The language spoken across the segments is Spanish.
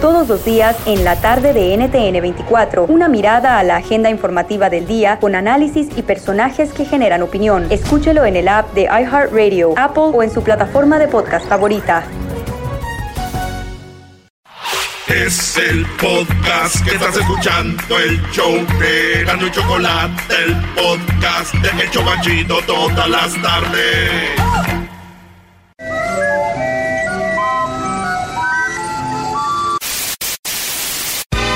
Todos los días en la tarde de NTN 24, una mirada a la agenda informativa del día con análisis y personajes que generan opinión. Escúchelo en el app de iHeartRadio, Apple o en su plataforma de podcast favorita. Es el podcast que estás escuchando, el show de y Chocolate, el podcast de El Chocachito todas las tardes.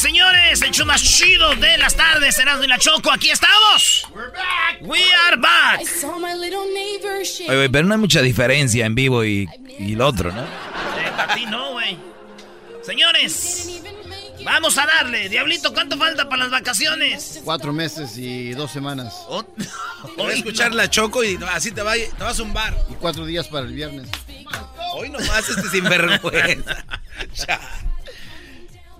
Señores. El show más chido de las tardes, Erasmo y la Choco. Aquí estamos. We are back. Oye, güey, pero no hay mucha diferencia en vivo y, y el otro, ¿no? Eh, para ti no, güey. Señores, vamos a darle. Diablito, ¿cuánto falta para las vacaciones? Cuatro meses y dos semanas. Voy a escuchar la Choco y así te, va, te vas a un bar. Y cuatro días para el viernes. Hoy nomás este sinvergüenza.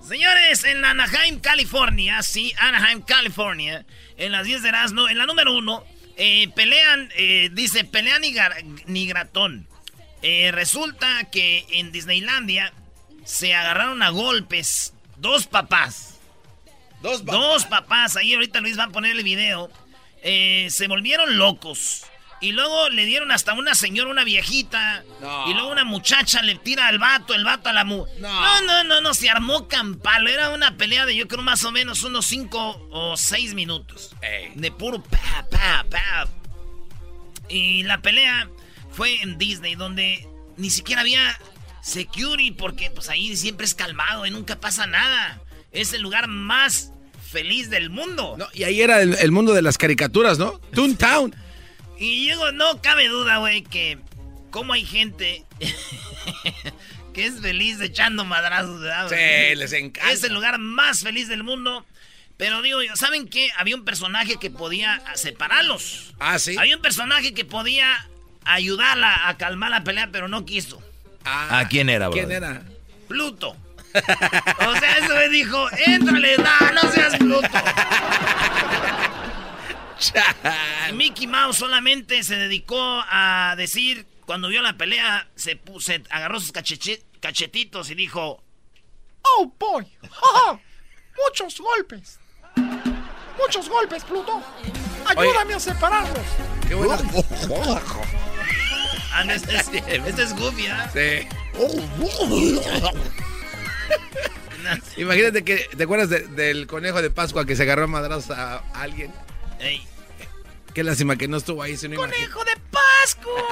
Señores, en Anaheim, California, sí, Anaheim, California, en las 10 de Erasmo, en la número uno, eh, pelean, eh, dice, pelean ni, gar- ni gratón. Eh, resulta que en Disneylandia se agarraron a golpes dos papás. Dos Dos papás, ahí ahorita Luis va a poner el video. Eh, se volvieron locos. Y luego le dieron hasta una señora, una viejita. No. Y luego una muchacha le tira al vato, el vato a la mu. No. No, no, no, no, se armó campal. Era una pelea de yo creo más o menos unos 5 o 6 minutos. Ey. De puro pa, pa, pa. Y la pelea fue en Disney, donde ni siquiera había security, porque pues ahí siempre es calmado y nunca pasa nada. Es el lugar más feliz del mundo. No, y ahí era el, el mundo de las caricaturas, ¿no? Toontown. Y llego, no cabe duda, güey, que como hay gente que es feliz echando madrazos, ¿verdad? Sí, les encanta. Es el lugar más feliz del mundo. Pero digo, yo, ¿saben qué? Había un personaje que podía separarlos. Ah, sí. Había un personaje que podía ayudarla a calmar la pelea, pero no quiso. Ah, quién era, ¿Quién brother? era? Pluto. O sea, eso me dijo, éntrale, no, no seas Pluto. Mickey Mouse solamente se dedicó a decir, cuando vio la pelea, se, pu- se agarró sus cachetitos y dijo, ¡Oh, boy! Muchos golpes. Muchos golpes, Pluto. Ayúdame a separarlos. Qué bueno. ah, no, este, es, este es Goofy, ¿ah? Sí. Imagínate que, ¿te acuerdas de- del conejo de Pascua que se agarró a madrazos a alguien? Ey, Qué lástima que no estuvo ahí, imagínate. ¡Conejo de Pascua!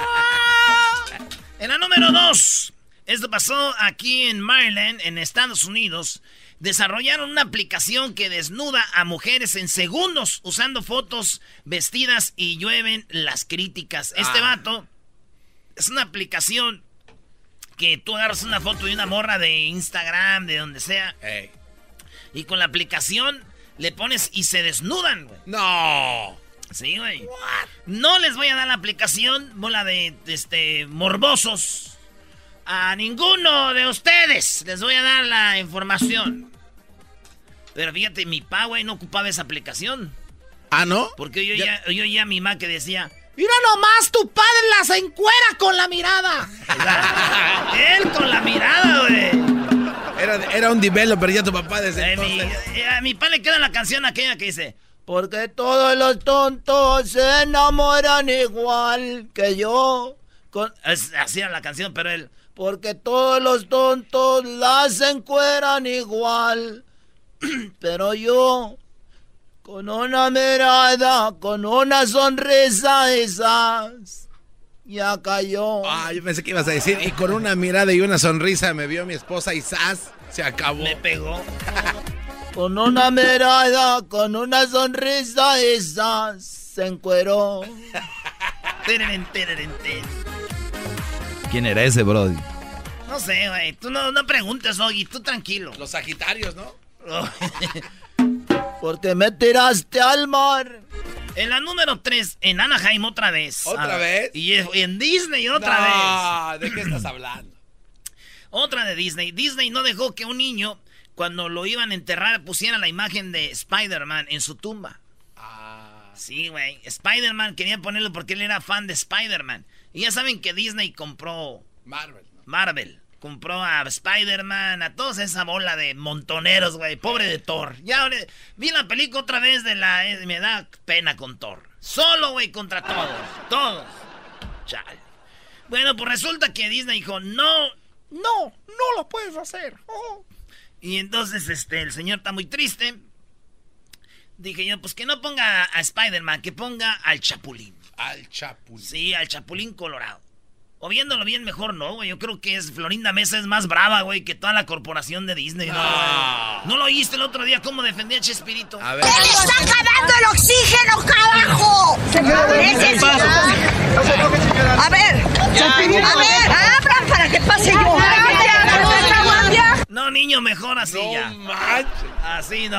En la número 2, esto pasó aquí en Maryland, en Estados Unidos. Desarrollaron una aplicación que desnuda a mujeres en segundos usando fotos vestidas y llueven las críticas. Este Ah. vato es una aplicación que tú agarras una foto de una morra de Instagram, de donde sea, y con la aplicación le pones y se desnudan, güey. No. Sí, güey. No les voy a dar la aplicación, bola de este morbosos. A ninguno de ustedes les voy a dar la información. Pero fíjate, mi pa, güey, no ocupaba esa aplicación. ¿Ah, no? Porque yo ya, yo ya a mi ma que decía, Mira nomás, tu padre las encuera con la mirada. él con la mirada, güey. Era, era un developer ya tu papá desde Eh, mi- entonces. eh, a mi pa le queda la canción aquella que dice, porque todos los tontos se enamoran igual que yo. Con... Es- así era la canción, pero él, porque todos los tontos las encueran igual, pero yo Con una mirada, con una sonrisa esas. Ya cayó. Ah, yo pensé que ibas a decir, y con una mirada y una sonrisa me vio mi esposa y ¡zas! Se acabó. Me pegó. con una mirada, con una sonrisa esas. Se encueró. ¿Quién era ese, Brody? No sé, güey. Tú no, no preguntes, Ogi. Tú tranquilo. Los Sagitarios, ¿no? Porque me tiraste al mar. En la número 3, en Anaheim otra vez. ¿Otra vez? Y en Disney otra vez. ¿De qué estás hablando? Otra de Disney. Disney no dejó que un niño, cuando lo iban a enterrar, pusiera la imagen de Spider-Man en su tumba. Ah. Sí, güey. Spider-Man quería ponerlo porque él era fan de Spider-Man. Y ya saben que Disney compró... Marvel. Marvel compró a Spider-Man, a toda esa bola de montoneros, güey. Pobre de Thor. Ya vi la película otra vez de la... Eh, me da pena con Thor. Solo, güey, contra todos. Todos. Chale. Bueno, pues resulta que Disney dijo, no, no, no lo puedes hacer. Oh. Y entonces, este, el señor está muy triste. Dije yo, pues que no ponga a Spider-Man, que ponga al Chapulín. Al Chapulín. Sí, al Chapulín Colorado. O viéndolo bien, mejor no, güey. Yo creo que es Florinda Mesa es más brava, güey, que toda la corporación de Disney, ¿no? Ah. ¿No lo oíste el otro día cómo defendía a Chespirito? A ver. ¡Está acabando el oxígeno, carajo! A ver, a ver, abran para que pase yo. No, niño, mejor así no ya. Manches. Así no.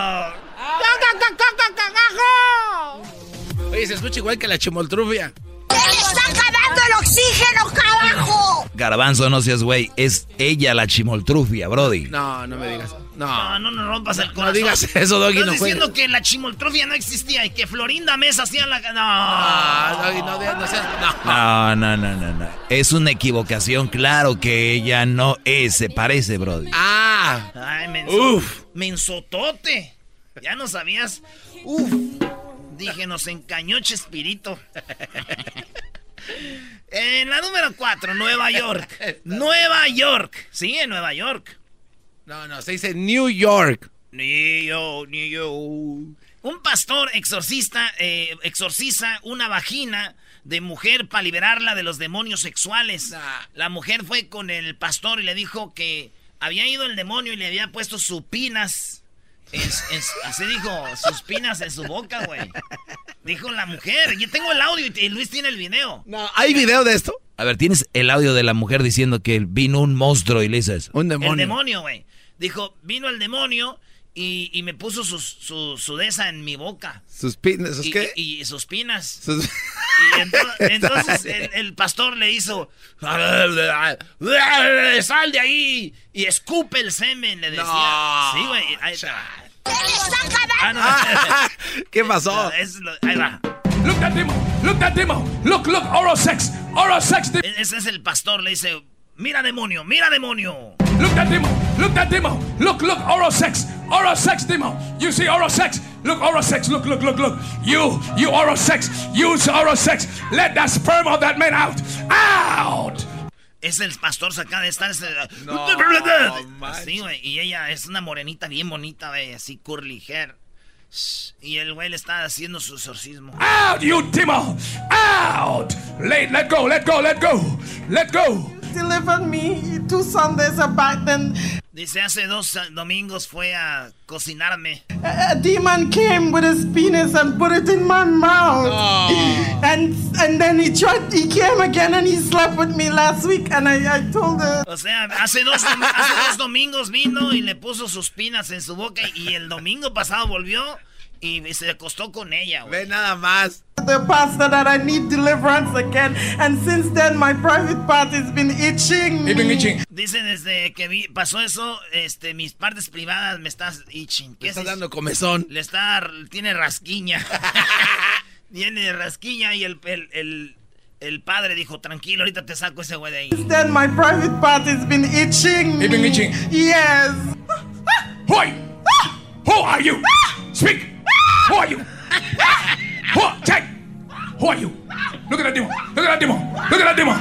Oye, se escucha igual que la chimoltrufia. ¡Está acabando el oxígeno, carajo! Garbanzo, no seas güey. Es ella la chimoltrufia, Brody. No, no me digas. No, no, no, no rompas el corazón. No digas eso, Doggy. Estás no diciendo que la chimoltrufia no existía y que Florinda Mesa hacía la. No, no, Doggy, no, no seas. No. no, no, no, no. Es una equivocación. Claro que ella no es, se parece, Brody. Ah. Ay, menso, Uf. Mensotote. Ya no sabías. Uf. Dije, nos encañó Chespirito. en la número 4, Nueva York. Nueva York. Sí, en Nueva York. No, no, se dice New York. New York, New York. Un pastor exorcista eh, exorciza una vagina de mujer para liberarla de los demonios sexuales. Nah. La mujer fue con el pastor y le dijo que había ido el demonio y le había puesto supinas. Es, es, así dijo, sus pinas en su boca, güey. Dijo la mujer. Yo tengo el audio y Luis tiene el video. No, ¿hay video de esto? A ver, ¿tienes el audio de la mujer diciendo que vino un monstruo y le eso? Un demonio. El demonio, güey. Dijo, vino el demonio y, y me puso su, su, su de esa en mi boca. ¿Sus pinas? ¿Sus y, qué? Y, y sus pinas. Sus... Y entonces, entonces el, el, pastor le hizo, sal de ahí y escupe el semen, le decía. No. Sí, güey. Ahí, ah, no. Ah, ah, ah. ¿Qué pasó? No, es lo, ahí va. Look that demon, look that demon, look, look, oral sex, oral sex. Ese es el pastor, le dice, mira demonio, mira demonio. Look that demon, look that demon, look, look, oral sex, oral sex demon. You see oral sex, look, oral sex, look, look, look, look. You, you oral sex, use oral sex. Let that sperm of that man out, out. Es el pastor saca de estar. No, así, güey. Y ella es una morenita bien bonita, güey. Así curly hair. Y el güey le está haciendo su exorcismo. Out, you demon! Out! Let, let go, let go, let go, let go. Delivered me two Sundays back then. Dice, hace dos domingos fue a cocinarme. A, a, demon came with his penis and put it in my mouth. Oh. And and then he tried, he came again and he slept with me last week and I, I told her. O sea, hace dos, hace dos domingos vino y le puso sus pinas en su boca y el domingo pasado volvió y se acostó con ella. Ve nada más. The pastor that I need deliverance again, and since then my private part has been itching. It's been itching. Dice desde que vi, pasó eso, este, mis partes privadas me estás itching. ¿Qué estás dando comezón? Le está, tiene rasquiña. tiene rasquiña y el, el, el el padre dijo, tranquilo, ahorita te saco ese güey de ahí. Then my private part has been itching. It's been itching. Yes. Who Who are you? Speak. Who are you? Who? Check. Who are you? Look at that demon. Look at that demon. Look at that demon.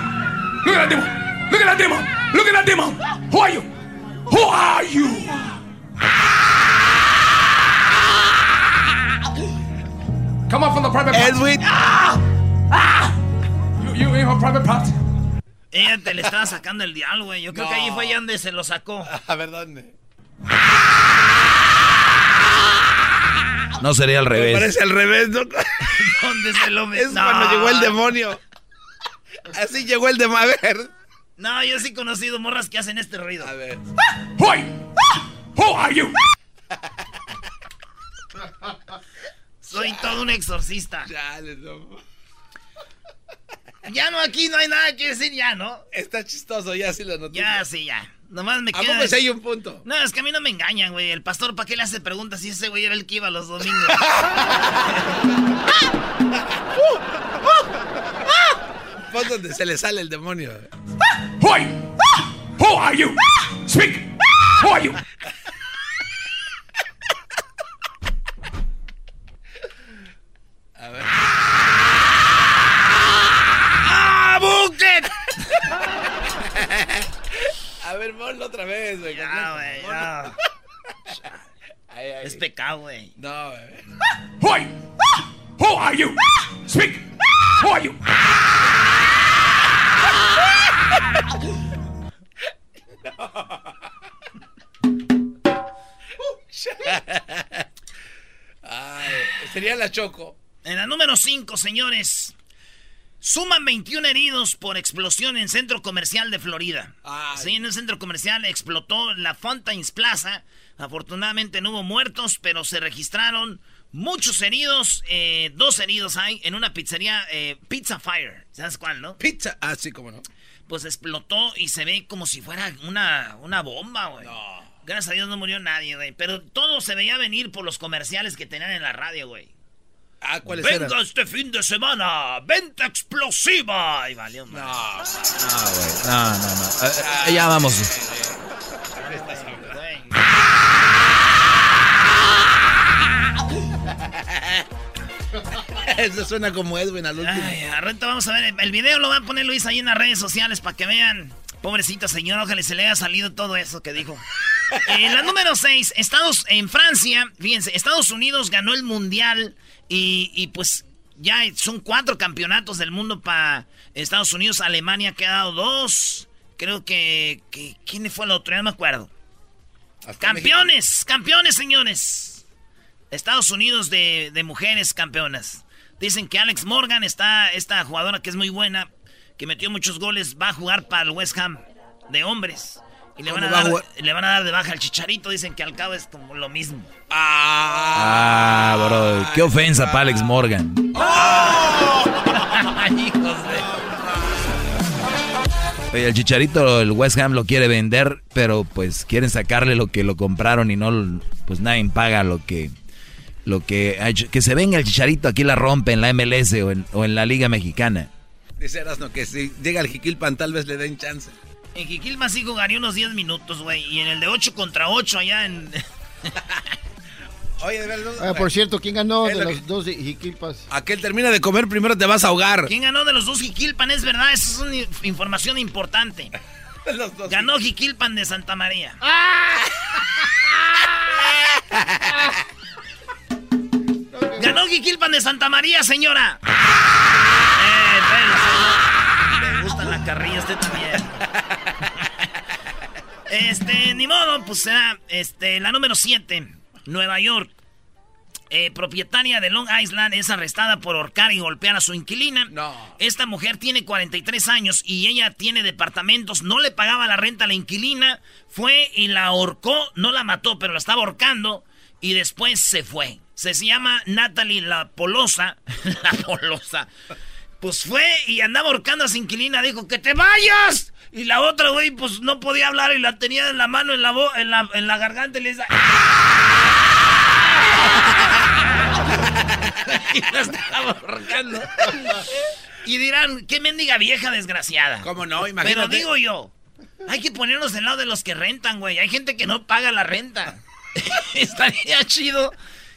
Look at that demon. Look at that demon. Look at that demon. Who are you? Who are you? Come on from the private part. Edwin. Ah! Ah! You, you in her private part. Ella te le estaba sacando el diablo, güey. Yo creo que ahí fue allá donde se lo sacó. A ver, ¿dónde? No sería al Me revés. parece al revés, ¿no? ¿Dónde se lo Es metió? cuando llegó el demonio. Así llegó el demonio. A ver. No, yo sí he conocido morras que hacen este ruido. A ver. Who Who are you? Soy todo un exorcista. Chale, no. Ya no, aquí no hay nada que decir, ya, ¿no? Está chistoso, ya sí lo noté. Ya, sí, ya. Nomás me ¿A queda... poco sí hay un punto? No, es que a mí no me engañan, güey. El pastor, ¿para qué le hace preguntas si ese güey era el que iba los domingos? Pon donde se le sale el demonio. Who are you? Who are you? Speak. Who are you? A ver. ¡Ah, bucket! A ver, ponlo otra vez, güey. Ya, güey, ya. Es pecado, güey. No, güey. Who are you? Who are you? Speak. Who are you? Ay, sería la Choco. En la número 5, señores. Suman 21 heridos por explosión en centro comercial de Florida. Ay. Sí, en un centro comercial explotó la Fountains Plaza. Afortunadamente no hubo muertos, pero se registraron muchos heridos. eh, dos heridos hay en una pizzería, eh, Pizza Fire. ¿Sabes cuál, no? Pizza. Ah, sí, cómo no. Pues explotó y se ve como si fuera una, una bomba, güey. No. Gracias a Dios no murió nadie, güey. Pero todo se veía venir por los comerciales que tenían en la radio, güey. Ah, ¿cuáles Venga eran? este fin de semana, venta explosiva. Y valió No. más. No, güey. No, no, no. Eh, eh, ya vamos. Eso suena como Edwin al último. Ay, ahorita vamos a ver. El video lo va a poner Luis ahí en las redes sociales para que vean. Pobrecita señora, ojalá se le haya salido todo eso que dijo. En la número 6, Estados, en Francia, fíjense, Estados Unidos ganó el mundial y, y pues ya son cuatro campeonatos del mundo para Estados Unidos. Alemania ha quedado dos. Creo que, que. ¿Quién fue el otro? Ya no me acuerdo. Hasta Campeones, campeones, señores. Estados Unidos de, de mujeres campeonas. Dicen que Alex Morgan está, esta jugadora que es muy buena, que metió muchos goles, va a jugar para el West Ham de hombres. Y le van, a ¿Cómo va a dar, le van a dar de baja al chicharito. Dicen que al cabo es como lo mismo. Ah, bro. Qué ofensa para Alex Morgan. Hijos de- Oye, el chicharito, el West Ham lo quiere vender, pero pues quieren sacarle lo que lo compraron y no, pues nadie paga lo que, lo que. Que se venga el chicharito, aquí la rompe en la MLS o en, o en la Liga Mexicana. Dice Erasno que si llega el Jiquilpan tal vez le den chance. En Jiquilpan sí jugaría unos 10 minutos, güey. Y en el de 8 contra 8 allá en... Oye, de verdad. Ah, por cierto, ¿quién ganó de lo los dos jiquilpas? Aquel termina de comer, primero te vas a ahogar. ¿Quién ganó de los dos Jiquilpan? Es verdad, esa es una inf- información importante. Los dos. Ganó Jiquilpan de Santa María. Ganó Jiquilpan de Santa María, señora. Eh, pero, Me gusta la carrilla este también. Este, ni modo, pues será este, la número 7, Nueva York. Eh, propietaria de Long Island es arrestada por ahorcar y golpear a su inquilina. No. Esta mujer tiene 43 años y ella tiene departamentos, no le pagaba la renta a la inquilina, fue y la ahorcó, no la mató, pero la estaba ahorcando y después se fue. Se llama Natalie La Polosa. la Polosa. Pues fue y andaba ahorcando a su inquilina, dijo, ¡que te vayas! Y la otra, güey, pues no podía hablar y la tenía en la mano, en la, bo- en la, en la garganta y le dice... y la estaba ahorcando. Y dirán, qué mendiga vieja desgraciada. ¿Cómo no? Pero Imagínate. digo yo, hay que ponernos del lado de los que rentan, güey. Hay gente que no paga la renta. Estaría chido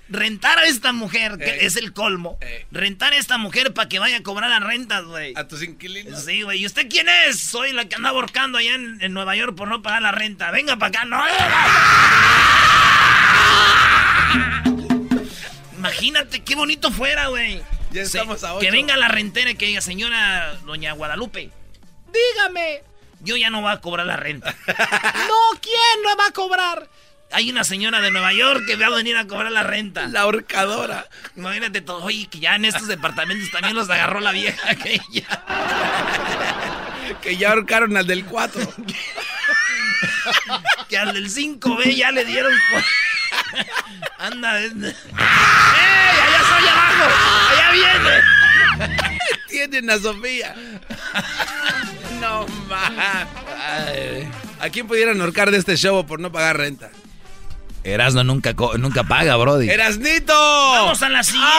rentar a esta mujer, que Ey. es el colmo. Ey. Rentar a esta mujer para que vaya a cobrar las rentas, güey. A tus inquilinos. Sí, güey. ¿Y usted quién es? Soy la que anda ahorcando allá en, en Nueva York por no pagar la renta. Venga para acá. No. Imagínate qué bonito fuera, güey. Ya Se- estamos a Que venga la rentera y que diga, señora doña Guadalupe, dígame. Yo ya no voy a cobrar la renta. No, ¿quién lo va a cobrar? Hay una señora de Nueva York que va a venir a cobrar la renta. La ahorcadora. Imagínate todo. Oye, que ya en estos departamentos también los agarró la vieja aquella. Que ya ahorcaron al del 4. Que al del 5B ya le dieron. Anda. ¡Ey! ¡Allá estoy abajo! ¡Allá viene! Tienen a Sofía. No más. ¿A quién pudieran ahorcar de este show por no pagar renta? Erasno nunca, nunca paga, Brody. ¡Erasnito! Vamos a la siguiente.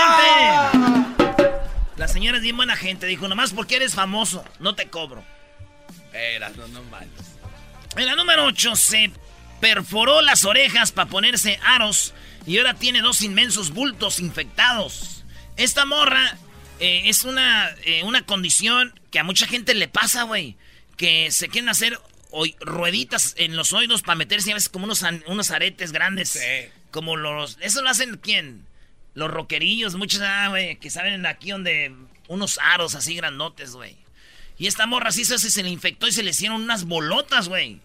La señora es bien buena gente. Dijo, nomás porque eres famoso, no te cobro. Erasno, no manches. En la número 8 se perforó las orejas para ponerse aros y ahora tiene dos inmensos bultos infectados. Esta morra eh, es una, eh, una condición que a mucha gente le pasa, güey. Que se quieren hacer rueditas en los oídos para meterse a veces como unos, unos aretes grandes. Como los... ¿Eso lo hacen quién? Los rockerillos, muchos, ah, güey, que saben aquí donde... Unos aros así grandotes, güey. Y esta morra sí se, se le infectó y se le hicieron unas bolotas, güey.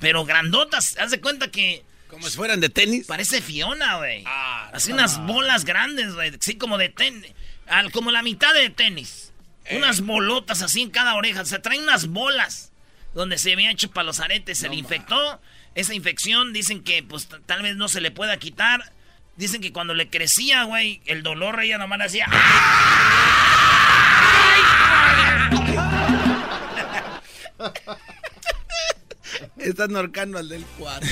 Pero grandotas. Haz de cuenta que. Como si fueran de tenis. Parece Fiona, güey. Ah, Así no. unas bolas grandes, güey. Sí, como de tenis. Como la mitad de tenis. Eh. Unas bolotas así en cada oreja. Se traen unas bolas donde se había hecho para los aretes. Se le infectó. Esa infección dicen que pues tal vez no se le pueda quitar. Dicen que cuando le crecía, güey, el dolor ella nomás hacía. Están ahorcando al del 4.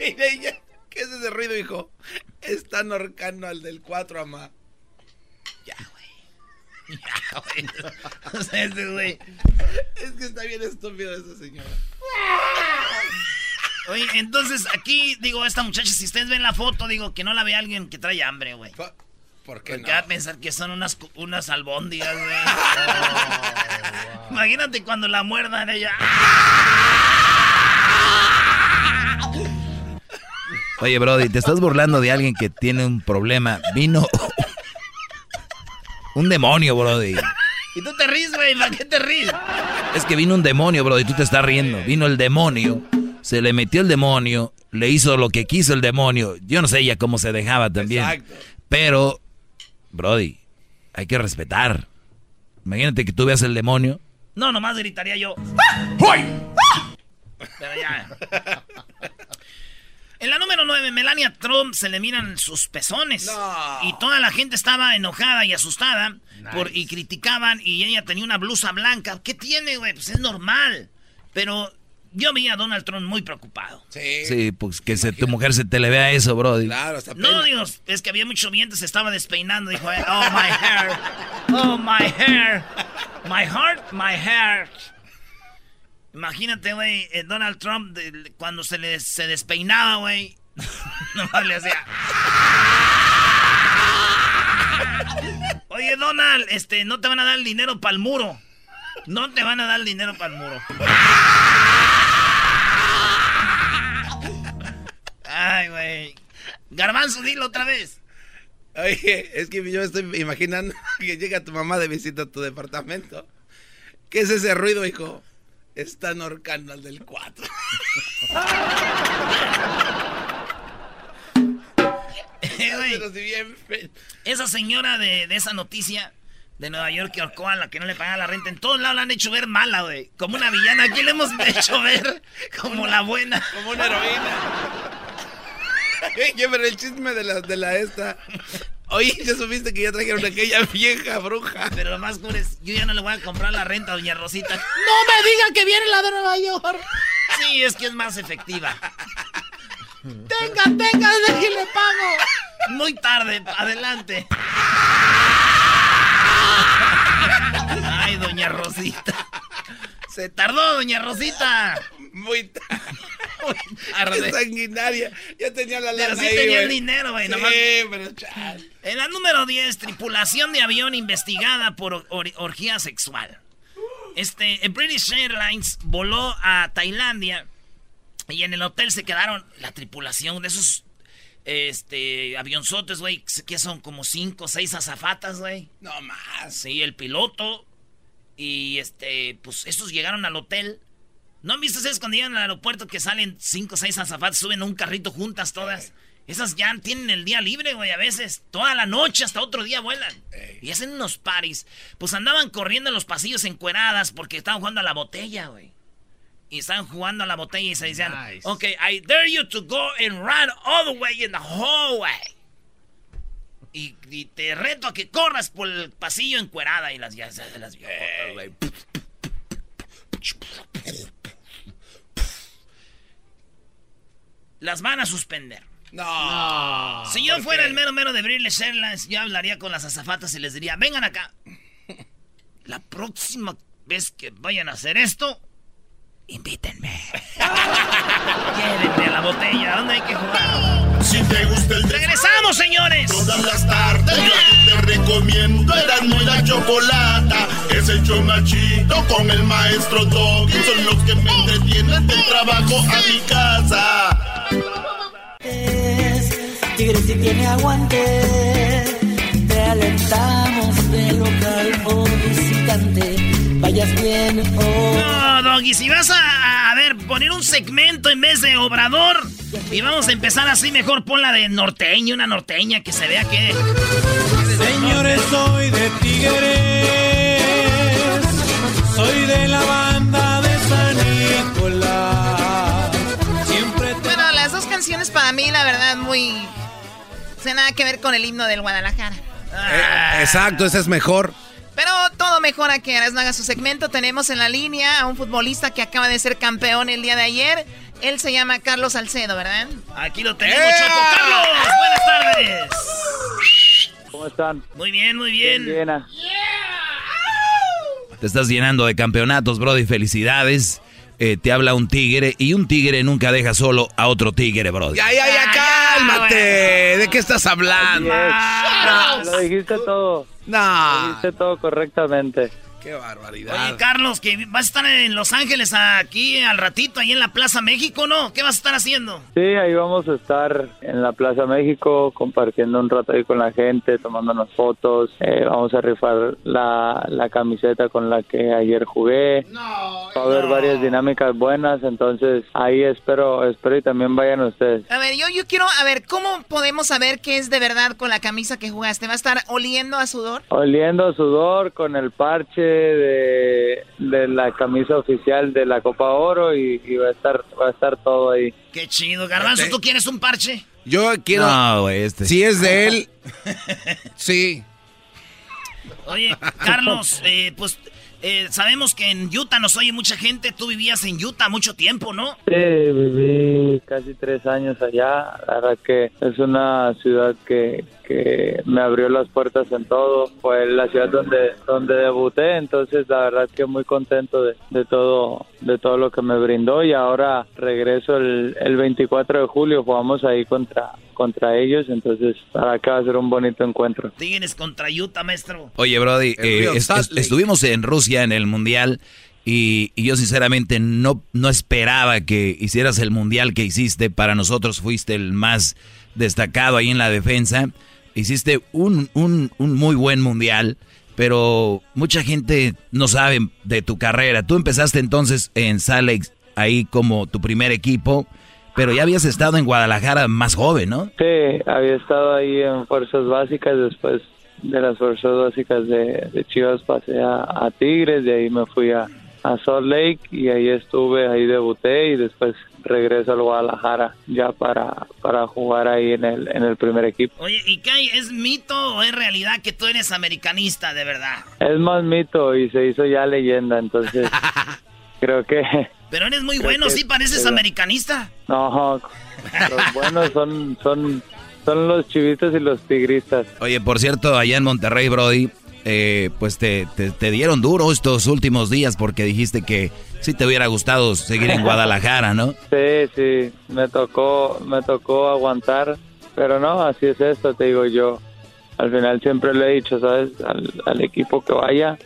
Mire, ya, ¿Qué es ese ruido, hijo? Están ahorcando al del 4, amá. O sea, ese güey. Es que está bien estúpido esa señora. Oye, entonces aquí, digo, esta muchacha, si ustedes ven la foto, digo, que no la ve alguien que trae hambre, güey. ¿Por qué Porque no? va a pensar que son unas, unas albóndigas, güey. Imagínate cuando la muerdan ella. Oye, Brody, te estás burlando de alguien que tiene un problema. Vino un demonio, Brody. Y tú te ríes, güey, ¿para qué te ríes? Es que vino un demonio, Brody, tú te estás riendo. Vino el demonio, se le metió el demonio, le hizo lo que quiso el demonio. Yo no sé ella cómo se dejaba también. Exacto. Pero, Brody, hay que respetar. Imagínate que tú veas el demonio. No, nomás gritaría yo. ¡Hoy! Pero ya. En la número 9, Melania Trump se le miran sus pezones. Y toda la gente estaba enojada y asustada por, y criticaban y ella tenía una blusa blanca. ¿Qué tiene, güey? Pues es normal. Pero yo vi a Donald Trump muy preocupado. Sí. Sí, pues que se- tu mujer se te le vea eso, Brody. Claro, hasta No, digo, es que había mucho viento, se estaba despeinando. Dijo, oh, my hair. Oh, my hair. My heart, my hair. Imagínate, güey, eh, Donald Trump, cuando se le se despeinaba, güey. Nomás le hacía. Oye, Donald, este, no te van a dar el dinero para el muro. No te van a dar el dinero para el muro. Ay, güey. Garbanzo, dilo otra vez. Oye, es que yo estoy imaginando que llega tu mamá de visita a tu departamento. ¿Qué es ese ruido, hijo? Están ahorcando al del 4. Eh, esa señora de, de esa noticia de Nueva York que ahorcó a la que no le pagaba la renta, en todos lados la han hecho ver mala, güey. Como una villana. Aquí le hemos hecho ver como la buena. Como una heroína. Oye, pero el chisme de la, de la esta. Oye, ya supiste que ya trajeron a aquella vieja bruja. Pero lo más es, yo ya no le voy a comprar la renta a Doña Rosita. No me digan que viene la de Nueva York. Sí, es que es más efectiva. Tenga, tenga, que le pago. Muy tarde, adelante. Ay, Doña Rosita. Se tardó, Doña Rosita. Muy tarde. tarde. Qué sanguinaria. Ya tenía la Pero lana sí ahí, tenía el dinero, güey. Sí, nomás- pero chal. En la número 10, tripulación de avión investigada por or- orgía sexual. Este, British Airlines voló a Tailandia Y en el hotel se quedaron la tripulación de esos este, avionzotes, güey, que son como cinco o seis azafatas, güey. No más. Sí, el piloto. Y este, pues estos llegaron al hotel. ¿No han visto ustedes cuando llegan al aeropuerto que salen cinco o seis azafatas, suben a un carrito juntas todas? Esas ya tienen el día libre, güey, a veces. Toda la noche, hasta otro día vuelan. Y hacen unos paris. Pues andaban corriendo en los pasillos encueradas porque estaban jugando a la botella, güey. Y estaban jugando a la botella y se decían, ok, I dare you to go and run all the way in the hallway. Y, y te reto a que corras por el pasillo encuerada y las ya se las viejotas, güey. Las van a suspender. No. Si yo ¿por fuera qué? el mero mero de Brilles Airlines, yo hablaría con las azafatas y les diría, vengan acá. La próxima vez que vayan a hacer esto, invítenme. Llévenme a la botella, ¿dónde hay que jugar? Si te gusta el ¡Regresamos, señores! Todas las tardes yo a ti te recomiendo Erasmo y la Chocolata Es el chido con el maestro Doggy Son los que me entretienen del trabajo a mi casa Tigre si tiene aguante, te alentamos de local o visitante. Vayas bien o No, Doggy, si vas a, a ver, poner un segmento en vez de obrador y vamos a empezar así, mejor pon la de norteño, una norteña que se vea que... Señores, soy de Tigres, soy de la banda de San Nicolás. Siempre te... Bueno, las dos canciones para mí, la verdad, muy... No tiene nada que ver con el himno del Guadalajara. Eh, exacto, ese es mejor. Pero todo mejora que Erasmo haga su segmento. Tenemos en la línea a un futbolista que acaba de ser campeón el día de ayer. Él se llama Carlos Salcedo, ¿verdad? Aquí lo tenemos, Choco. ¡Carlos! ¡Buenas tardes! ¿Cómo están? Muy bien, muy bien. Llena. Te estás llenando de campeonatos, Brody. Felicidades. Eh, te habla un tigre y un tigre nunca deja solo a otro tigre, Brody. Ya, ya, ya, cálmate. ¿De qué estás hablando? Lo dijiste todo. No. Lo dijiste todo correctamente. Qué barbaridad. Oye, Carlos, que vas a estar en Los Ángeles aquí al ratito, ahí en la Plaza México, ¿no? ¿Qué vas a estar haciendo? Sí, ahí vamos a estar en la Plaza México compartiendo un rato ahí con la gente, tomándonos fotos. Eh, vamos a rifar la, la camiseta con la que ayer jugué. Va a haber varias dinámicas buenas, entonces ahí espero, espero y también vayan ustedes. A ver, yo, yo quiero, a ver, ¿cómo podemos saber qué es de verdad con la camisa que jugaste? ¿Va a estar oliendo a sudor? Oliendo sudor con el parche de, de la camisa oficial de la Copa Oro y, y va a estar va a estar todo ahí. Qué chido, Garbanzo, ¿tú quieres un parche? Yo quiero. No, güey, este. Si es de él. sí. Oye, Carlos, eh, pues eh, sabemos que en Utah nos oye mucha gente. Tú vivías en Utah mucho tiempo, ¿no? Sí, viví casi tres años allá. La verdad que es una ciudad que, que me abrió las puertas en todo. Fue la ciudad donde, donde debuté, entonces la verdad que muy contento de, de todo de todo lo que me brindó y ahora regreso el, el 24 de julio. Jugamos ahí contra contra ellos, entonces para que va a ser un bonito encuentro. Tigres contra Utah, maestro. Oye, Brody, eh, es- estuvimos en Rusia en el Mundial y, y yo sinceramente no, no esperaba que hicieras el Mundial que hiciste. Para nosotros fuiste el más destacado ahí en la defensa. Hiciste un, un, un muy buen Mundial, pero mucha gente no sabe de tu carrera. Tú empezaste entonces en Lake ahí como tu primer equipo, pero ya habías estado en Guadalajara más joven, ¿no? Sí, había estado ahí en fuerzas básicas, después de las fuerzas básicas de, de Chivas pasé a, a Tigres, de ahí me fui a, a Salt Lake y ahí estuve, ahí debuté y después regreso al Guadalajara ya para, para jugar ahí en el, en el primer equipo. Oye, ¿y qué hay? ¿Es mito o es realidad que tú eres americanista de verdad? Es más mito y se hizo ya leyenda, entonces creo que Pero eres muy bueno, que- sí, pareces pero- americanista. no, los buenos son, son, son los chivitos y los tigristas. Oye, por cierto, allá en Monterrey, Brody, eh, pues te, te- dieron duro estos últimos días porque dijiste que sí te hubiera gustado seguir en Guadalajara, ¿no? Sí, sí, me tocó, me tocó aguantar, pero no, así es esto, te digo yo. Al final siempre le he dicho, ¿sabes? Al, al equipo que vaya,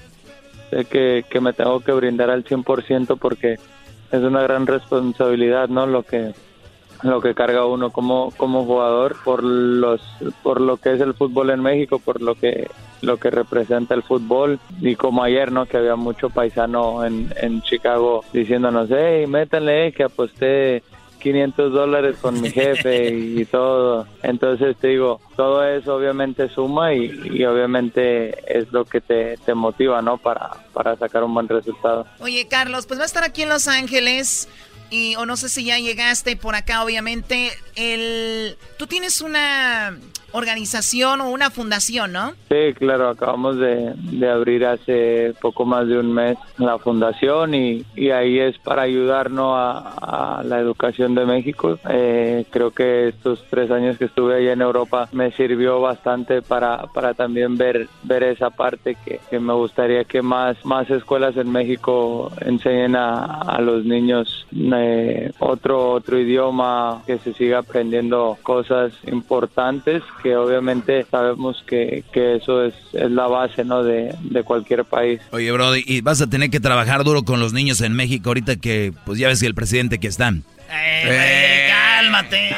sé que, que me tengo que brindar al 100% porque es una gran responsabilidad, ¿no? Lo que lo que carga uno como como jugador por los por lo que es el fútbol en México, por lo que lo que representa el fútbol y como ayer, ¿no? Que había mucho paisano en, en Chicago diciéndonos, hey, métanle que aposté 500 dólares con mi jefe y todo. Entonces te digo, todo eso obviamente suma y, y obviamente es lo que te, te motiva, ¿no? Para, para sacar un buen resultado. Oye, Carlos, pues va a estar aquí en Los Ángeles y o no sé si ya llegaste por acá, obviamente. El, tú tienes una organización o una fundación, ¿no? Sí, claro, acabamos de, abrir hace poco más de un mes la fundación y, ahí es para ayudarnos a, a la educación de México. Eh, creo que estos tres años que estuve allá en Europa me sirvió bastante para, para también ver, ver esa parte que, que me gustaría que más, más escuelas en México enseñen a, a los niños eh, otro, otro idioma, que se siga aprendiendo cosas importantes que obviamente sabemos que, que eso es, es, la base ¿no? de, de, cualquier país. Oye, Brody, y vas a tener que trabajar duro con los niños en México ahorita que, pues ya ves que el presidente que están. Eh, eh. cálmate.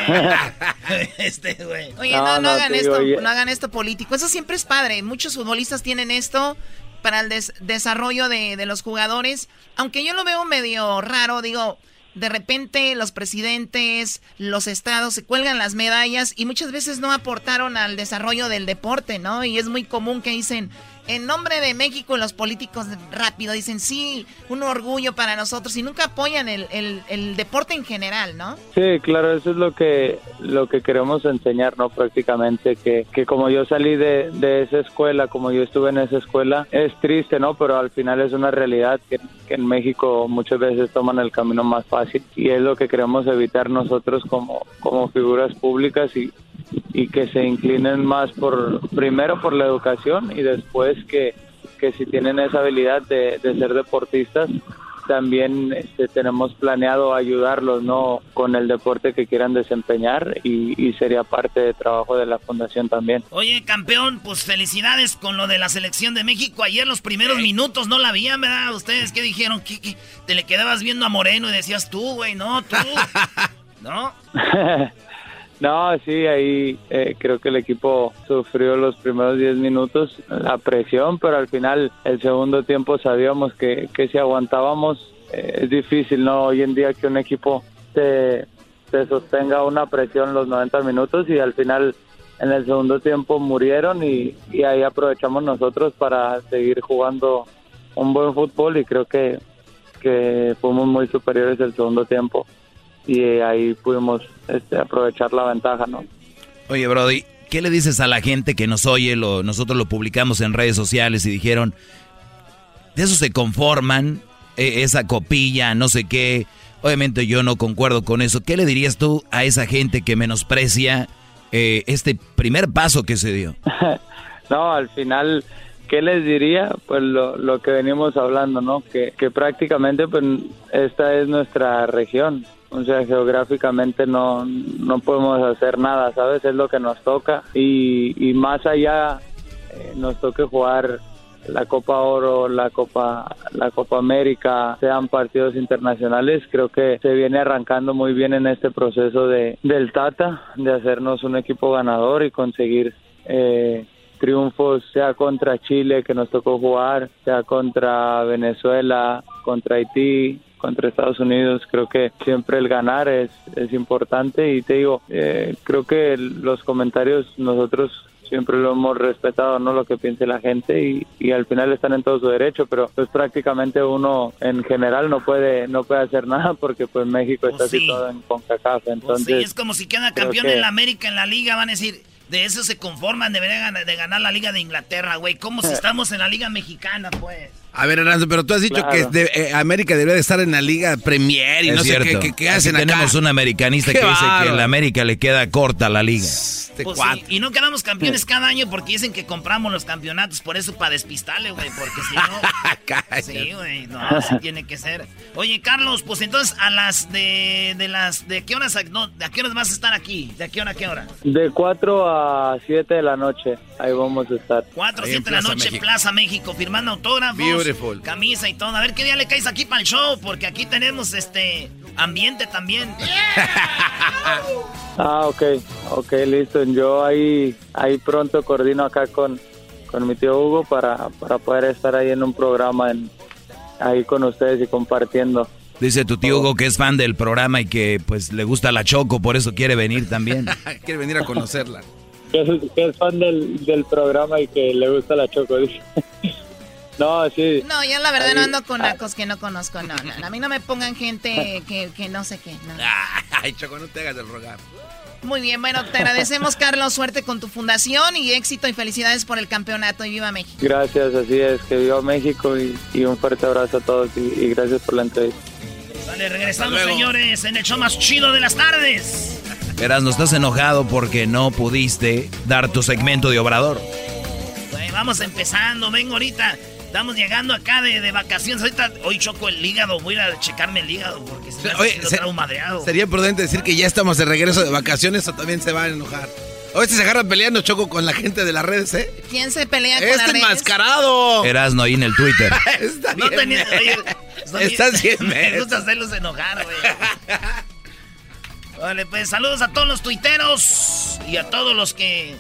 este, güey. Oye, no, no, no hagan esto, oye. no hagan esto político. Eso siempre es padre. Muchos futbolistas tienen esto para el des desarrollo de, de los jugadores. Aunque yo lo veo medio raro, digo, de repente los presidentes, los estados se cuelgan las medallas y muchas veces no aportaron al desarrollo del deporte, ¿no? Y es muy común que dicen, en nombre de México los políticos rápido dicen, sí, un orgullo para nosotros y nunca apoyan el, el, el, deporte en general, ¿no? Sí, claro, eso es lo que, lo que queremos enseñar, ¿no? Prácticamente, que, que como yo salí de, de esa escuela, como yo estuve en esa escuela, es triste, ¿no? Pero al final es una realidad que, que en México muchas veces toman el camino más fácil y es lo que queremos evitar nosotros como, como figuras públicas y, y que se inclinen más por primero por la educación y después que, que si tienen esa habilidad de, de ser deportistas también este, tenemos planeado ayudarlos no con el deporte que quieran desempeñar y, y, sería parte de trabajo de la fundación también. Oye, campeón, pues felicidades con lo de la selección de México. Ayer los primeros minutos no la habían, ¿verdad? Ustedes qué dijeron, ¿Qué, qué? te le quedabas viendo a Moreno y decías tú, güey, no, tú. ¿No? No, sí, ahí eh, creo que el equipo sufrió los primeros 10 minutos la presión, pero al final el segundo tiempo sabíamos que, que si aguantábamos eh, es difícil, ¿no? Hoy en día que un equipo te, te sostenga una presión los 90 minutos y al final en el segundo tiempo murieron y, y ahí aprovechamos nosotros para seguir jugando un buen fútbol y creo que, que fuimos muy superiores el segundo tiempo y ahí pudimos este, aprovechar la ventaja, ¿no? Oye, Brody, ¿qué le dices a la gente que nos oye? Lo, nosotros lo publicamos en redes sociales y dijeron, de eso se conforman, eh, esa copilla, no sé qué. Obviamente yo no concuerdo con eso. ¿Qué le dirías tú a esa gente que menosprecia eh, este primer paso que se dio? no, al final... ¿Qué les diría? Pues lo, lo que venimos hablando, ¿no? Que, que prácticamente pues esta es nuestra región, o sea, geográficamente no, no podemos hacer nada, ¿sabes? Es lo que nos toca y, y más allá eh, nos toque jugar la Copa Oro, la Copa, la Copa América, sean partidos internacionales, creo que se viene arrancando muy bien en este proceso de del Tata, de hacernos un equipo ganador y conseguir eh, triunfos, sea contra Chile que nos tocó jugar, sea contra Venezuela, contra Haití, contra Estados Unidos. Creo que siempre el ganar es, es importante y te digo, eh, creo que los comentarios nosotros siempre lo hemos respetado, ¿no? Lo que piense la gente y, y, al final están en todo su derecho, pero pues prácticamente uno en general no puede no puede hacer nada porque pues México está pues sí. situado en CONCACAF, entonces... Pues sí, es como si queda campeón que... en la América, en la Liga, van a decir... De eso se conforman, deberían de ganar la Liga de Inglaterra, güey. Como si estamos en la Liga Mexicana, pues. A ver, Ernesto, pero tú has dicho claro. que de, eh, América debería de estar en la Liga Premier y es no cierto. sé qué, qué, qué hacen Aquí acá. Tenemos un americanista que dice que en la América le queda corta la liga. Este pues sí, y no quedamos campeones cada año porque dicen que compramos los campeonatos, por eso para despistarle, güey, porque si no... sí, güey, no, así tiene que ser. Oye, Carlos, pues entonces a las de, de las... ¿De qué horas no, de a qué horas vas a estar aquí? ¿De a qué hora a qué hora? De 4 a 7 de la noche, ahí vamos a estar. 4 a 7 de la noche, México. Plaza México, firmando autógrafos. Beautiful. camisa y todo. A ver qué día le caes aquí para el show, porque aquí tenemos este ambiente también. Ah, ok, ok, listo. Yo ahí, ahí pronto coordino acá con, con mi tío Hugo para, para poder estar ahí en un programa en, ahí con ustedes y compartiendo. Dice tu tío Hugo que es fan del programa y que pues le gusta la Choco, por eso quiere venir también. quiere venir a conocerla. Que es, que es fan del, del programa y que le gusta la choco. dice. No, sí. No, yo la verdad Ahí- no ando con nacos que no conozco, no, no, no. A mí no me pongan gente que, que no sé qué, no. Ay, Choco, no te hagas del rogar. Muy bien, bueno, te agradecemos, Carlos. Suerte con tu fundación y éxito y felicidades por el campeonato y viva México. Gracias, así es. Que viva México y, y un fuerte abrazo a todos y, y gracias por la entrevista. Vale, regresamos, señores, en el show más chido de las tardes. Verás, no estás enojado porque no pudiste dar tu segmento de obrador. Güey, vamos empezando, vengo ahorita. Estamos llegando acá de, de vacaciones. Ahorita hoy choco el hígado. Voy a ir a checarme el hígado porque se me Oye, se- traigo madreado. Sería prudente decir que ya estamos de regreso de vacaciones o también se van a enojar. Hoy se agarran peleando Choco con la gente de las redes, ¿eh? ¿Quién se pelea con ¡Este las redes? enmascarado! Erasno ahí en el Twitter. Está No bien, tenía. Oye, son Estás bien, Me men. gusta hacerlos enojar, güey. Vale, pues saludos a todos los tuiteros y a todos los que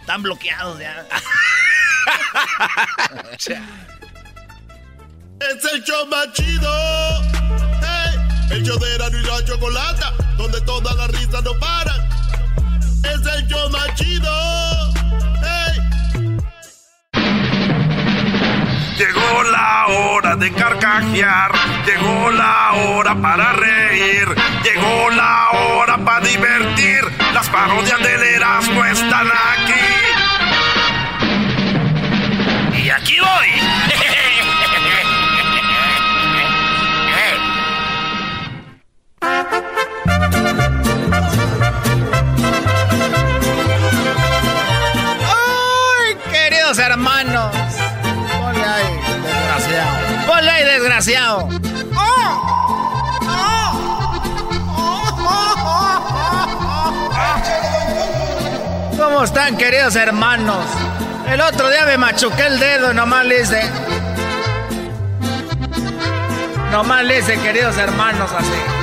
están bloqueados ya. Es el show más chido. Hey, el show de Erasmo y la Chocolata, donde todas las risas no paran. Es el show más chido. Llegó la hora de carcajear, llegó la hora para reír, llegó la hora para divertir. Las parodias del Erasmo están aquí. Aquí. ¡Ay, queridos hermanos! Ponle desgraciado. Ponle ahí, desgraciado. ¿Cómo están, queridos hermanos? El otro día me machuqué el dedo y nomás le hice. Nomás le hice, queridos hermanos, así.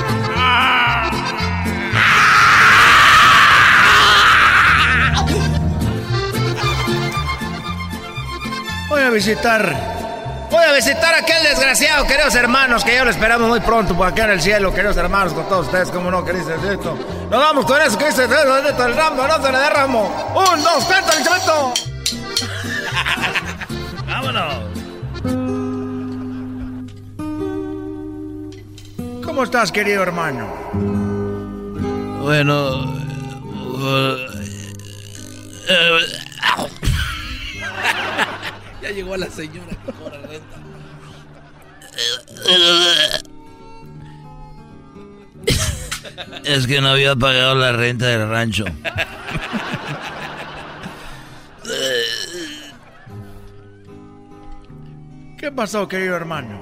Voy a visitar. Voy a visitar a aquel desgraciado, queridos hermanos, que ya lo esperamos muy pronto por acá en el cielo, queridos hermanos, con todos ustedes, como no, queridos esto. Nos vamos con eso, que dice el ramo, no se le derramo. Un, dos, cuéntale, chaveto. Vámonos. ¿Cómo estás, querido hermano? Bueno. Ya llegó la señora que cobra renta. Es que no había pagado la renta del rancho. ¿Qué pasó, querido hermano?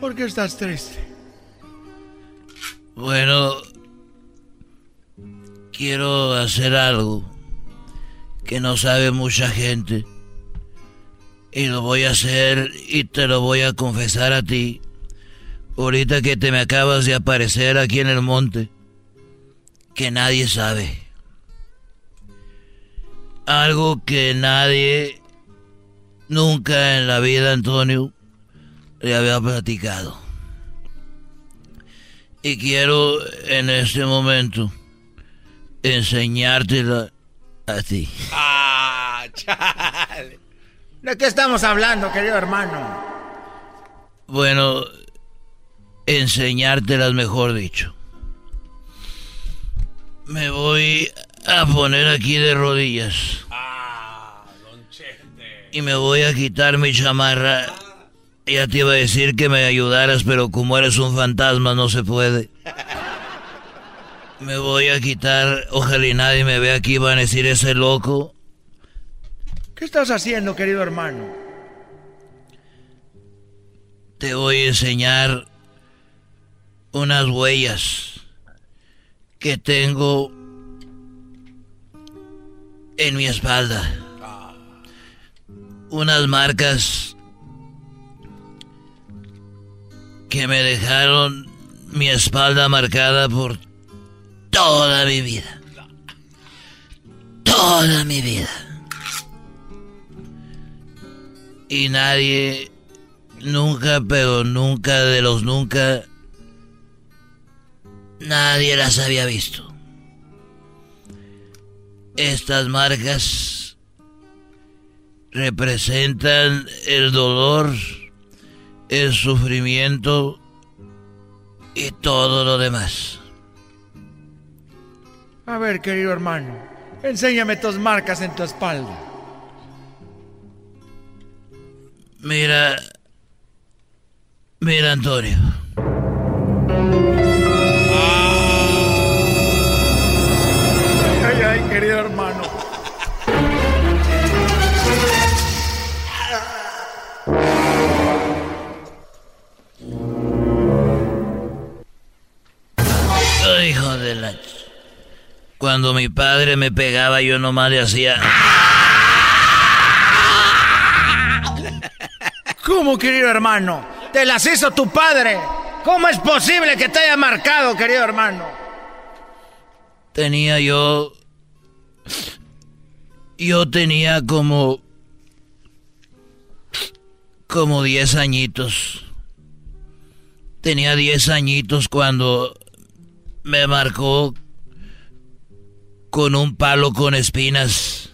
¿Por qué estás triste? Bueno, quiero hacer algo que no sabe mucha gente. Y lo voy a hacer y te lo voy a confesar a ti. Ahorita que te me acabas de aparecer aquí en el monte. Que nadie sabe. Algo que nadie nunca en la vida, Antonio, le había platicado. Y quiero en este momento enseñártela a ti. Ah, chale. ¿De qué estamos hablando, querido hermano? Bueno, enseñártelas mejor dicho. Me voy a poner aquí de rodillas. Y me voy a quitar mi chamarra. Ya te iba a decir que me ayudaras, pero como eres un fantasma no se puede. Me voy a quitar, ojalá y nadie me vea aquí, van a decir ese loco. ¿Qué estás haciendo, querido hermano? Te voy a enseñar unas huellas que tengo en mi espalda. Unas marcas que me dejaron mi espalda marcada por toda mi vida. Toda mi vida. Y nadie, nunca, pero nunca de los nunca, nadie las había visto. Estas marcas representan el dolor, el sufrimiento y todo lo demás. A ver, querido hermano, enséñame tus marcas en tu espalda. Mira, mira Antonio. Cuando mi padre me pegaba, yo nomás le hacía... ¿Cómo, querido hermano? Te las hizo tu padre. ¿Cómo es posible que te haya marcado, querido hermano? Tenía yo... Yo tenía como... Como 10 añitos. Tenía 10 añitos cuando me marcó con un palo con espinas.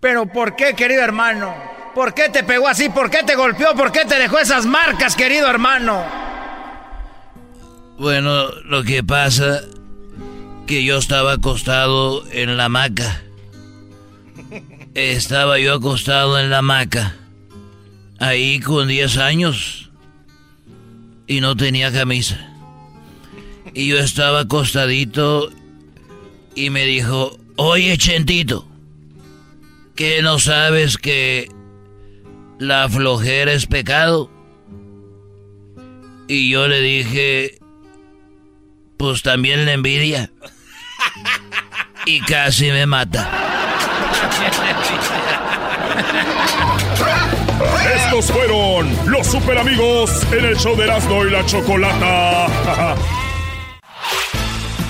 ¿Pero por qué, querido hermano? ¿Por qué te pegó así? ¿Por qué te golpeó? ¿Por qué te dejó esas marcas, querido hermano? Bueno, lo que pasa que yo estaba acostado en la hamaca. Estaba yo acostado en la hamaca. Ahí con 10 años. Y no tenía camisa. Y yo estaba acostadito y me dijo, oye Chentito, ¿que no sabes que la flojera es pecado? Y yo le dije, pues también la envidia. Y casi me mata. Estos fueron los super amigos en el show de Erasmo y la Chocolata.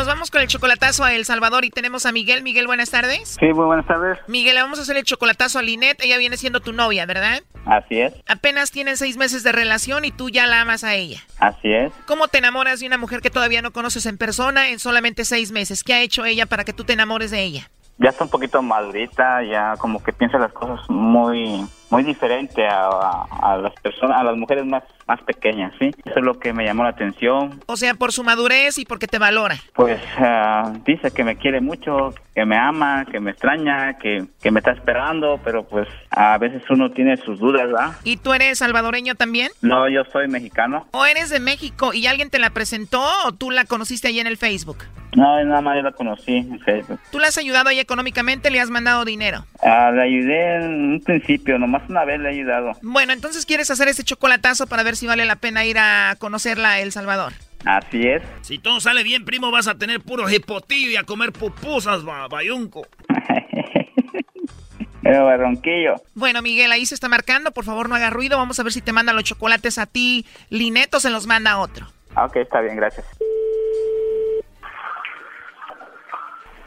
Nos vamos con el chocolatazo a El Salvador y tenemos a Miguel. Miguel, buenas tardes. Sí, muy buenas tardes. Miguel, le vamos a hacer el chocolatazo a Linet. Ella viene siendo tu novia, ¿verdad? Así es, Apenas tienen seis meses de relación y tú ya la amas a ella. así es. ¿Cómo te enamoras de una mujer que todavía no conoces en persona en solamente seis meses? ¿Qué ha hecho ella para que tú te enamores de ella? Ya está un poquito madurita, ya como que piensa las cosas muy muy diferente a, a- a las personas, a las mujeres más más pequeñas, ¿sí? Eso es lo que me llamó la atención. O sea, por su madurez y porque te valora. Pues ah, dice que me quiere mucho, que me ama, que me extraña, que, que me está esperando, pero pues a veces uno tiene sus dudas, ¿verdad? ¿Y tú eres salvadoreño también? No, yo soy mexicano. ¿O eres de México y alguien te la presentó o tú la conociste ahí en el Facebook? No, nada más yo la conocí en Facebook. ¿Tú la has ayudado ahí económicamente? ¿Le has mandado dinero? Ah, le ayudé en un principio, nomás una vez le he ayudado. Bueno, entonces quieres hacer este chocolatazo para ver si vale la pena ir a conocerla a El Salvador. Así es. Si todo sale bien, primo, vas a tener puro hipotillo y a comer pupusas, ba- bayunco. Pero barronquillo. Bueno, Miguel, ahí se está marcando. Por favor, no haga ruido. Vamos a ver si te manda los chocolates a ti, Linet, o se los manda a otro. Ah, Ok, está bien, gracias.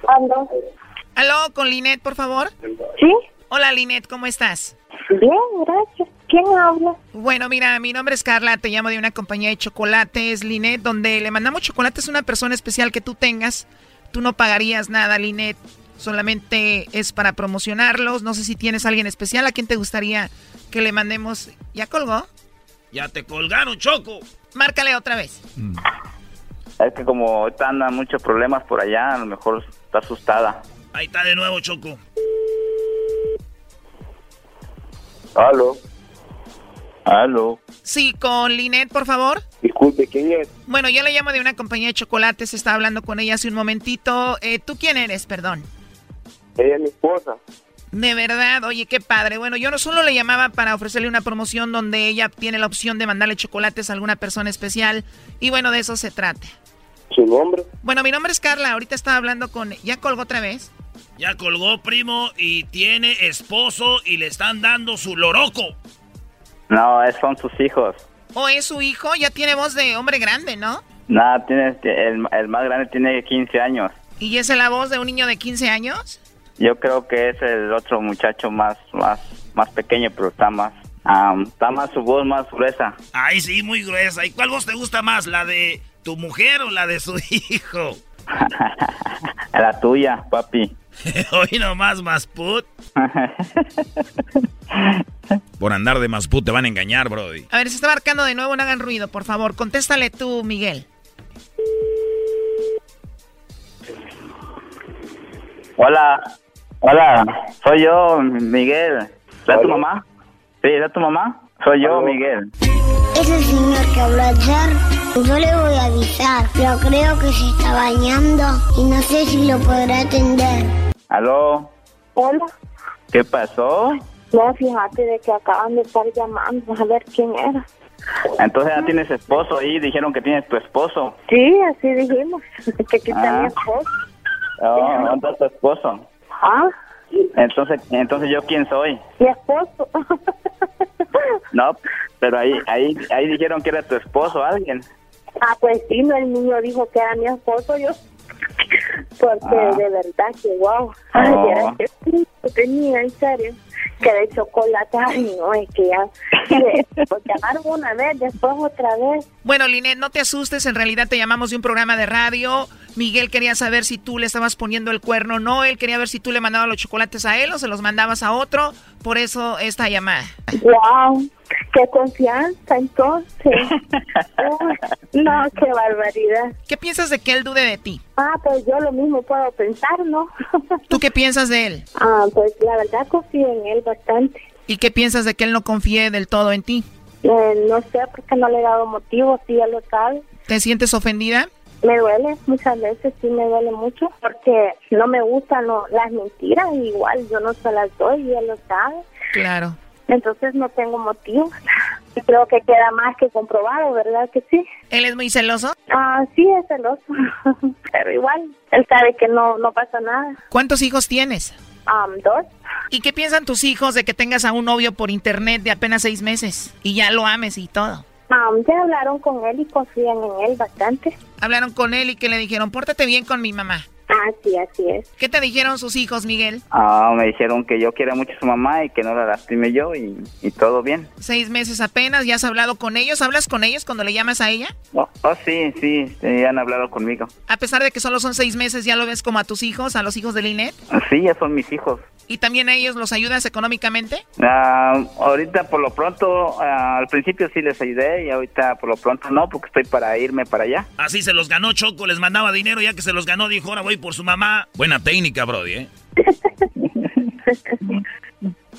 ¿Aló? ¿Aló, con Linet, por favor? Sí. Hola, Linet, ¿cómo estás? Bien, gracias. ¿Quién habla? Bueno, mira, mi nombre es Carla, te llamo de una compañía de chocolates, Linet, donde le mandamos chocolates a una persona especial que tú tengas. Tú no pagarías nada, Linet. Solamente es para promocionarlos. No sé si tienes a alguien especial a quien te gustaría que le mandemos. ¿Ya colgó? Ya te colgaron, Choco. Márcale otra vez. Es que como ahorita andan muchos problemas por allá, a lo mejor está asustada. Ahí está de nuevo, Choco. Aló. Aló. Sí, con Linet, por favor. Disculpe, ¿quién es? Bueno, yo le llamo de una compañía de chocolates, estaba hablando con ella hace un momentito. Eh, ¿Tú quién eres, perdón? Ella es mi esposa. De verdad, oye, qué padre. Bueno, yo no solo le llamaba para ofrecerle una promoción donde ella tiene la opción de mandarle chocolates a alguna persona especial. Y bueno, de eso se trata. ¿Su nombre? Bueno, mi nombre es Carla. Ahorita estaba hablando con... ¿Ya colgó otra vez? Ya colgó, primo, y tiene esposo y le están dando su loroco. No, es- son sus hijos. ¿O es su hijo? Ya tiene voz de hombre grande, ¿no? Nada, tiene, el, el más grande tiene 15 años. ¿Y es la voz de un niño de 15 años? Yo creo que es el otro muchacho más, más, más pequeño, pero está más, am, está más su voz más gruesa. Ay, sí, muy gruesa. ¿Y cuál voz te gusta más? ¿La de tu mujer o la de su hijo? La tuya, papi. Hoy nomás, más put. Por andar de más put te van a engañar, Brody. A ver, se está marcando de nuevo, no hagan ruido, por favor. Contéstale tú, Miguel. Hola, hola, soy yo, Miguel. ¿Es tu mamá? Sí, ¿es tu mamá? Soy yo, Miguel. Ese señor que habló ayer, yo le voy a avisar, pero creo que se está bañando y no sé si lo podrá atender. ¿Aló? Hola, ¿Qué pasó? no, fíjate de que acaban de estar llamando a ver quién era. Entonces ya tienes esposo ahí, dijeron que tienes tu esposo. Sí, así dijimos, que aquí está Ah. mi esposo. Oh, ¿dónde está tu esposo? Ah, Entonces, entonces yo quién soy? mi esposo. No, pero ahí, ahí, ahí dijeron que era tu esposo alguien. ah, pues sí, no, el niño dijo que era mi esposo, yo. Porque Ah. de verdad que wow. Ay, Oh. era que tenía, en serio. Que de chocolate, ay, no, es que ya. Pues llamaron una vez, después otra vez. Bueno, Linet, no te asustes, en realidad te llamamos de un programa de radio. Miguel quería saber si tú le estabas poniendo el cuerno o no. Él quería ver si tú le mandabas los chocolates a él o se los mandabas a otro. Por eso esta llamada. Wow, qué confianza, entonces. No, qué barbaridad. ¿Qué piensas de que él dude de ti? Ah, pues yo lo mismo puedo pensar, ¿no? ¿Tú qué piensas de él? Ah, pues la verdad confío en él bastante. ¿Y qué piensas de que él no confíe del todo en ti? Eh, no sé por qué no le he dado motivo, si él lo sabe. ¿Te sientes ofendida? Me duele, muchas veces sí me duele mucho, porque no me gustan no, las mentiras, igual yo no se las doy y él lo sabe. Claro. Entonces no tengo motivo. Y creo que queda más que comprobado, ¿verdad que sí? ¿Él es muy celoso? Ah, sí, es celoso. Pero igual, él sabe que no, no pasa nada. ¿Cuántos hijos tienes? Um, dos. ¿Y qué piensan tus hijos de que tengas a un novio por internet de apenas seis meses y ya lo ames y todo? Um, ya hablaron con él y confían en él bastante. Hablaron con él y que le dijeron, pórtate bien con mi mamá. Ah, sí, así es. ¿Qué te dijeron sus hijos, Miguel? Ah, me dijeron que yo quiero mucho a su mamá y que no la lastime yo y, y todo bien. Seis meses apenas, ¿ya has hablado con ellos? ¿Hablas con ellos cuando le llamas a ella? Oh, oh, sí, sí, sí, han hablado conmigo. A pesar de que solo son seis meses, ¿ya lo ves como a tus hijos, a los hijos de Linet? Sí, ya son mis hijos. ¿Y también a ellos los ayudas económicamente? Ah, ahorita por lo pronto, ah, al principio sí les ayudé y ahorita por lo pronto no, porque estoy para irme para allá. Así se los ganó Choco, les mandaba dinero, ya que se los ganó, dijo, ahora voy por su mamá. Buena técnica, Brody, ¿eh?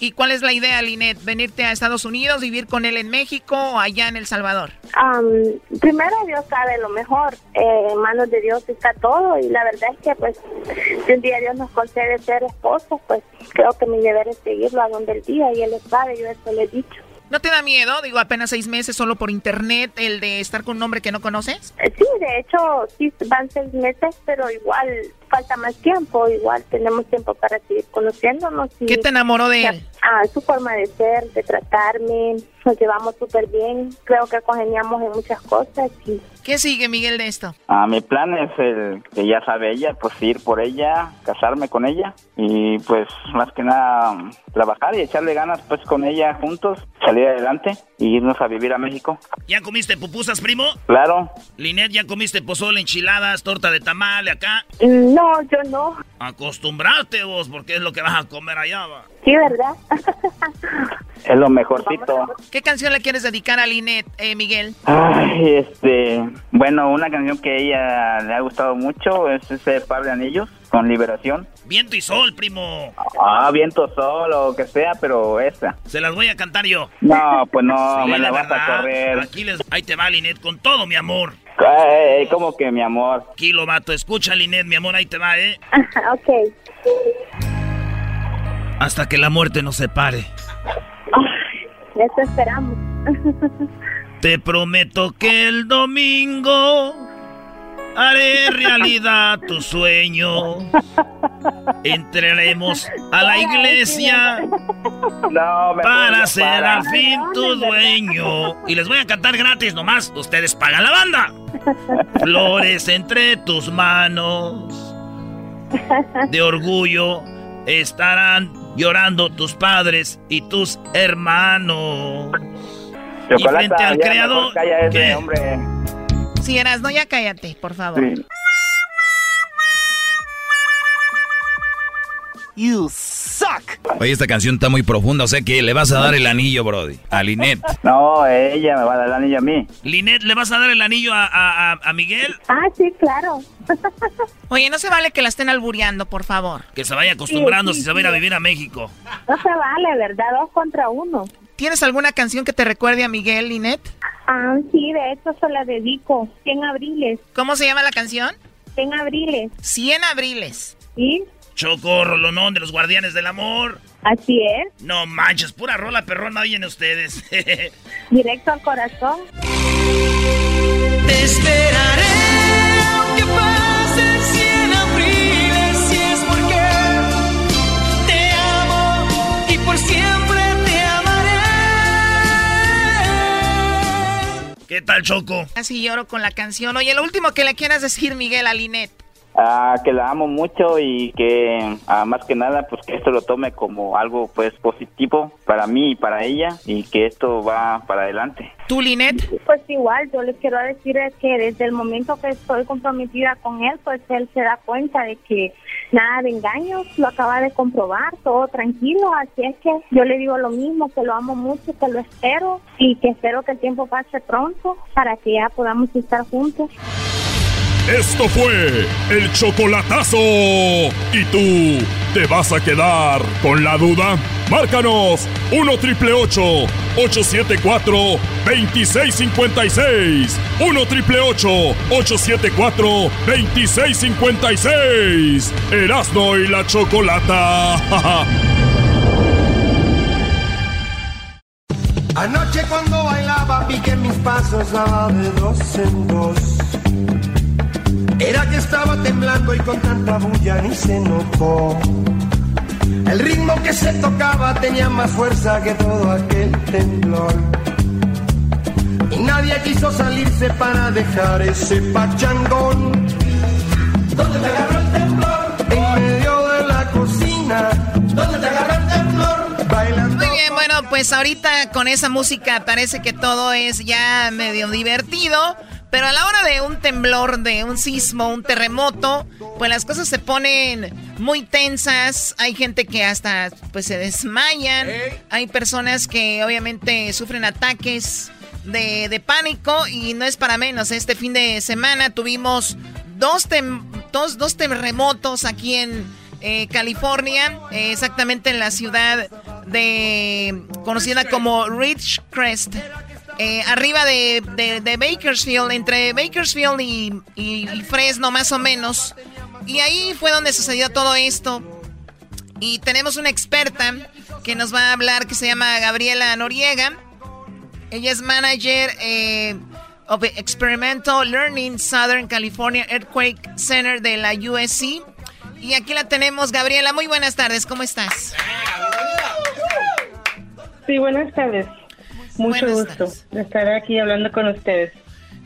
¿Y cuál es la idea, Linet? ¿Venirte a Estados Unidos, vivir con él en México o allá en El Salvador? Um, primero Dios sabe lo mejor, eh, en manos de Dios está todo y la verdad es que pues si un día Dios nos concede ser esposos, pues creo que mi deber es seguirlo a donde el día y él lo sabe, yo eso le he dicho. ¿No te da miedo? Digo, apenas seis meses solo por internet, el de estar con un hombre que no conoces. Eh, Sí, de hecho sí van seis meses, pero igual falta más tiempo, igual tenemos tiempo para seguir conociéndonos. Y, ¿Qué te enamoró de él? Ah, su forma de ser, de tratarme, nos llevamos súper bien, creo que congeniamos en muchas cosas y ¿Qué sigue, Miguel, de esto? Ah, mi plan es el que ya sabe ella, pues ir por ella, casarme con ella y pues más que nada trabajar y echarle ganas pues con ella juntos, salir adelante y irnos a vivir a México. ¿Ya comiste pupusas, primo? Claro. Linet, ¿ya comiste pozole, enchiladas, torta de tamal acá? No, yo no. Acostumbrarte vos, porque es lo que vas a comer allá, va. Sí, ¿verdad? Es lo mejorcito. ¿Qué canción le quieres dedicar a Linet, eh, Miguel? Ay, este, bueno, una canción que a ella le ha gustado mucho es ese par de anillos con liberación. Viento y sol, primo. Ah, viento sol o que sea, pero esa. Se las voy a cantar yo. No, pues no, Sí, me la vas a correr. Aquí les... Ahí te va, Linet, con todo, mi amor. Ay, como que mi amor. Kilo, vato. Escucha, Linet, mi amor, ahí te va, ¿eh? ok. Hasta que la muerte nos separe. Eso esperamos. Te prometo que el domingo haré realidad tu sueño. Entraremos a la iglesia No, para ser al fin tu dueño. Y les voy a cantar gratis nomás. Ustedes pagan la banda. Flores entre tus manos. De orgullo estarán llorando tus padres y tus hermanos. y frente al creador. Si eras, no, ya cállate, por favor. Sí. You suck. Oye, esta canción está muy profunda, o sea que le vas a dar el anillo, Brody, a Linet. No, ella me va a dar el anillo a mí. Linet, ¿le vas a dar el anillo a, a- a- a Miguel? Ah, sí, claro. Oye, no se vale que la estén albureando, por favor. Que se vaya acostumbrando Sí, sí, si se va a ir a vivir a México. No se vale, ¿verdad? Dos contra uno. ¿Tienes alguna canción que te recuerde a Miguel, Linet? Ah, sí, de hecho se la dedico. 100 abriles. ¿Cómo se llama la canción? 100 abriles. 100 abriles. ¿Sí? Choco, rolonón de los guardianes del amor. Así es. No manches, pura rola perrona oyen ustedes. Directo al corazón. Te esperaré ¿Qué tal, Choco? Así lloro con la canción. Oye, lo último que le quieras decir, Miguel, a. Ah, que la amo mucho y que ah, más que nada pues que esto lo tome como algo pues positivo para mí y para ella y que esto va para adelante. ¿Tú, Linet? Pues igual, yo les quiero decir es que desde el momento que estoy comprometida con él, pues él se da cuenta de que nada de engaños, lo acaba de comprobar, todo tranquilo, así es que yo le digo lo mismo, que lo amo mucho, que lo espero y que espero que el tiempo pase pronto para que ya podamos estar juntos. Esto fue el chocolatazo. ¿Y tú te vas a quedar con la duda? Márcanos 1 triple 874 2656. 1 triple 874 2656. Erasno y la chocolata. Anoche cuando bailaba vi que mis pasos daba de dos en dos. Era que estaba temblando y con tanta bulla ni se notó. El ritmo que se tocaba tenía más fuerza que todo aquel temblor. Y nadie quiso salirse para dejar ese pachangón. ¿Dónde te agarró el temblor? En medio de la cocina. ¿Dónde te agarró el temblor? Bailando. Muy bien, bueno, pues ahorita con esa música parece que todo es ya medio divertido. Pero a la hora de un temblor, de un sismo, un terremoto, pues las cosas se ponen muy tensas. Hay gente que hasta pues se desmayan. Hay personas que obviamente sufren ataques de, de pánico y no es para menos. Este fin de semana tuvimos dos, tem- dos, dos terremotos aquí en eh, California, eh, exactamente en la ciudad de conocida como Ridgecrest. Eh, arriba de, de- Bakersfield, entre Bakersfield y Fresno más o menos. Y ahí fue donde sucedió todo esto. Y tenemos una experta que nos va a hablar que se llama Gabriela Noriega. Ella es manager eh, of Experimental Learning Southern California Earthquake Center de la USC. Y aquí la tenemos, Gabriela. Muy buenas tardes, ¿cómo estás? Sí, buenas tardes. Mucho Buenas gusto de estar aquí hablando con ustedes.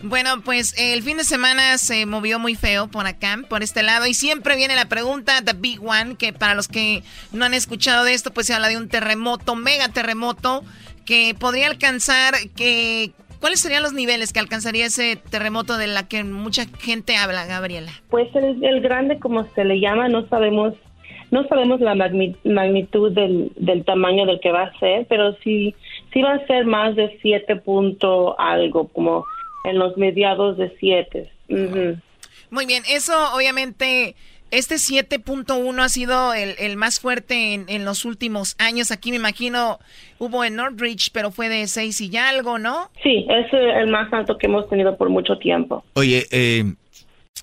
Bueno, pues el fin de semana se movió muy feo por acá, por este lado, y siempre viene la pregunta, The Big One, que para los que no han escuchado de esto, pues se habla de un terremoto, mega terremoto, que podría alcanzar, que ¿cuáles serían los niveles que alcanzaría ese terremoto de la que mucha gente habla, Gabriela? Pues el, el grande, como se le llama, no sabemos no sabemos la magnitud del, del tamaño del que va a ser, pero sí, sí va a ser más de 7 punto algo, como en los mediados de 7. Muy bien, eso obviamente este 7.1 ha sido el, más fuerte en, los últimos años. Aquí me imagino hubo en Northridge, pero fue de 6 y ya algo, ¿no? Sí, es el más alto que hemos tenido por mucho tiempo. Oye, eh,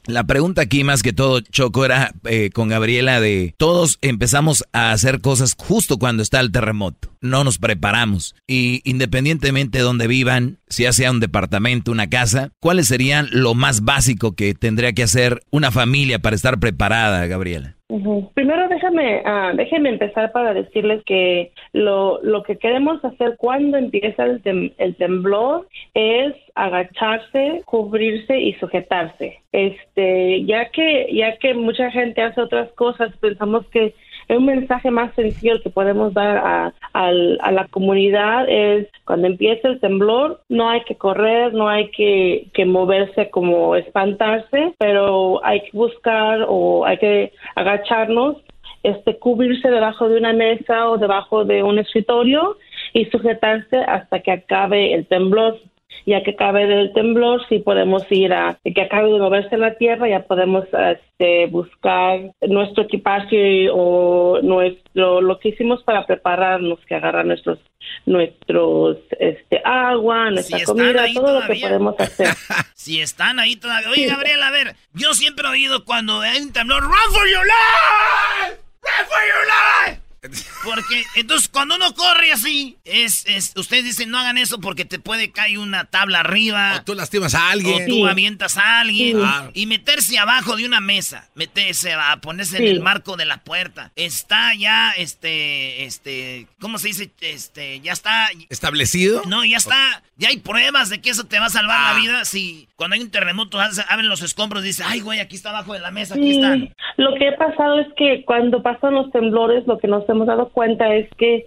la pregunta aquí más que todo, Choco, era eh, con Gabriela de todos empezamos a hacer cosas justo cuando está el terremoto. No nos preparamos. Y independientemente de donde vivan, si sea un departamento, una casa, ¿cuáles serían lo más básico que tendría que hacer una familia para estar preparada, Gabriela? Primero déjame, uh, déjeme empezar para decirles que lo, lo que queremos hacer cuando empieza el, el temblor es agacharse, cubrirse y sujetarse. Este, ya que ya que mucha gente hace otras cosas, pensamos que un mensaje más sencillo que podemos dar a, a, la comunidad es cuando empieza el temblor, no hay que correr, no hay que, que moverse como espantarse, pero hay que buscar o hay que agacharnos este, cubrirse debajo de una mesa o debajo de un escritorio y sujetarse hasta que acabe el temblor ya que acabe del temblor, si podemos ir a que acabe de moverse la tierra, ya podemos este, buscar nuestro equipaje o nuestro lo que hicimos para prepararnos, que agarrar nuestros nuestros este agua, nuestra comida, todo lo que podemos hacer. si están ahí todavía. Oye, Gabriel, a ver, yo siempre he oído cuando hay un temblor, run for your life, run for your life. Porque entonces cuando uno corre así, es, es, ustedes dicen no hagan eso porque te puede caer una tabla arriba. O tú lastimas a alguien. O tú avientas a alguien. Y meterse abajo de una mesa. Meterse a ponerse en el marco de la puerta. Está ya, este, este, ¿cómo se dice? Este, ya está. ¿Establecido? No, ya está. Ya hay pruebas de que eso te va a salvar la ah. vida. Si cuando hay un terremoto abren los escombros y dices, ay güey, aquí está abajo de la mesa, aquí están. Lo que ha pasado es que cuando pasan los temblores, lo que nos hemos dado cuenta es que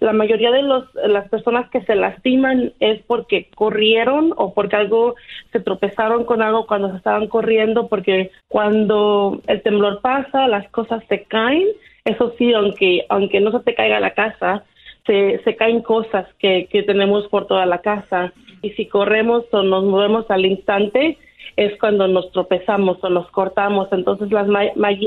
la mayoría de los, las personas que se lastiman es porque corrieron o porque algo se tropezaron con algo cuando se estaban corriendo, porque cuando el temblor pasa, las cosas se caen. Eso sí, aunque, aunque no se te caiga la casa, se, se caen cosas que, que tenemos por toda la casa. Y si corremos o nos movemos al instante, es cuando nos tropezamos o nos cortamos. Entonces, la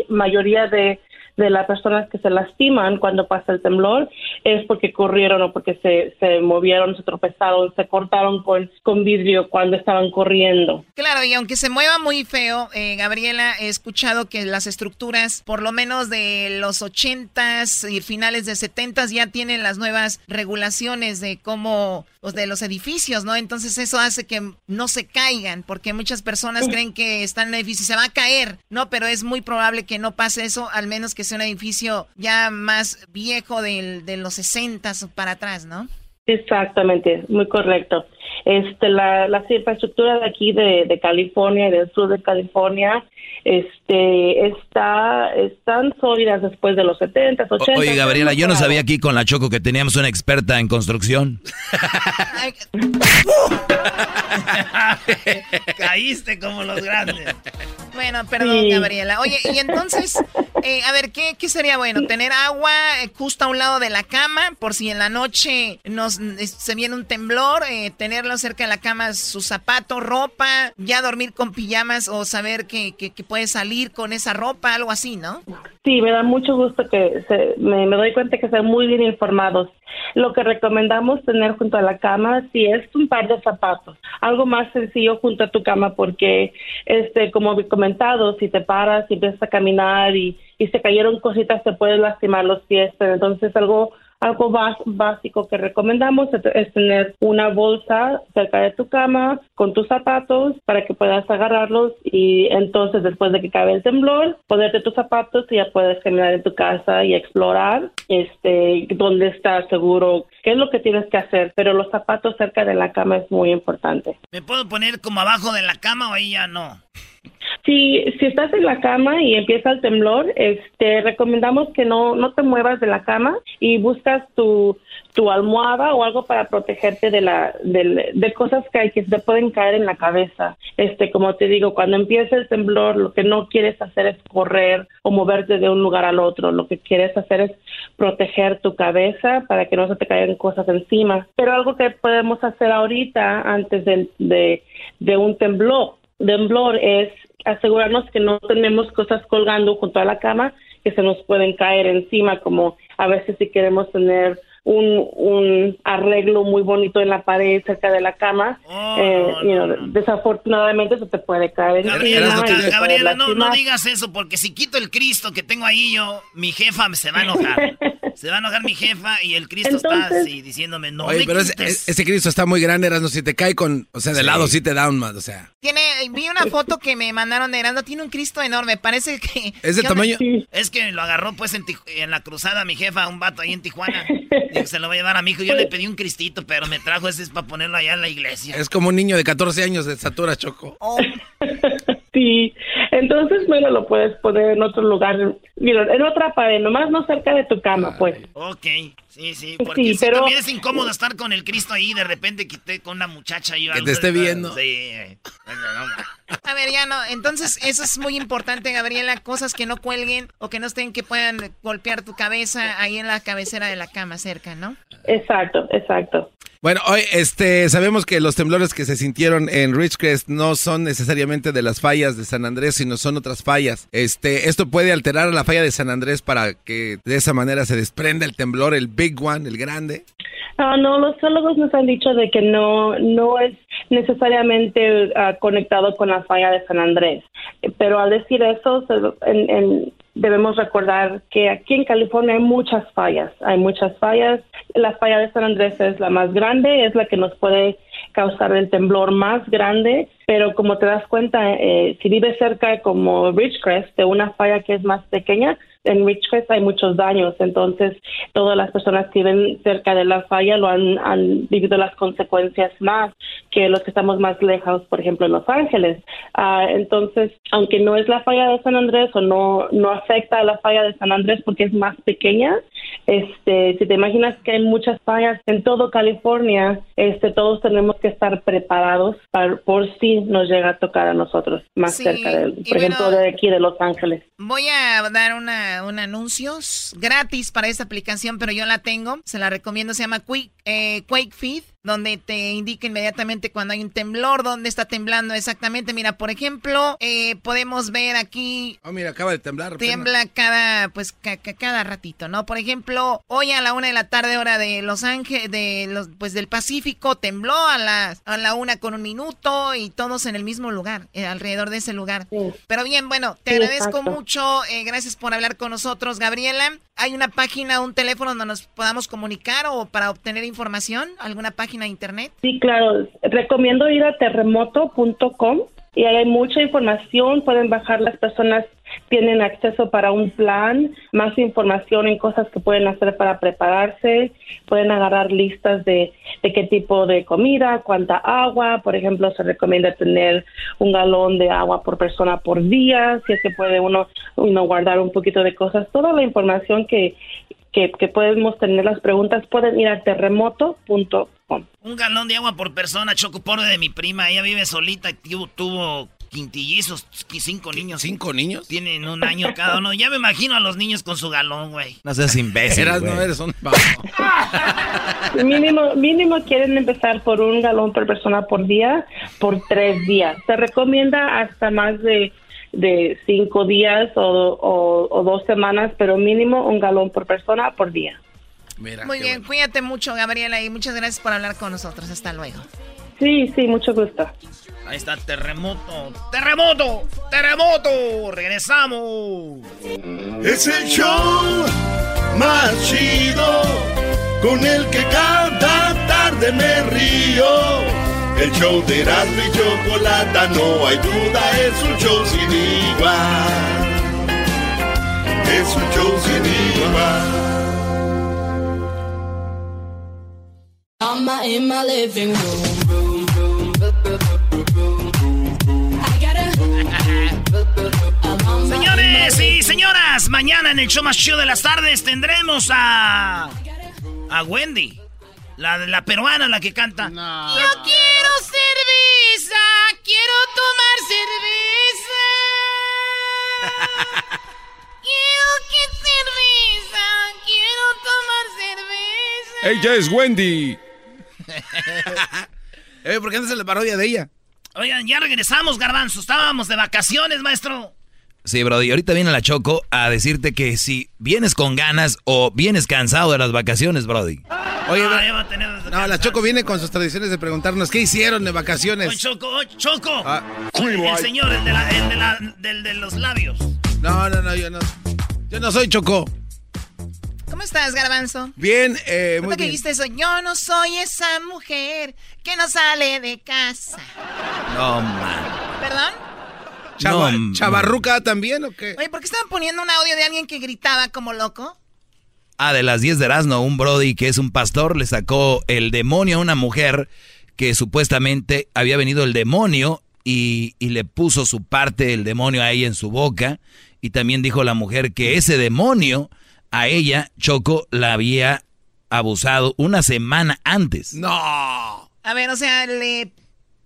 mayoría de de las personas que se lastiman cuando pasa el temblor es porque corrieron o porque se, se movieron, se tropezaron, se cortaron con, con vidrio cuando estaban corriendo. Claro, y aunque se mueva muy feo, eh, Gabriela, he escuchado que las estructuras, por lo menos de los 80s y finales de 70s, ya tienen las nuevas regulaciones de cómo, pues, de los edificios, ¿no? Entonces eso hace que no se caigan, porque muchas personas creen que están en el edificio y se va a caer, ¿no? Pero es muy probable que no pase eso, al menos que es un edificio ya más viejo del, de los 60 para atrás, ¿no? Exactamente, muy correcto. Este, la, la infraestructura de aquí de, California del sur de California este, está, están sólidas después de los 70, 80. Oye, Gabriela, yo no sabía aquí con la Choco que teníamos una experta en construcción. Caíste como los grandes. Bueno, perdón, Gabriela. Oye, y entonces, eh, a ver, ¿qué, ¿qué, sería bueno? ¿Tener agua eh, justo a un lado de la cama por si en la noche nos se viene un temblor? Eh, tenerlo cerca de la cama, sus zapatos, ropa, ya dormir con pijamas o saber que, que, que puede salir con esa ropa, algo así, ¿no? Sí, me da mucho gusto que se, me, doy cuenta que están muy bien informados. Lo que recomendamos tener junto a la cama, si es un par de zapatos, algo más sencillo junto a tu cama, porque, este, como he comentado, si te paras y empiezas a caminar y, y se cayeron cositas, te puedes lastimar los pies, entonces algo algo básico que recomendamos es tener una bolsa cerca de tu cama con tus zapatos para que puedas agarrarlos y entonces después de que acabe el temblor, ponerte tus zapatos y ya puedes caminar en tu casa y explorar este dónde estás seguro, qué es lo que tienes que hacer, pero los zapatos cerca de la cama es muy importante. ¿Me puedo poner como abajo de la cama o ahí ya no? Si, si estás en la cama y empieza el temblor, este, recomendamos que no, no te muevas de la cama y buscas tu, tu almohada o algo para protegerte de la de, de cosas que, hay que te pueden caer en la cabeza. Este, como te digo, cuando empieza el temblor, lo que no quieres hacer es correr o moverte de un lugar al otro. Lo que quieres hacer es proteger tu cabeza para que no se te caigan cosas encima. Pero algo que podemos hacer ahorita antes de, de, de un temblor, temblor es asegurarnos que no tenemos cosas colgando junto a la cama que se nos pueden caer encima, como a veces si queremos tener un, un arreglo muy bonito en la pared cerca de la cama. Oh, eh, you know, Desafortunadamente eso te puede caer Gabriela, encima Gabriela, no, no digas eso, porque si quito el Cristo que tengo ahí yo, mi jefa se va a enojar. se va a enojar mi jefa y el Cristo está Entonces- así diciéndome, no Oye, me pero ese, Cristo está muy grande, Erasmo. Si te cae con. O sea, de Sí. lado sí te da un más. O sea. Tiene, vi una foto que me mandaron de Erasmo, tiene un Cristo enorme, parece que... ¿Es de tamaño? Es que lo agarró pues en, en la cruzada mi jefa, un vato ahí en Tijuana. Dijo, se lo va a llevar a mi hijo. Yo le pedí un cristito, pero me trajo ese para ponerlo allá en la iglesia. Es como un niño de 14 años de estatura, Choco. Sí, entonces, bueno, lo puedes poner en otro lugar, mira, en otra pared, nomás no cerca de tu cama, pues. Ok, sí, sí, porque Sí, sí, pero- también es incómodo estar con el Cristo ahí de repente que esté con una muchacha y Que te esté viendo. Sí. A ver, ya no. Entonces, eso es muy importante, Gabriela. Cosas que no cuelguen o que no estén que puedan golpear tu cabeza ahí en la cabecera de la cama cerca, ¿no? Exacto, exacto. Bueno, hoy este, sabemos que los temblores que se sintieron en Ridgecrest no son necesariamente de las fallas de San Andrés, sino son otras fallas. Este, esto puede alterar a la falla de San Andrés para que de esa manera se desprenda el temblor, el big one, el grande. Ah, no, los geólogos nos han dicho de que no, no es necesariamente ah, conectado con la falla de San Andrés. Pero al decir eso, en- en- debemos recordar que aquí en California hay muchas fallas. Hay muchas fallas. La falla de San Andrés es la más grande, es la que nos puede causar el temblor más grande. Pero como te das cuenta, eh, si vives cerca como Ridgecrest, de una falla que es más pequeña, en Ridgecrest hay muchos daños, entonces todas las personas que viven cerca de la falla lo han, han vivido las consecuencias más que los que estamos más lejos, por ejemplo, en Los Ángeles. Ah, entonces, aunque no es la falla de San Andrés o no, no afecta a la falla de San Andrés porque es más pequeña, este, si te imaginas que hay muchas fallas en todo California, este, todos tenemos que estar preparados para, por si nos llega a tocar a nosotros más Sí, cerca, del, y por ejemplo, bueno- de aquí de Los Ángeles. Voy a dar una, un anuncios gratis para esta aplicación, pero yo la tengo. Se la recomiendo. Se llama Quick, eh, Quake Feed, donde te indica inmediatamente cuando hay un temblor, dónde está temblando exactamente. Mira, por ejemplo, eh, podemos ver aquí Oh, mira, acaba de temblar. tiembla cada pues ca- ca- cada ratito, ¿no? Por ejemplo, hoy a la una de la tarde hora de Los Ángeles, de los pues del Pacífico tembló a la a la una con un minuto y todos en el mismo lugar, eh, alrededor de ese lugar. Pero bien, bueno, te Sí, agradezco exacto. mucho, eh, gracias por hablar con nosotros, Gabriela. ¿Hay una página, un teléfono donde nos podamos comunicar o para obtener información? ¿Alguna página internet? Sí, claro. Recomiendo ir a terremoto.com y hay mucha información. Pueden bajar las personas, tienen acceso para un plan, más información en cosas que pueden hacer para prepararse. Pueden agarrar listas de, de qué tipo de comida, cuánta agua. Por ejemplo, se recomienda tener un galón de agua por persona por día. Si es que puede uno guardar un poquito de cosas. Toda la información que, que, que podemos tener las preguntas pueden ir a terremoto.com. Un galón de agua por persona, choco pobre de mi prima. Ella vive solita, tuvo, tuvo quintillizos, qu- cinco niños. ¿Cinco niños? Tienen un año cada uno. Ya me imagino a los niños con su galón, güey. No seas imbécil. Eras, güey. no eres un Mínimo, mínimo quieren empezar por un galón por persona por día por tres días. Se recomienda hasta más de, de cinco días o, o- o dos semanas, pero mínimo un galón por persona por día. Muy bien, cuídate mucho, Gabriela, y muchas gracias por hablar con nosotros. Hasta luego. Sí, sí, mucho gusto. Ahí está, terremoto. ¡Terremoto! ¡Terremoto! ¡Regresamos! Es el show más chido con el que cada tarde me río. El show de Erasmo y Chocolata, no hay duda, es un show sin igual. Es un show sin igual. I'm in my living room. Señores y señoras, mañana en el show más chido de las tardes tendremos a a Wendy. La, la peruana, la que canta. Yo quiero cerveza, quiero tomar cerveza. quiero que cerveza, quiero tomar cerveza. Ella es Wendy. eh, ¿Por qué no se la parodia de ella? Oigan, ya regresamos, Garbanzo. Estábamos de vacaciones, maestro. Sí, Brody, ahorita viene la Choco a decirte que si vienes con ganas o vienes cansado de las vacaciones, Brody. Oye, Ah, ya va a tener no, la Choco viene con sus tradiciones de preguntarnos qué hicieron de vacaciones. Oye, Choco, oye, Choco. Ah. el señor, el de, la, el de, la, del de los labios. No, no, no, yo no. Yo no soy Choco. ¿Cómo estás, Garbanzo? Bien, eh, muy ¿Tú que bien. dijiste eso? Yo no soy esa mujer que no sale de casa. No, man. ¿Perdón? Chava- No, ¿Chavarruca también o qué? Oye, ¿por qué estaban poniendo un audio de alguien que gritaba como loco? Ah, de las 10 de Erasmo, un Brody que es un pastor le sacó el demonio a una mujer que supuestamente había venido el demonio y, y le puso su parte del demonio a ella en su boca. Y también dijo la mujer que ese demonio a ella, Choco, la había abusado una semana antes. No. A ver, o sea, le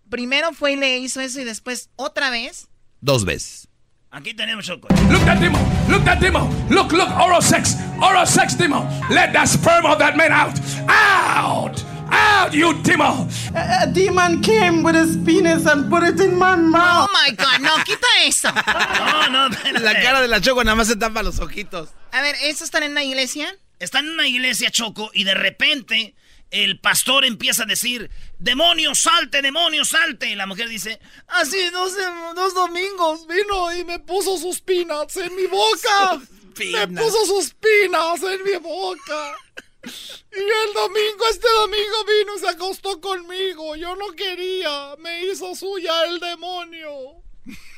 primero fue y le hizo eso y después otra vez. Dos veces. Aquí tenemos Choco. Look that demon. Look that demon. Look, look, oral sex. Oral sex demon. Let that sperm of that man out. Out. Out, you demon. A, a demon came with his penis and put it in my mouth. Oh my god, no, quita eso. No, no, La cara de la Choco nada más se tapa los ojitos. A ver, ¿estos están en una iglesia? Están en una iglesia, Choco, y de repente el pastor empieza a decir, demonio, salte, demonio, salte. Y la mujer dice, Así dos, dos domingos vino y me puso sus peanuts en mi boca. Me puso sus peanuts en mi boca. Y el domingo, este domingo vino y se acostó conmigo. Yo no quería. Me hizo suya el demonio.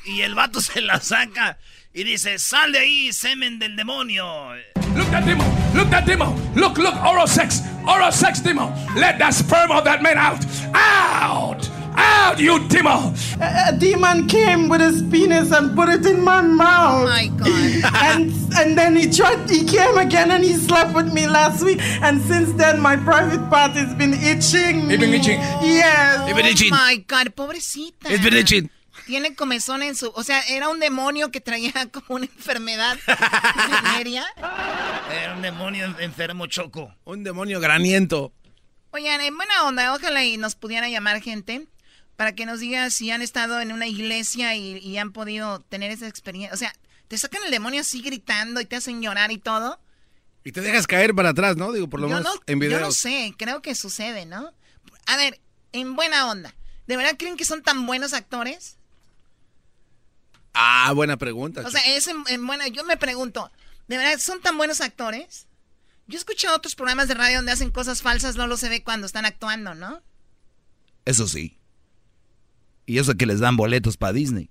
y el vato se la saca y dice, sal de ahí, semen del demonio. Look that demon. Look that demon. Look, look, oral sex. Oral sex demon. Let that sperm of that man out. Out. Out, you demon. A, a demon came with his penis and put it in my mouth. Oh my god. and and then he tried he came again and he slept with me last week and since then my private part has been itching It's been itching. yes oh It's been itching. Oh my god, pobrecita. It's been itching. Tiene comezón en su... O sea, era un demonio que traía como una enfermedad venérea. Era un demonio en- enfermo, Choco. Un demonio graniento. Oigan, en buena onda, ojalá y nos pudiera llamar gente para que nos diga si han estado en una iglesia y, y han podido tener esa experiencia. O sea, te sacan el demonio así gritando y te hacen llorar y todo. Y te dejas caer para atrás, ¿no? Digo, por lo yo, menos no, en yo videos. no sé, creo que sucede, ¿no? A ver, en buena onda, ¿de verdad creen que son tan buenos actores? Ah, buena pregunta. O sea, es en, en buena. Yo me pregunto, ¿de verdad son tan buenos actores? Yo he escuchado otros programas de radio donde hacen cosas falsas, no lo se ve cuando están actuando, ¿no? Eso sí. Y eso que les dan boletos para Disney.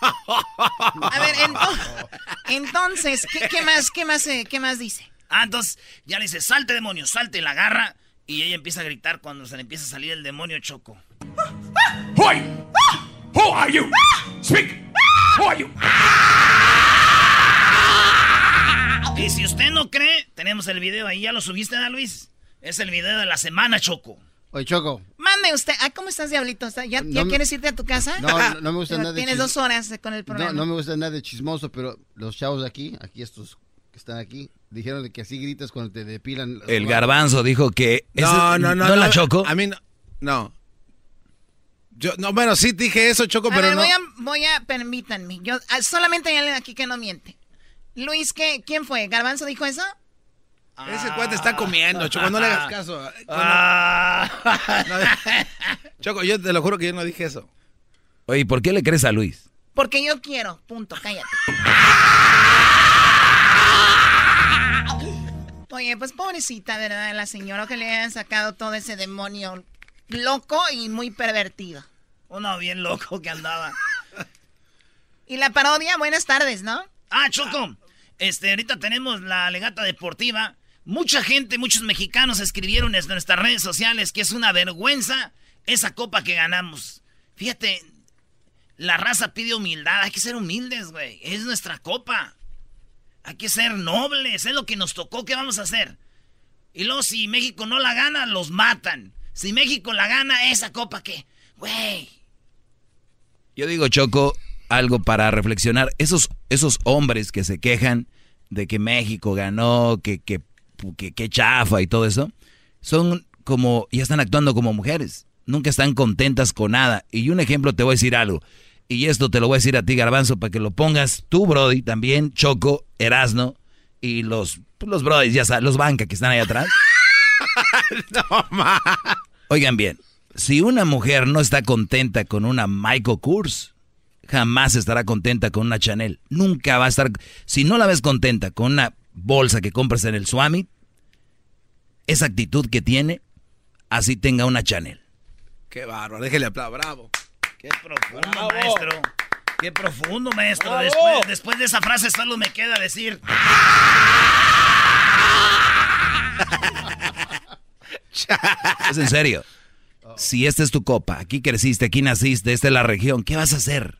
A ver, ento- entonces, ¿qué, qué más, qué más, eh, qué más dice? Ah, entonces ya le dice, salte, demonio, salte, la agarra. Y ella empieza a gritar cuando se le empieza a salir el demonio, Choco. You? Who are you? Speak. Who are you? Y si usted no cree, tenemos el video ahí, ¿ya lo subiste, ¿da, Luis? Es el video de la semana, Choco. Oye, Choco. Mande usted. Ah, ¿cómo estás, Diablito? ¿Está- ¿Ya, ya No me- quieres irte a tu casa? No, no, no me gusta Pero nada de Tienes chis- dos horas con el programa. No, no me gusta nada de chismoso, pero los chavos de aquí, aquí estos que están aquí, dijeron de que así gritas cuando te depilan. El garbanzo dijo que... ese- No, no, no. ¿No la chocó? A mí no. No. Yo, no, bueno, sí dije eso, Choco, A pero ver, no. voy a, voy a, permítanme. Yo, ah, solamente hay alguien aquí que no miente. Luis, ¿qué, ¿quién fue? ¿Garbanzo dijo eso? Ese cuate está comiendo, Choco, no le hagas caso. Ah. No, Choco, yo te lo juro que yo no dije eso. Oye, ¿por qué le crees a Luis? Porque yo quiero. Punto, cállate. Oye, pues pobrecita, ¿verdad? La señora que le hayan sacado todo ese demonio loco y muy pervertido. Uno bien loco que andaba. Y la parodia, buenas tardes, ¿no? Ah, Choco. Este, ahorita tenemos la legata deportiva. Mucha gente, muchos mexicanos escribieron en nuestras redes sociales que es una vergüenza esa copa que ganamos. Fíjate, la raza pide humildad. Hay que ser humildes, güey. Es nuestra copa. Hay que ser nobles, es lo que nos tocó, ¿qué vamos a hacer? Y luego si México no la gana, los matan. Si México la gana, esa copa qué? Güey. Yo digo, Choco, algo para reflexionar. Esos, esos hombres que se quejan de que México ganó, que, que, que, chafa y todo eso, son como, ya están actuando como mujeres. Nunca están contentas con nada. Y un ejemplo te voy a decir algo. Y esto te lo voy a decir a ti, Garbanzo, para que lo pongas tú, Brody, también, Choco, Erasno, y los, pues, los Brody, ya sabes, los banca que están ahí atrás. no, ma. Oigan bien, si una mujer no está contenta con una Michael Kors, jamás estará contenta con una Chanel. Nunca va a estar. Si no la ves contenta con una bolsa que compras en el Swami, esa actitud que tiene, así tenga una Chanel. Qué bárbaro, déjele aplaudir, bravo. Qué profundo, maestro. Qué profundo, maestro. Después, después de esa frase solo me queda decir. es en serio. Si esta es tu copa, aquí creciste, aquí naciste, esta es la región, ¿qué vas a hacer?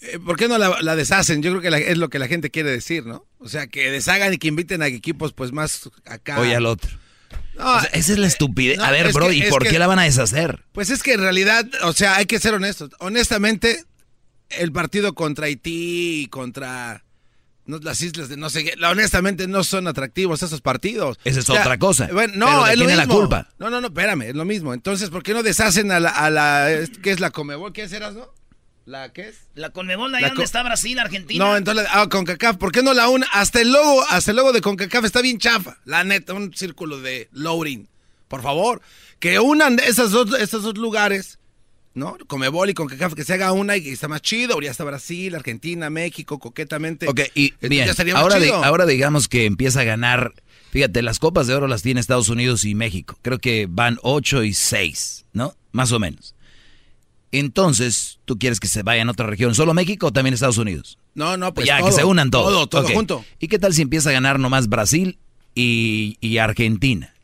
Eh, ¿Por qué no la, deshacen? Yo creo que es lo que la gente quiere decir, ¿no? O sea, que deshagan y que inviten a equipos pues más acá. Oye al otro. esa es la estupidez. a ver, bro, ¿y por qué la van a deshacer? Pues es que en realidad, o sea, hay que ser honestos. Honestamente, el partido contra Haití y contra las islas de no sé qué, honestamente no son atractivos esos partidos. Esa es otra cosa. Bueno, no, es lo mismo. la culpa. No, no, no, espérame, es lo mismo. Entonces, ¿por qué no deshacen a la, a la ¿qué es la Comebol? ¿Qué serás, no? ¿La qué es? La Conmebol, ahí donde está Brasil, Argentina. No, entonces, ah, CONCACAF, ¿por qué no la una? Hasta el logo, hasta el logo de CONCACAF está bien chafa. La neta, un círculo de loading. Por favor, que unan esas dos, esos dos lugares, ¿no? Comebol y CONCACAF, que se haga una y que está más chido. Ya está Brasil, Argentina, México, coquetamente. Ok, y bien, ahora, ahora digamos que empieza a ganar... Fíjate, las copas de oro las tiene Estados Unidos y México. Creo que van 8 y 6, ¿no? Más o menos. Entonces, ¿tú quieres que se vayan a otra región? ¿Solo México o también Estados Unidos? No, no, pues Ya, que se unan todos. Todo, todo junto. ¿Y qué tal si empieza a ganar nomás Brasil y, Argentina?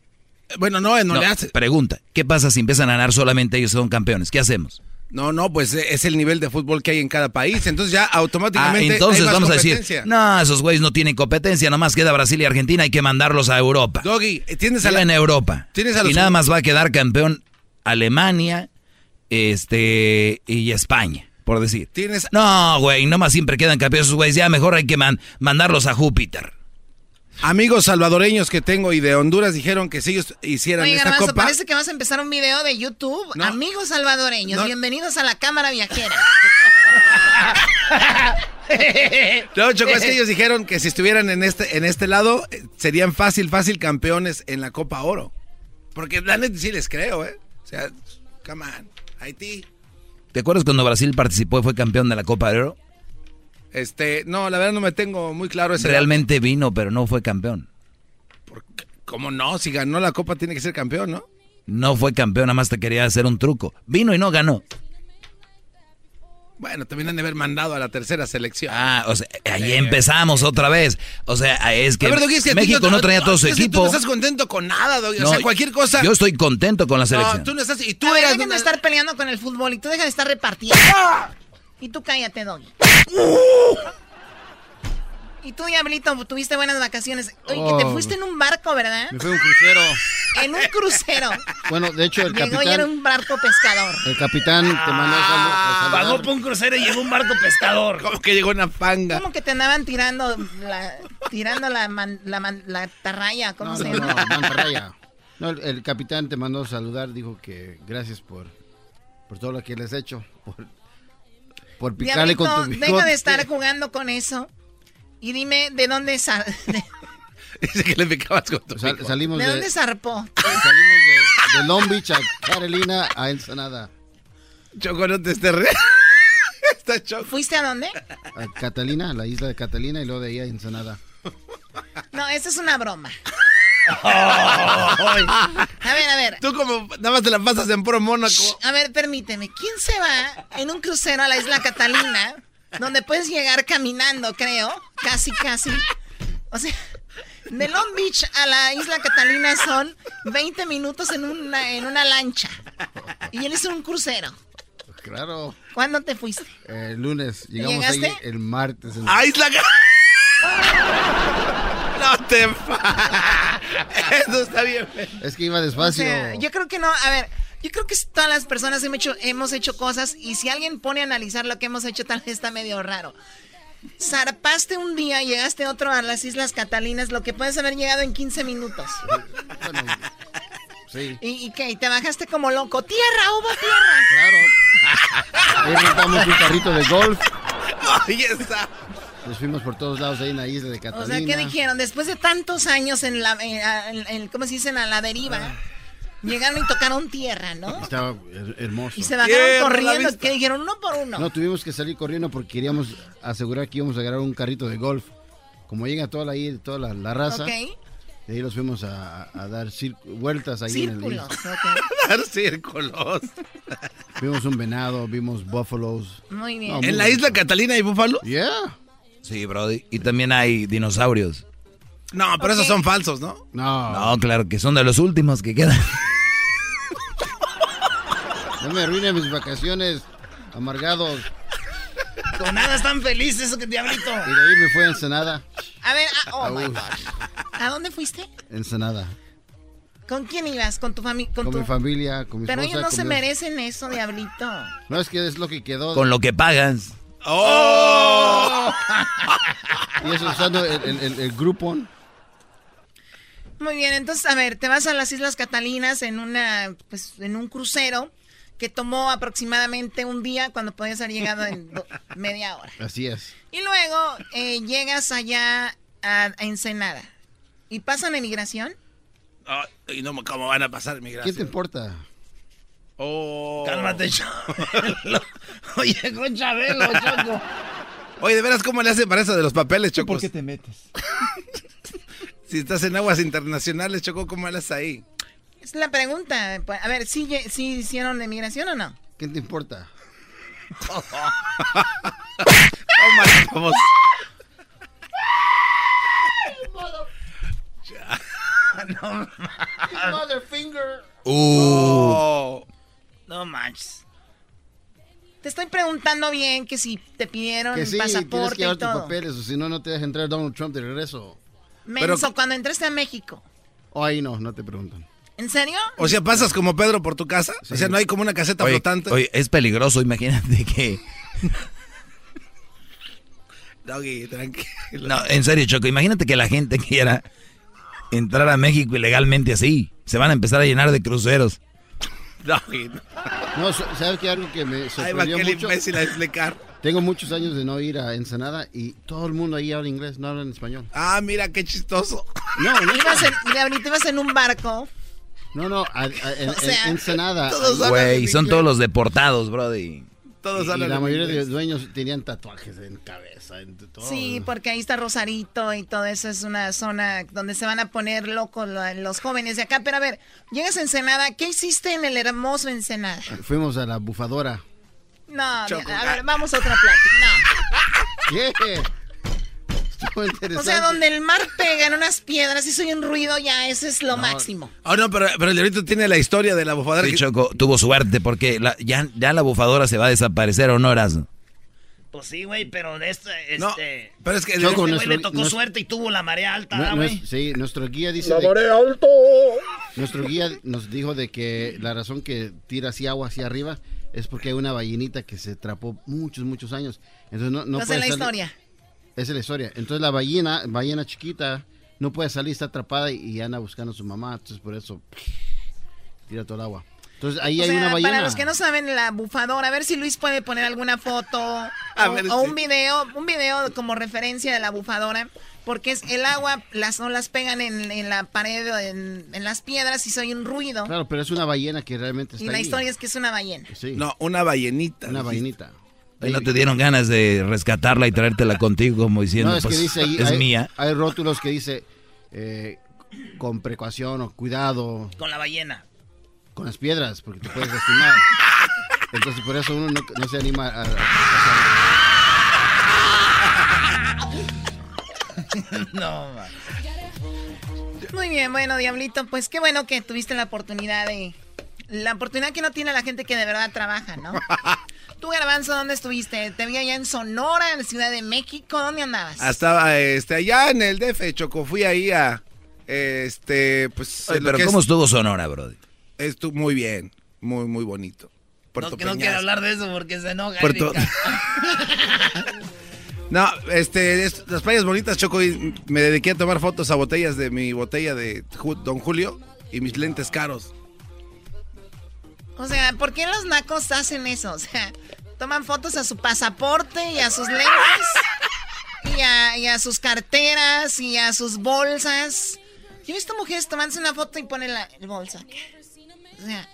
Bueno, no, no, le hace. Pregunta, ¿qué pasa si empiezan a ganar solamente ellos son campeones? ¿Qué hacemos? No, no, pues eh, es el nivel de fútbol que hay en cada país. Entonces ya automáticamente. Ah, entonces vamos a decir, no, esos güeyes no tienen competencia, nomás queda Brasil y Argentina, hay que mandarlos a Europa. Doggy, tienes a la... en Europa. ¿Tienes a y nada más va a quedar campeón Alemania, este, y España, por decir. ¿Tienes? No, güey, nomás siempre quedan campeones esos güeyes, ya mejor hay que mandarlos a Júpiter. Amigos salvadoreños que tengo y de Honduras dijeron que si ellos hicieran Oye, esta copa... parece que vas a empezar un video de YouTube. Amigos salvadoreños, bienvenidos a la cámara viajera. no, Choco, es que ellos dijeron que si estuvieran en este, en este lado, eh, serían fácil, fácil campeones en la Copa Oro. Porque la neta sí les creo, ¿eh? O sea, come on. Haití. ¿Te acuerdas cuando Brasil participó y fue campeón de la Copa de Oro? Este, no, la verdad no me tengo muy claro ese. Realmente vino, pero no fue campeón. ¿Cómo no? Si ganó la Copa tiene que ser campeón, ¿no? No fue campeón, nada más te quería hacer un truco. Vino y no ganó. Bueno, también han de haber mandado a la tercera selección. Ah, o sea, ahí empezamos otra vez. O sea, es que, México no traía todo su equipo. Tú no estás contento con nada, Doggy. o sea, cualquier cosa. Yo estoy contento con la selección. No, tú no estás. Y tú eras. Dejen de estar peleando con el fútbol y tú dejas de estar repartiendo. Y tú cállate, Doggy. Y tú, Diablito, tuviste buenas vacaciones. Oye, que te oh. fuiste en un barco, ¿verdad? Me fui en un crucero. En un crucero. Bueno, de hecho, el llegó capitán... y era un barco pescador. El capitán te mandó ah, Pagó por un crucero y llegó un barco pescador. ¿Cómo que llegó una panga? ¿Cómo que te andaban tirando la, tirando la, la, la tarraya? ¿Cómo se llama? No, mantarraya. No, el, el, capitán te mandó saludar, dijo que gracias por, por todo lo que les he hecho. Por, por picarle con tu bigote. Deja de estar jugando con eso. Y dime, ¿de dónde sal Dice que le picabas con tu salimos ¿De, dónde zarpó? Salimos de, de, Long Beach a Carolina a Ensenada. Choco, no te estés re... Está choco. ¿Fuiste a dónde? A Catalina, a la isla de Catalina y luego de ahí a Ensenada. No, esa es una broma. a ver, a ver. Tú como nada más te la pasas en puro Mónaco. A ver, permíteme. ¿Quién se va en un crucero a la isla Catalina donde puedes llegar caminando, creo. Casi, casi. O sea, de Long Beach a la isla Catalina son 20 minutos en una, en una lancha. Y él es un crucero. Claro. ¿Cuándo te fuiste? El lunes. Llegamos ¿Llegaste? ahí el martes. ¡Ah, Isla No te Eso está bien. Es que iba O despacio. sea, yo creo que no, a ver, yo creo que todas las personas hemos hecho, hemos hecho cosas y si alguien pone a analizar lo que hemos hecho, tal vez está medio raro. Zarpaste un día, llegaste otro a las Islas Catalinas, lo que puedes haber llegado en 15 minutos. Sí. ¿Y, y qué? ¿Y te bajaste como loco? ¡Tierra, hubo tierra! Claro. Ahí rentamos un carrito de golf. Ahí está. Nos fuimos por todos lados ahí en la isla de O Catalina. sea, ¿qué dijeron? Después de tantos años en la, en- en- en- ¿cómo se dice? A la deriva, llegaron y tocaron tierra, ¿no? Estaba her- hermoso. Y se bajaron corriendo. ¿Qué dijeron? Uno por uno. No, tuvimos que salir corriendo porque queríamos asegurar que íbamos a agarrar un carrito de golf. Como llega toda la, toda la, la raza, Ok. de ahí los fuimos a, a dar vueltas ahí en el Círculos. Dar círculos. Vimos un venado, vimos búfalos. Muy bien. No, muy ¿En la bonito. isla Catalina hay búfalos? Yeah. Sí, Brody. Y también hay dinosaurios. No, pero esos son falsos, ¿no? No. No, claro que son de los últimos que quedan. No me arruinen mis vacaciones, amargados. Con nada están felices, eso que diablito. Y de ahí me fue a Ensenada. A ver, ah, oh my. God. ¿A dónde fuiste? Ensenada. ¿Con quién ibas? ¿Con tu familia? Con, tu... mi familia, con mi Pero esposa. ellos no se merecen eso, diablito. No, es que es lo que quedó. Con lo que pagas. ¡Oh! Y eso usando el, el, el, el Groupon. Muy bien, entonces, a ver, te vas a las Islas Catalinas en una, pues, en un crucero que tomó aproximadamente un día cuando podías haber llegado en media hora. Así es. Y luego eh, llegas allá a, a Ensenada. ¿Y pasan emigración? Ay, no, ¿cómo van a pasar ¿Qué migración? te importa? Oh. Cálmate, Chabelo. Oye, con Chabelo, Choco. Oye, ¿de veras cómo le hacen para eso de los papeles, Choco? ¿Por qué te metes? Si estás en aguas internacionales, Choco, ¿cómo le haces ahí? Es la pregunta. Pues, A ver, ¿sí, sí hicieron emigración o no? ¿Qué te importa? Vamos. no, Motherfinger. Uh. No manches. Te estoy preguntando bien que si te pidieron Que sí, tienes pasaporte que y tus todo. papeles, o si no, no te deja entrar Donald Trump de regreso. Menso, cuando entraste a México. O ahí no, no te preguntan. ¿En serio? O sea, pasas como Pedro por tu casa. O sea, no hay como una caseta Oye, flotante. oye, es peligroso, imagínate que... Doggy, tranquilo. No, en serio, Choco, imagínate que la gente quiera entrar a México ilegalmente así. Se van a empezar a llenar de cruceros. Doggy. No, so- ¿sabes qué? Algo que me sorprendió aquel mucho. imbécil a explicar. Tengo muchos años de no ir a Ensenada y todo el mundo ahí habla inglés, no hablan español. Ah, mira qué chistoso. No, no, Ibas en, ahorita ibas en un barco. no, no, a- a- en, O sea, en Ensenada. Güey, son todos los deportados, brody. Todos y hablan la mayoría de los dueños tenían tatuajes en cabeza, en todo. Sí, porque ahí está Rosarito y todo eso es una zona donde se van a poner locos lo- los jóvenes de acá. Pero a ver, llegas a Ensenada, ¿qué hiciste en el hermoso Ensenada? Fuimos a la bufadora. No, Choco. a ver, vamos a otra plática. ¿Qué? Estuvo No. interesante. O sea, donde el mar pega en unas piedras y soy un ruido, ya ese es lo máximo. Oh, no, pero, pero el diablito tiene la historia de la bufadora. Sí, que- Choco, tuvo suerte porque la- ya, ya la bufadora se va a desaparecer, ¿o no, Erasmo? Pues sí, güey, pero de este, No, este... pero es que... Choco, este nuestro- le tocó nuestro- suerte y tuvo la marea alta, No- ¿verdad, no güey. sí, nuestro guía dice. La de- marea alto. nuestro guía nos dijo de que la razón que tira así agua hacia arriba es porque hay una ballenita que se atrapó muchos, muchos años. Entonces no, no Esa puede la salir- historia. Esa es la historia. Entonces la ballena, ballena chiquita, no puede salir, está atrapada y, anda buscando a su mamá. Entonces por eso tira todo el agua. Entonces ahí O hay sea, una ballena. para los que no saben la bufadora, a ver si Luis puede poner alguna foto A o, ver, o sí. un video, un video como referencia de la bufadora, porque es el agua, las olas pegan en, en la pared, o en, en las piedras y soy un ruido. Claro, pero es una ballena que realmente está y la ahí. historia es que es una ballena. Sí, No, una ballenita. una dijiste. ballenita. ¿Y no te dieron ganas de rescatarla y traértela contigo como diciendo, No, es pues, que dice ahí, es hay, mía? hay rótulos que dice eh, con precaución o cuidado Con la ballena. con las piedras porque te puedes lastimar. Entonces por eso uno no, no se anima a, a- a no, man. Muy bien, bueno, Diablito, pues qué bueno que tuviste la oportunidad de... La oportunidad que no tiene la gente que de verdad trabaja, ¿no? ¿Tú, Garbanzo, dónde estuviste? ¿Te vi allá en Sonora, en Ciudad de México? ¿Dónde andabas? Estaba este, allá en el DF, Choco. Fui ahí a. Este, pues. Oye, pero ¿cómo estuvo Sonora, Brody? Estuvo muy bien. Muy, muy bonito. Puerto no, no quiero hablar de eso porque se enoja. Puerto... no, este, las playas bonitas, Choco. Y me dediqué a tomar fotos a botellas de mi botella de Don Julio y mis lentes caros. O sea, ¿por qué los nacos hacen eso? O sea, toman fotos a su pasaporte y a sus lentes y a, sus carteras y a sus bolsas. Yo he visto mujeres tomándose una foto y ponen la bolsa. O sea.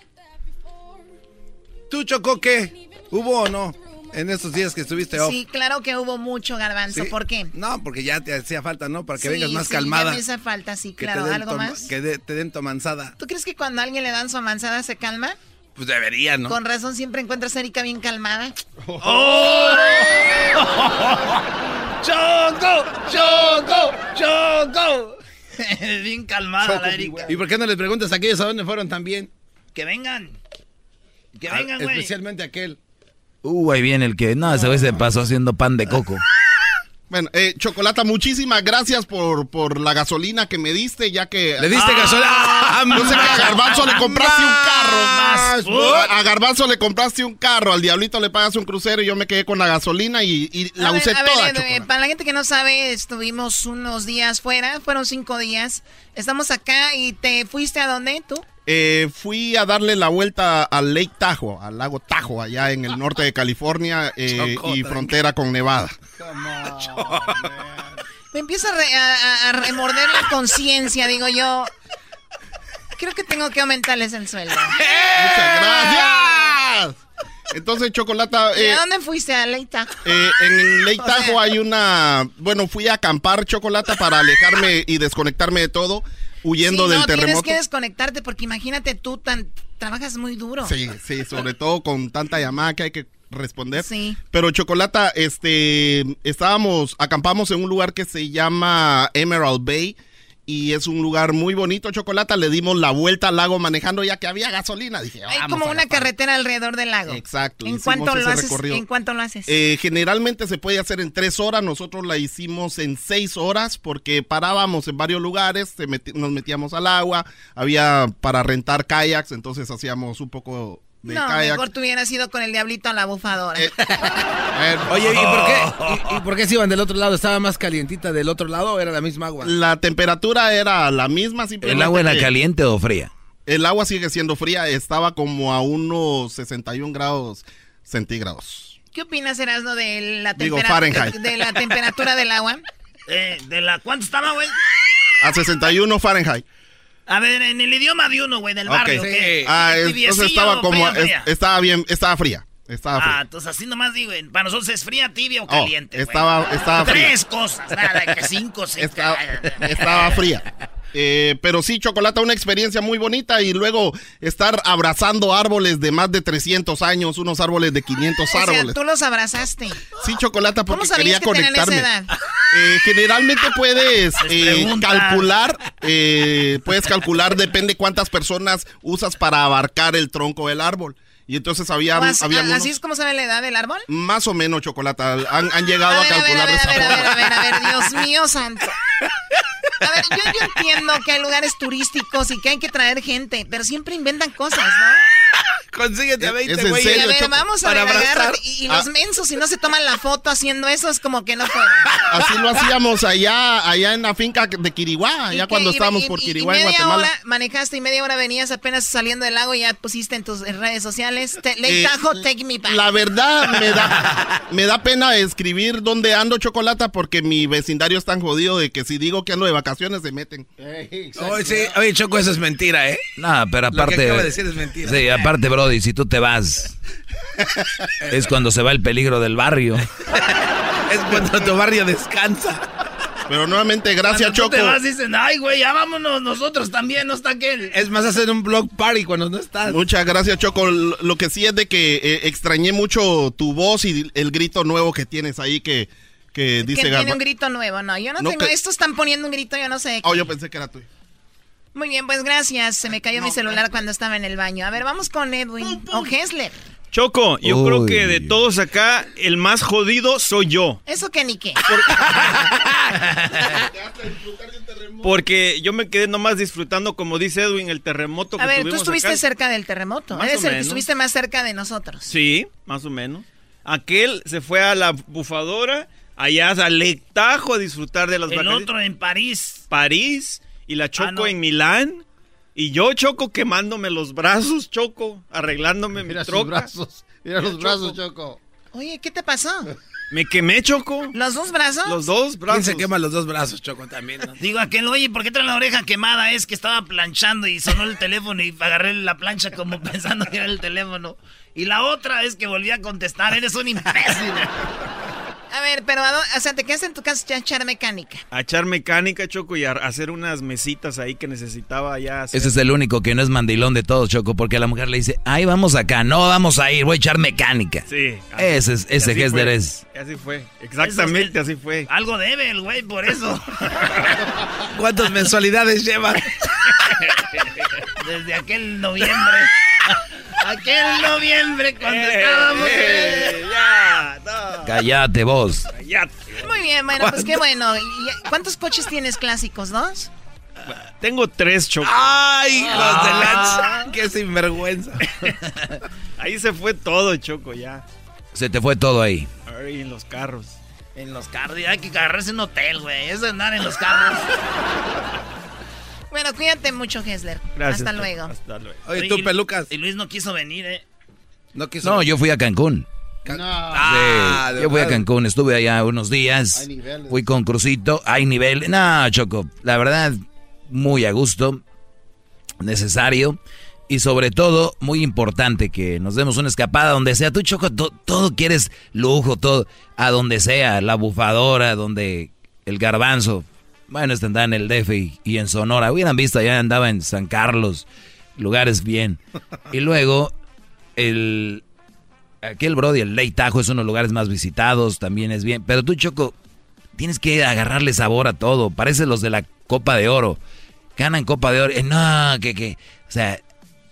¿Tú, Chocó, qué? ¿Hubo o no? En estos días que estuviste off. Sí, claro que hubo mucho garbanzo. ¿Por qué? No, porque ya te hacía falta, ¿no? Para que vengas más calmada. Sí, me hace falta, sí, claro. ¿Algo más? Que te den tu amanzada. ¿Tú crees que cuando a alguien le dan su amanzada se calma? Pues debería, ¿no? Con razón siempre encuentras a Erika bien calmada. ¡Oh! ¡Choco! ¡Choco! ¡Choco! bien calmada la Erika. ¿Y por qué no les preguntas a aquellos a dónde fueron también? Que vengan. Que vengan, güey. Especialmente aquel. Uh, ahí viene el que. No, esa vez se pasó haciendo pan de coco. Bueno, eh, Chocolata, muchísimas gracias por, por la gasolina que me diste, ya que... ¿Le diste gasolina? Sé a Garbanzo le compraste un carro. A Garbanzo le compraste un carro, al Diablito le pagas un crucero y yo me quedé con la gasolina y, la usé toda. Eh, para la gente que no sabe, estuvimos unos días fuera, fueron cinco días. Estamos acá y te fuiste a dónde tú? Eh, fui a darle la vuelta al Lake Tahoe, al lago Tahoe, allá en el norte de California eh, y frontera con Nevada. Me empieza a, remorder la conciencia, digo yo. Creo que tengo que aumentarles el sueldo. Muchas gracias. Entonces, Chocolata... ¿Y a eh, dónde fuiste? ¿A Lake Tahoe? en Tahoe hay una... Bueno, fui a acampar, Chocolata, para alejarme y desconectarme de todo huyendo del terremoto. Tienes que desconectarte porque imagínate tú tan trabajas muy duro. Sí, sí, sobre todo con tanta llamada que hay que responder. Sí. Pero Chocolata, este, estábamos, acampamos en un lugar que se llama Emerald Bay y es un lugar muy bonito, Chocolata. Le dimos la vuelta al lago manejando ya que había gasolina. Dije, Hay como una carretera alrededor del lago. Exacto. ¿En cuánto, lo haces, ¿En cuánto lo haces? Eh, generalmente se puede hacer en tres horas. Nosotros la hicimos en seis horas porque parábamos en varios lugares, nos metíamos al agua, había para rentar kayaks, entonces hacíamos un poco no, mejor tú hubieras ido con el diablito a la bufadora. Eh, Oye, ¿y por, qué, y, por qué se iban del otro lado? ¿Estaba más calientita del otro lado o era la misma agua? La temperatura era la misma. ¿El agua era caliente o fría? El agua sigue siendo fría. Estaba como a unos 61 grados centígrados. ¿Qué opinas, Erasmo, de la, de la temperatura del agua? Eh, ¿De la cuánto estaba, güey? A 61 Fahrenheit. A ver, en el idioma de uno, güey, del barrio. Sí. Ah, entonces estaba como, estaba bien, estaba fría. Estaba fría. Ah, entonces así nomás digo, para nosotros es fría, tibia o oh, caliente. estaba, estaba fría. Tres cosas, nada, que cinco, seis. Estaba, estaba fría. Eh, pero sí, Chocolata, una experiencia muy bonita y luego estar abrazando árboles de más de 300 años, unos árboles de 500 o árboles. Sea, tú los abrazaste. Sí, Chocolata, porque quería que conectarme. Esa edad? Eh, generalmente puedes eh, calcular, puedes calcular, depende cuántas personas usas para abarcar el tronco del árbol. Y entonces había, había ¿Así es como sabe la edad del árbol? Más o menos, Chocolata. Han, llegado a, calcular a ver, a ver, a ver, a ver, a ver, Dios mío santo. A ver, yo, entiendo que hay lugares turísticos y que hay que traer gente, pero siempre inventan cosas, ¿no? Consíguete a 20 güey. A ver, vamos a ver, y, los ah. mensos, si no se toman la foto haciendo eso, es como que no fueron. Así lo hacíamos allá, allá en la finca de Quiriguá, allá cuando estábamos por Quiriguá, en Guatemala. Hora manejaste y media hora venías apenas saliendo del lago y ya pusiste en tus redes sociales. Te, eh, take me back. La verdad, me da, me da pena escribir dónde ando chocolate porque mi vecindario es tan jodido de que si digo que ando de vacaciones se meten. oye, Choco, eso es mentira, ¿eh? No, pero aparte. Lo que acabo de decir es mentira. Sí, aparte, Brody, si tú te vas, es cuando se va el peligro del barrio. es cuando tu barrio descansa. Pero nuevamente, gracias, Choco. te vas, dicen, ay, güey, ya vámonos nosotros también, no está aquel. Es más, hacer un blog party cuando no estás. Muchas gracias, Choco. Lo que sí es de que eh, extrañé mucho tu voz y el grito nuevo que tienes ahí que, que dice Que tiene un grito nuevo, no, yo no, tengo, estos están poniendo un grito, yo no sé. Oh, yo pensé que era tuyo. Muy bien, pues gracias. Se me cayó mi celular cuando estaba en el baño. A ver, vamos con Edwin o Hessler. Choco, yo creo que de todos acá, el más jodido soy yo. ¿Eso que ni qué? Porque yo me quedé nomás disfrutando, como dice Edwin, el terremoto que A ver, tú estuviste cerca del terremoto. Más Eres o el que estuviste más cerca de nosotros. Sí, más o menos. Aquel se fue a la bufadora, allá a Lectajo a disfrutar de las El vacaciones. otro en París. París y la Choco Ah, no. en Milán. Y yo, Choco, quemándome los brazos, Choco, arreglándome Mira mi troca. brazos. Mira los brazos, Choco. Oye, ¿qué te pasó? Me quemé, Choco. ¿Los dos brazos? Los dos brazos. ¿Quién se quema los dos brazos, Choco, también? no? Digo aquel, oye, ¿por qué trae la oreja quemada? Es que estaba planchando y sonó el teléfono y agarré la plancha como pensando que era el teléfono. Y la otra es que volví a contestar, eres un imbécil. A ver, pero, ¿a dó- o sea, te quedaste en tu casa a echar mecánica. A echar mecánica, Choco, y a hacer unas mesitas ahí que necesitaba ya hacer. Ese es el único que no es mandilón de todos, Choco, porque a la mujer le dice, ay, vamos acá, no vamos a ir, voy a echar mecánica. Sí. Ese es, ese así fue. es. Y Así fue. Exactamente, así fue. Algo debe el güey, por eso. ¿Cuántas mensualidades lleva? Desde aquel noviembre. Aquel noviembre cuando estábamos... Eh, ya, no. Cállate vos. Cállate. Muy bien, bueno, pues qué bueno. ¿Y ¿Cuántos coches tienes clásicos? ¿Dos? Tengo tres, Choco. ¡Ay, hijos de Ah. lanza! ¡Qué sinvergüenza! Ahí se fue todo, Choco, ya. Se te fue todo ahí. Ahí en los carros. En los carros, hay que agarrarse un hotel, güey. Es de andar en los carros. Bueno, cuídate mucho, Hesler. Gracias. Hasta Choco. luego. Hasta luego. Oye, tú, Y- pelucas. Y Luis no quiso venir, ¿eh? No quiso. No, yo fui a Cancún. Ah, Sí, de yo fui a. Cancún, estuve allá unos días. Hay niveles. Fui con Crucito, hay nivel. No, Choco, la verdad, muy a gusto, necesario y sobre todo muy importante que nos demos una escapada donde sea. Tú, Choco, to- todo quieres lujo, todo, a donde sea, la bufadora, donde el garbanzo. Bueno, este andaba en el DF y, y en Sonora. Hubieran visto, allá andaba en San Carlos, lugares bien. Y luego, el, aquel Brody, el Lake Tahoe es uno de los lugares más visitados, también es bien. Pero tú, Choco, tienes que agarrarle sabor a todo. Parece los de la Copa de Oro. Ganan Copa de Oro. Eh, no, que, que. O sea,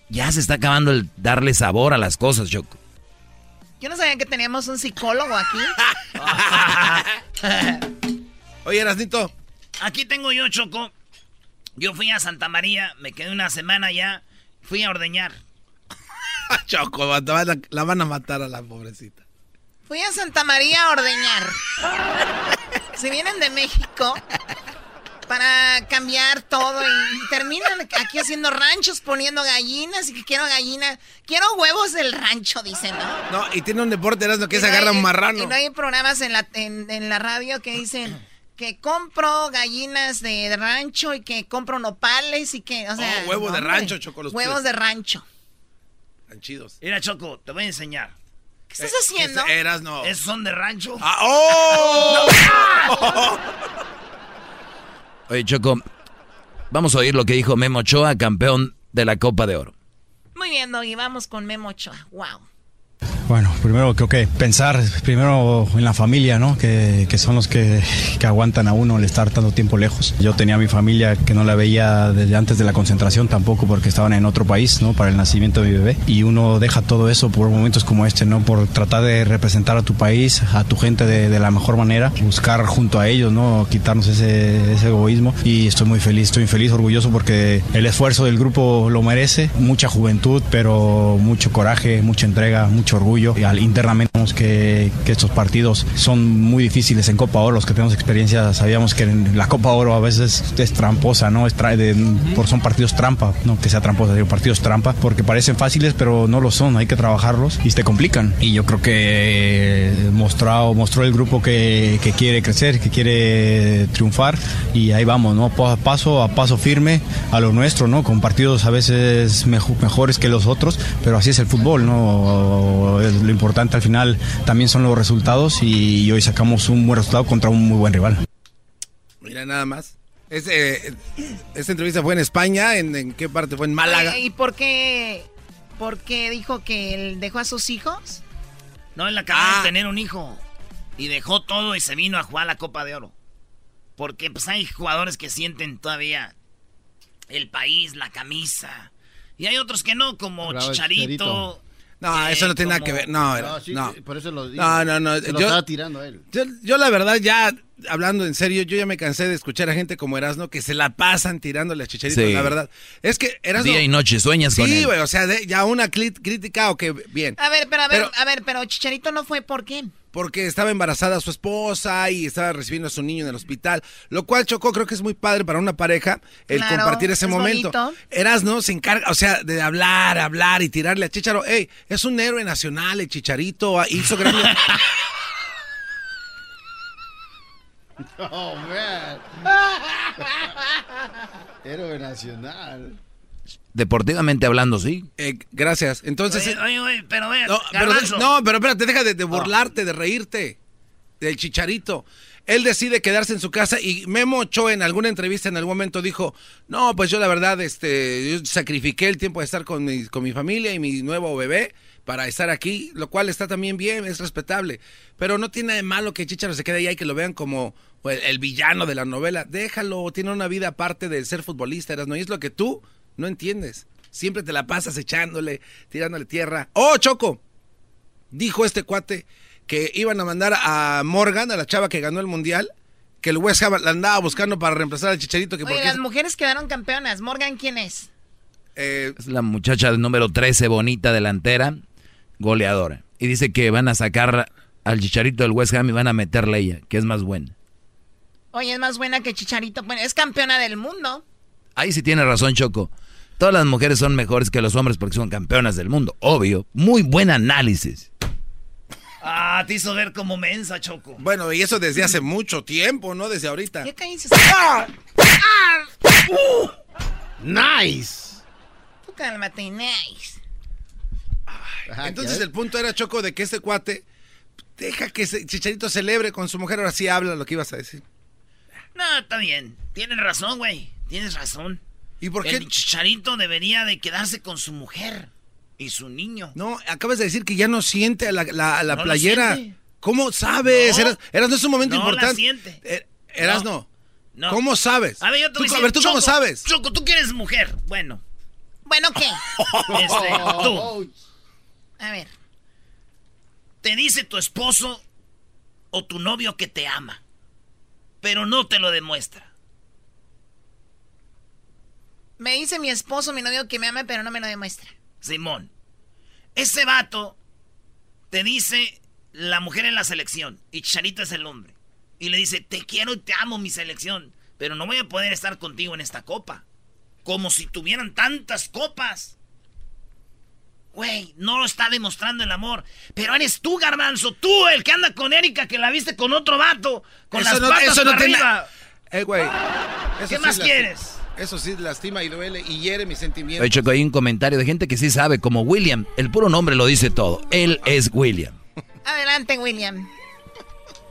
ya se está acabando el darle sabor a las cosas, Choco. Yo no sabía que teníamos un psicólogo aquí. Oye, Erasnito. Aquí tengo yo, Choco. Yo fui a Santa María, me quedé una semana ya. Fui a ordeñar. Choco, te van a- la van a matar a la pobrecita. Fui a Santa María a ordeñar. Si vienen de México para cambiar todo y terminan aquí haciendo ranchos, poniendo gallinas y que quiero gallinas. Quiero huevos del rancho, dicen, ¿no? No, y tiene un deporte, Erasmo, que Y se no agarra hay- un marrano. Y no hay programas en la, en, en la radio que dicen que compro gallinas de rancho y que compro nopales y que, o sea... Oh, huevo de rancho, Choco, los Huevos pies. de rancho. Tan chidos. Mira, Choco, te voy a enseñar. ¿Qué estás haciendo? Ese Erasno. Esos son de rancho. Ah, ¡Oh! Oye, Choco, vamos a oír lo que dijo Memo Ochoa, campeón de la Copa de Oro. Muy bien, Doggy, vamos con Memo Ochoa. Wow. Bueno, primero creo que pensar primero en la familia, ¿no? Que, que son los que, que aguantan a uno el estar tanto tiempo lejos. Yo tenía a mi familia que no la veía desde antes de la concentración tampoco porque estaban en otro país, ¿no? Para el nacimiento de mi bebé. Y uno deja todo eso por momentos como este, ¿no? Por tratar de representar a tu país, a tu gente de, de la mejor manera, buscar junto a ellos, ¿no? Quitarnos ese, ese egoísmo. Y estoy muy feliz, estoy feliz, orgulloso porque el esfuerzo del grupo lo merece. Mucha juventud, pero mucho coraje, mucha entrega, mucho orgullo. Y al internamente que, que estos partidos son muy difíciles en Copa Oro. Los que tenemos experiencia sabíamos que en la Copa Oro a veces es tramposa, ¿no? Es tra- de- por, son partidos trampa, no que sea tramposa, digo partidos trampa, porque parecen fáciles, pero no lo son. Hay que trabajarlos y te complican. Y yo creo que mostrado, mostró el grupo que, que quiere crecer, que quiere triunfar. Y ahí vamos, ¿no? Pa- Paso a paso firme a lo nuestro, ¿no? Con partidos a veces mejo- mejores que los otros, pero así es el fútbol, ¿no? Es- Lo importante al final también son los resultados y hoy sacamos un buen resultado contra un muy buen rival. Mira, nada más. Ese, esta entrevista fue en España. ¿En, en qué parte fue? En Málaga. ¿Y por qué, por qué dijo que él dejó a sus hijos? No, él acaba de tener un hijo. Y dejó todo y se vino a jugar la Copa de Oro. Porque pues hay jugadores que sienten todavía el país, la camisa. Y hay otros que no, como Bravo, Chicharito. Chicharito. No, eso no tiene nada que ver. No, No, sí, no. por eso lo digo. No, no, no. Se lo Yo- estaba tirando a él. Yo, yo la verdad ya, hablando en serio, yo ya me cansé de escuchar a gente como Erasno que se la pasan tirándole a Chicharito, Sí. la verdad. Es que Erasno... Día y noche sueñas con Sí, él. güey, o sea, de- ya una crítica o que bien. A ver, pero a ver, Pero- a ver, pero Chicharito no fue por qué. Porque estaba embarazada su esposa y estaba recibiendo a su niño en el hospital, lo cual chocó, creo que es muy padre para una pareja el Claro, compartir ese es momento. bonito. Erasno se encarga, o sea, de hablar, hablar y tirarle a Chicharo. Ey, es un héroe nacional, el Chicharito, ah, hizo grandes... Oh, man. Héroe nacional. Deportivamente hablando, sí. Eh, gracias. Entonces... Oye, oye, oye, pero vea, No, pero, no, pero espérate, deja de, de burlarte, de reírte del chicharito. Él decide quedarse en su casa y Memo Ochoa en alguna entrevista en algún momento dijo, no, pues yo la verdad, este, yo sacrifiqué el tiempo de estar con mi, con mi familia y mi nuevo bebé para estar aquí, lo cual está también bien, es respetable. Pero no tiene de malo que Chicharo se quede allá y que lo vean como el, el villano de la novela. Déjalo, tiene una vida aparte de ser futbolista, ¿no? Y es lo que tú no entiendes. Siempre te la pasas echándole, tirándole tierra. ¡Oh, Choco! Dijo este cuate que iban a mandar a Morgan, a la chava que ganó el mundial, que el West Ham la andaba buscando para reemplazar al Chicharito. Que Oye, porque las mujeres quedaron campeonas. Morgan, ¿quién es? eh, Es la muchacha del número 13, bonita delantera, goleadora. Y dice que van a sacar al chicharito del West Ham y van a meterle a ella, que es más buena. Oye, es más buena que Chicharito. Bueno, es campeona del mundo. Ahí sí tiene razón, Choco. Todas las mujeres son mejores que los hombres porque son campeonas del mundo, obvio. Muy buen análisis. Ah, te hizo ver como mensa, Choco. bueno, y eso desde hace mucho tiempo, ¿no? Desde ahorita. ¿Qué cállense? ¡Ah! Nice. Tú cálmate, nice. Entonces el punto era, Choco, de que este cuate deja que ese Chicharito celebre con su mujer. Ahora sí habla lo que ibas a decir. No, está bien. Tienes razón, güey. Tienes razón. ¿Y por qué? El chicharito debería de quedarse con su mujer y su niño. No, acabas de decir que ya no siente a la, la- a la No la playera. ¿Cómo sabes? No. Eras, Eras no es un momento No la importante. siente. Eh, Eras no. No. ¿Cómo sabes? A ver, yo te Tú- voy a a decir, ver, ¿tú cómo sabes? Choco, tú que eres mujer. Bueno, Bueno, ¿qué? este, tú. A ver. Te dice tu esposo o tu novio que te ama, pero no te lo demuestra. Me dice mi esposo, mi novio, que me ama, pero no me lo demuestra. Simón, ese vato te dice la mujer en la selección y Chicharito es el hombre. Y le dice, te quiero y te amo mi selección, pero no voy a poder estar contigo en esta copa. Como si tuvieran tantas copas. Güey, no está demostrando el amor. Pero eres tú, Garbanzo, tú el que anda con Erika, que la viste con otro vato, con Eso las no- patas eso no para tiene- arriba. Eh, güey. ¿Qué sí más quieres? Eso sí lastima y duele y hiere mis sentimientos. Oye, Choco, hay un comentario de gente que sí sabe, como William. El puro nombre lo dice todo. Él es William. Adelante, William.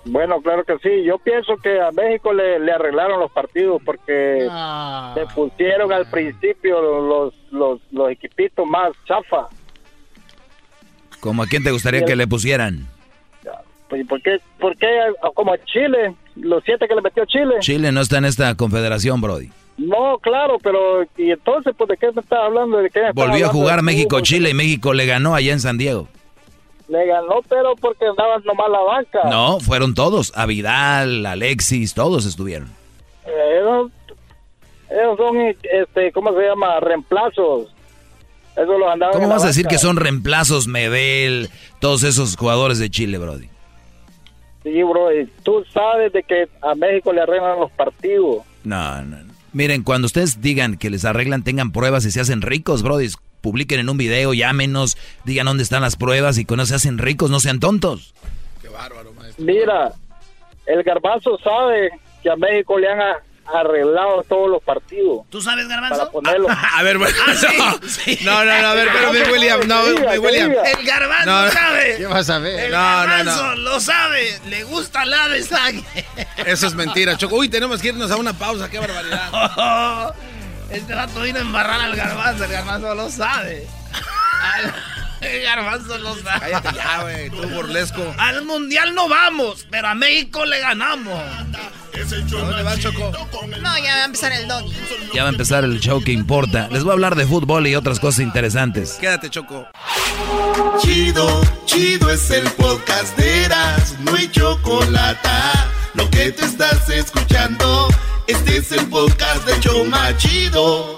Bueno, claro que sí. Yo pienso que a México le, le arreglaron los partidos porque Ah. se pusieron al principio los, los, los equipitos más chafa. ¿Como a quién te gustaría que le pusieran? Pues, ¿Por qué, por qué como a Chile, los siete que le metió Chile? Chile no está en esta confederación, Brody. No, claro, pero ¿y entonces pues de qué me estás hablando? ¿De qué me Volvió a jugar México-Chile y México le ganó allá en San Diego. Le ganó, pero porque andaban nomás la banca. No, fueron todos. A Vidal, Alexis, todos estuvieron. Eh, Esos, esos son, este, ¿cómo se llama? Reemplazos. Eso los andaban ¿Cómo vas a decir banca. que son reemplazos Medel, todos esos jugadores de Chile, Brody? Sí, bro, y tú sabes de que a México le arreglan los partidos. No, no. no. Miren, cuando ustedes digan que les arreglan, tengan pruebas y se hacen ricos, Brody. Publiquen en un video, llámenos, digan dónde están las pruebas y cuando se hacen ricos, no sean tontos. Mira, el garbanzo sabe que a México le han a- arreglado todos los partidos. ¿Tú sabes, Para Garbanzo? ponerlo. A ver, bueno. Ah, sí. No, no, no, a ver, espérame, William. No, que William. El garbanzo No, sabe. ¿Qué vas a ver? El No, no, no. garbanzo lo sabe. Le gusta la de sangre. Eso es mentira, Choco. Uy, tenemos que irnos a una pausa, qué barbaridad. Este rato vino a embarrar al garbanzo. El garbanzo lo sabe. Garbanzo lo sabe. Cállate ya, güey, tú burlesco. Al mundial no vamos, pero a México le ganamos. ¿Dónde vas, Choco? No, ya va a empezar el doggy. Ya va a empezar el show que importa. Les voy a hablar de fútbol y otras cosas interesantes. Quédate, Choco. Chido, chido es el podcast de Eras, no hay chocolate. Lo que te estás escuchando, este es el podcast de Choma Chido.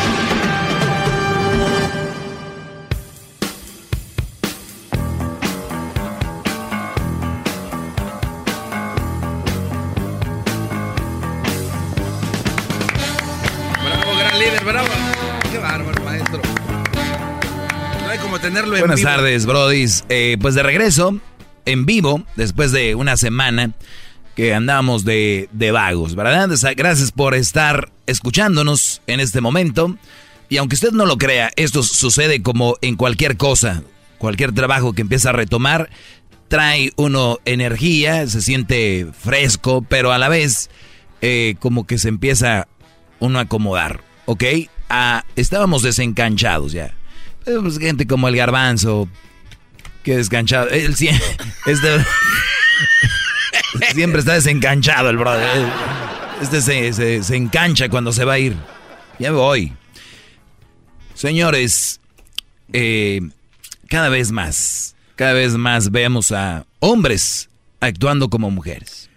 como tenerlo en Buenas vivo. tardes, brodis. Eh, pues de regreso, en vivo, después de una semana que andamos de, de vagos, ¿verdad? Gracias por estar escuchándonos en este momento. Y aunque usted no lo crea, esto sucede como en cualquier cosa, cualquier trabajo que empieza a retomar, trae uno energía, se siente fresco, pero a la vez eh, como que se empieza uno a acomodar, ¿ok? Ah, estábamos desencanchados ya. Gente como el garbanzo, que descanchado. Él sie- es de- siempre está desencanchado el brother. Este se, se- se engancha cuando se va a ir. Ya voy. Señores, eh, cada vez más, cada vez más vemos a hombres actuando como mujeres.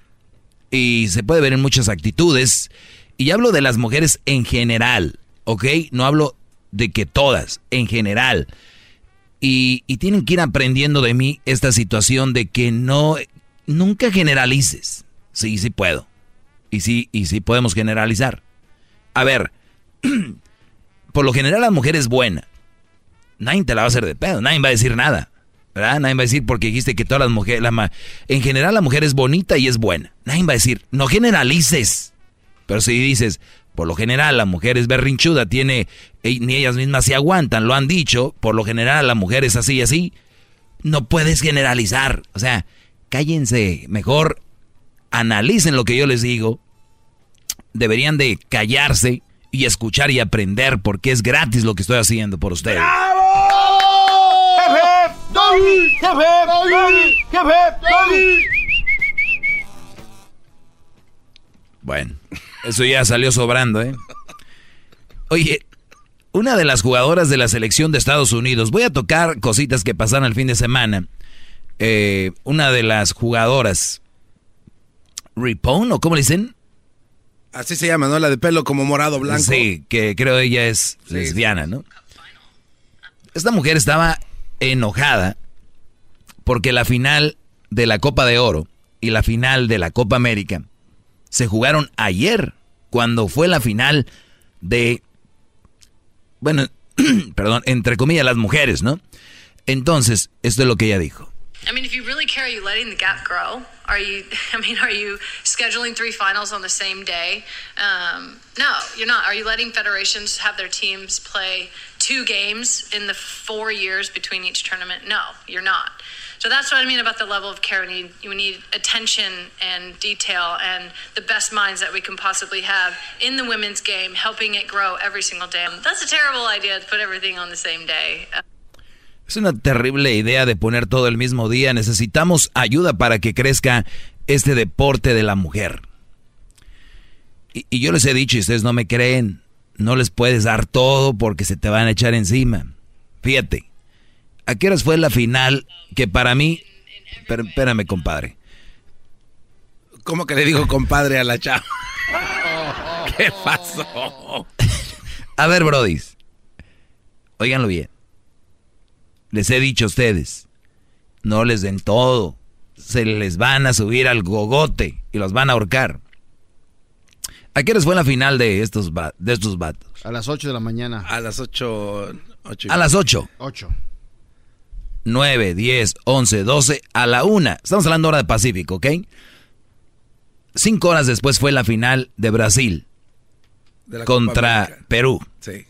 Y se puede ver en muchas actitudes. Y hablo de las mujeres en general, ¿ok? No hablo de que todas, en general. Y, tienen que ir aprendiendo de mí esta situación de que no, nunca generalices. Sí, sí puedo. Y sí, y sí podemos generalizar. A ver, por lo general la mujer es buena. Nadie te la va a hacer de pedo, nadie va a decir nada. ¿Verdad? Nadie va a decir porque dijiste que todas las mujeres, la ma- en general la mujer es bonita y es buena. Nadie va a decir, no generalices. Pero si dices, por lo general la mujer es berrinchuda, tiene, ni ellas mismas se aguantan, lo han dicho, por lo general la mujer es así y así, no puedes generalizar. O sea, cállense, mejor analicen lo que yo les digo. Deberían de callarse y escuchar y aprender porque es gratis lo que estoy haciendo por ustedes. Bueno, eso ya salió sobrando, ¿eh? Oye, una de las jugadoras de la selección de Estados Unidos, voy a tocar cositas que pasaron el fin de semana. Eh, una de las jugadoras, Ripon, ¿o cómo le dicen? Así se llama, ¿no? La de pelo como morado blanco. Sí, que creo ella es lesbiana, ¿no? Esta mujer estaba enojada porque la final de la Copa de Oro y la final de la Copa América se jugaron ayer, cuando fue la final de, bueno, perdón, entre comillas, las mujeres, ¿no? Entonces, esto es lo que ella dijo. I mean, if you really care, are you letting the gap grow? Are you, I mean, are you scheduling three finals on the same day? Um, no, you're not. Are you letting federations have their teams play two games in the four years between each tournament? No, you're not. So that's what I mean about the level of care. We need, we need attention and detail and the best minds that we can possibly have in the women's game, helping it grow every single day. That's a terrible idea to put everything on the same day. Es una terrible idea de poner todo el mismo día. Necesitamos ayuda para que crezca este deporte de la mujer. Y, y yo les he dicho y ustedes no me creen, no les puedes dar todo porque se te van a echar encima. Fíjate, ¿a qué horas fue la final que para mí... Pero, espérame, compadre. ¿Cómo que le digo compadre a la chava? ¿Qué pasó? A ver, brodis. Óiganlo bien. Les he dicho a ustedes, no les den todo. Se les van a subir al gogote y los van a ahorcar. ¿A qué horas fue la final de estos, de estos vatos? A las 8 de la mañana. A las 8. A las 8. 8. 9, 10, 11, 12, a la 1. Estamos hablando hora de Pacífico, ¿ok? Cinco horas después fue la final de Brasil De contra. Perú. Sí.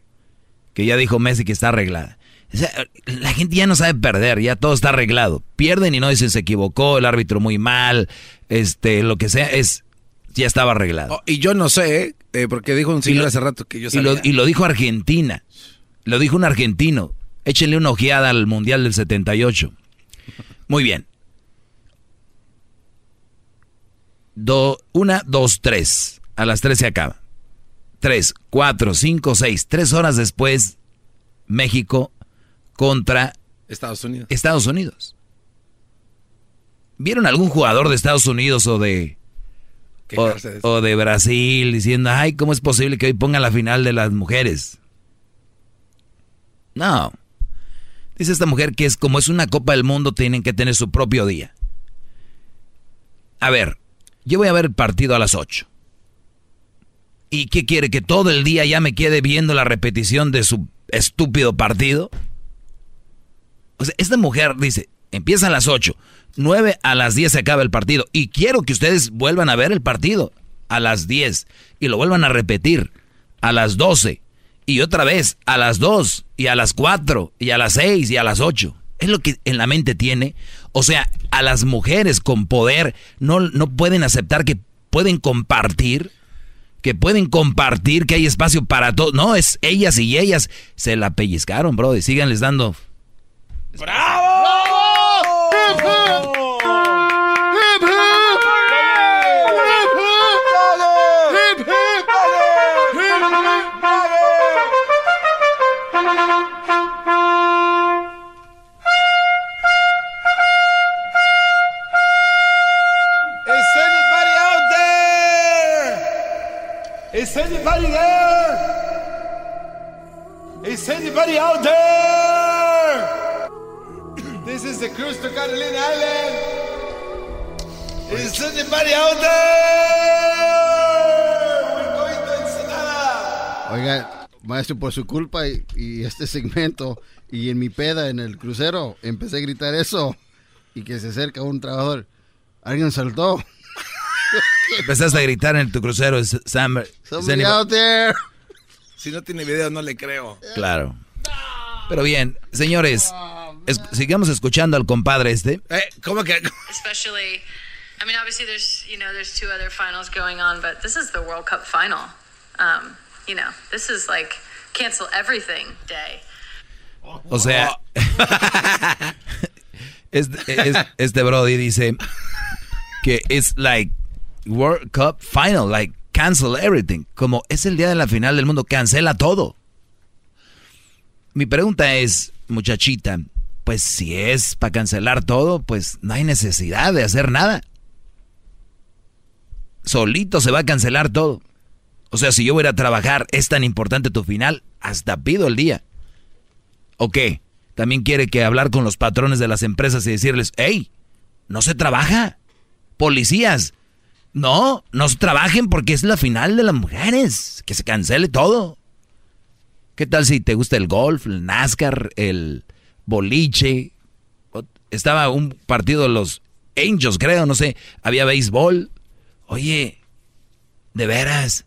Que ya dijo Messi que está arreglada. O sea, la gente ya no sabe perder, ya todo está arreglado. Pierden y no dicen se equivocó, el árbitro muy mal, este, lo que sea, es Ya estaba arreglado. Oh, y yo no sé, eh, porque dijo un señor hace rato que yo sabía. Y lo, dijo Argentina. Lo dijo un argentino. Échenle una ojeada al Mundial del 78. Muy bien. Do, una, dos, tres. A las tres se acaba. Tres, cuatro, cinco, seis. Tres horas después, México contra Estados Unidos. Estados Unidos. ¿Vieron algún jugador de Estados Unidos o de o, de Brasil diciendo, ay, ¿cómo es posible que hoy ponga la final de las mujeres? No. Dice esta mujer que es como es una Copa del Mundo, tienen que tener su propio día. A ver, yo voy a ver el partido a las 8. ¿Y qué quiere? ¿Que todo el día ya me quede viendo la repetición de su estúpido partido? O sea, esta mujer dice, empieza a las 8. 9 a las 10 se acaba el partido. Y quiero que ustedes vuelvan a ver el partido a las 10 y lo vuelvan a repetir a las 12 y otra vez a las 2 y a las 4 y a las 6 y a las 8. Es lo que en la mente tiene. O sea, a las mujeres con poder no, no pueden aceptar que pueden compartir, que pueden compartir, que hay espacio para todos. No, es ellas y ellas se la pellizcaron, bro, y síganles dando. ¡Bravo! Anybody there? Is anybody out there? This is the cruise to Catalina Island. Is anybody out there? We're going to Ensenada. Oiga, maestro, por su culpa y, y, este segmento y en mi peda en el crucero empecé a gritar eso y que se acerca un trabajador. Alguien saltó. Empezaste a gritar en tu crucero, Sam. out there. Si no tiene video, no le creo. Claro. Pero bien, señores, es, sigamos escuchando al compadre este. Eh, ¿Cómo que? Especially, I mean, obviously there's, you know, there's two other finals going on, but this is the World Cup final. Um, you know, this is like cancel everything day. O sea, este, este Brody dice que es like World Cup final, like cancel everything. Como es el día de la final del mundo, cancela todo. Mi pregunta es, muchachita, pues si es para cancelar todo, pues no hay necesidad de hacer nada. Solito se va a cancelar todo. O sea, si yo voy a trabajar, es tan importante tu final, hasta pido el día. ¿O qué? También quiere que hablar con los patrones de las empresas y decirles, hey, no se trabaja. Policías, no, no se trabajen porque es la final de las mujeres. Que se cancele todo. ¿Qué tal si te gusta el golf, el NASCAR, el boliche? Estaba un partido de los Angels, creo, no sé. Había béisbol. Oye, de veras.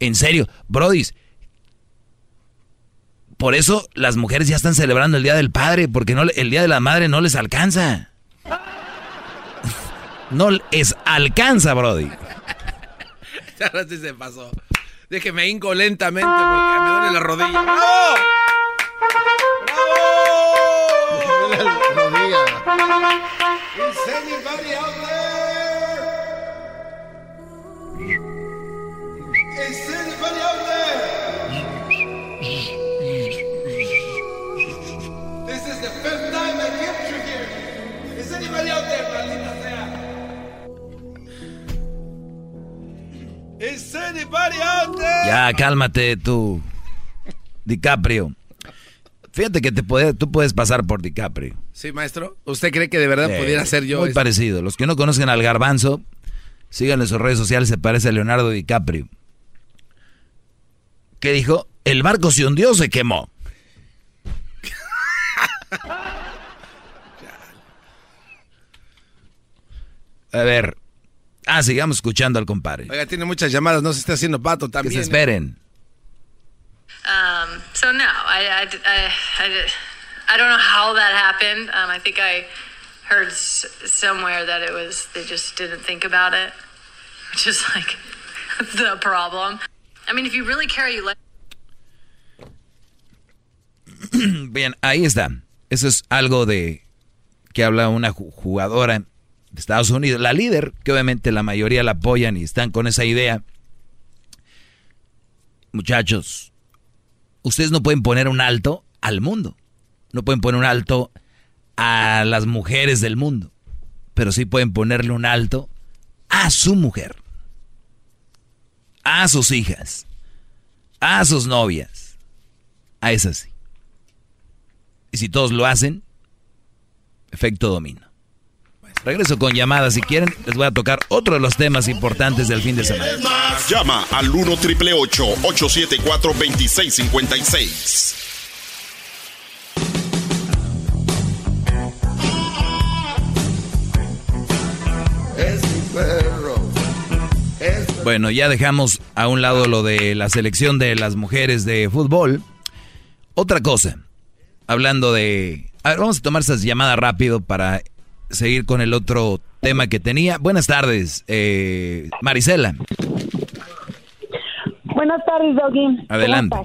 En serio, Brodis. Por eso las mujeres ya están celebrando el Día del Padre, porque no, el Día de la Madre no les alcanza. No les alcanza, Brody. Ahora sí se pasó. Déjeme hinco lentamente porque me duele la rodilla. ¡Bravo! ¡Bravo! Me duele la rodilla. Is anybody out there? Is Ya, cálmate tú, DiCaprio. Fíjate que te puede, tú puedes pasar por DiCaprio. Sí, maestro. ¿Usted cree que de verdad pudiera ser yo? Muy parecido. Los que no conocen al garbanzo, síganle sus redes sociales, se parece a Leonardo DiCaprio. ¿Qué dijo? El barco se hundió o se quemó. A ver, Ah, sigamos escuchando al compadre. Oiga, tiene muchas llamadas, no se está haciendo pato también. Que se esperen. Um, so no, I, I, I, I, I don't know how that happened. Um, I think I heard somewhere that it was they just didn't think about it. which is like the problem. I mean, if you really care, you let. Bien, ahí está. Eso es algo de que habla una jugadora de Estados Unidos, la líder, que obviamente la mayoría la apoyan y están con esa idea. Muchachos, ustedes no pueden poner un alto al mundo. No pueden poner un alto a las mujeres del mundo. Pero sí pueden ponerle un alto a su mujer. A sus hijas. A sus novias. A esas sí. Y si todos lo hacen, efecto domino. Regreso con llamadas. Si quieren, les voy a tocar otro de los temas importantes del fin de semana. Llama al 1 triple 874 2656. Bueno, ya dejamos a un lado lo de la selección de las mujeres de fútbol. Otra cosa, hablando de... A ver, vamos a tomar esas llamadas rápido para seguir con el otro tema que tenía. Buenas tardes, eh, Marisela. Buenas tardes, Doggy. Adelante.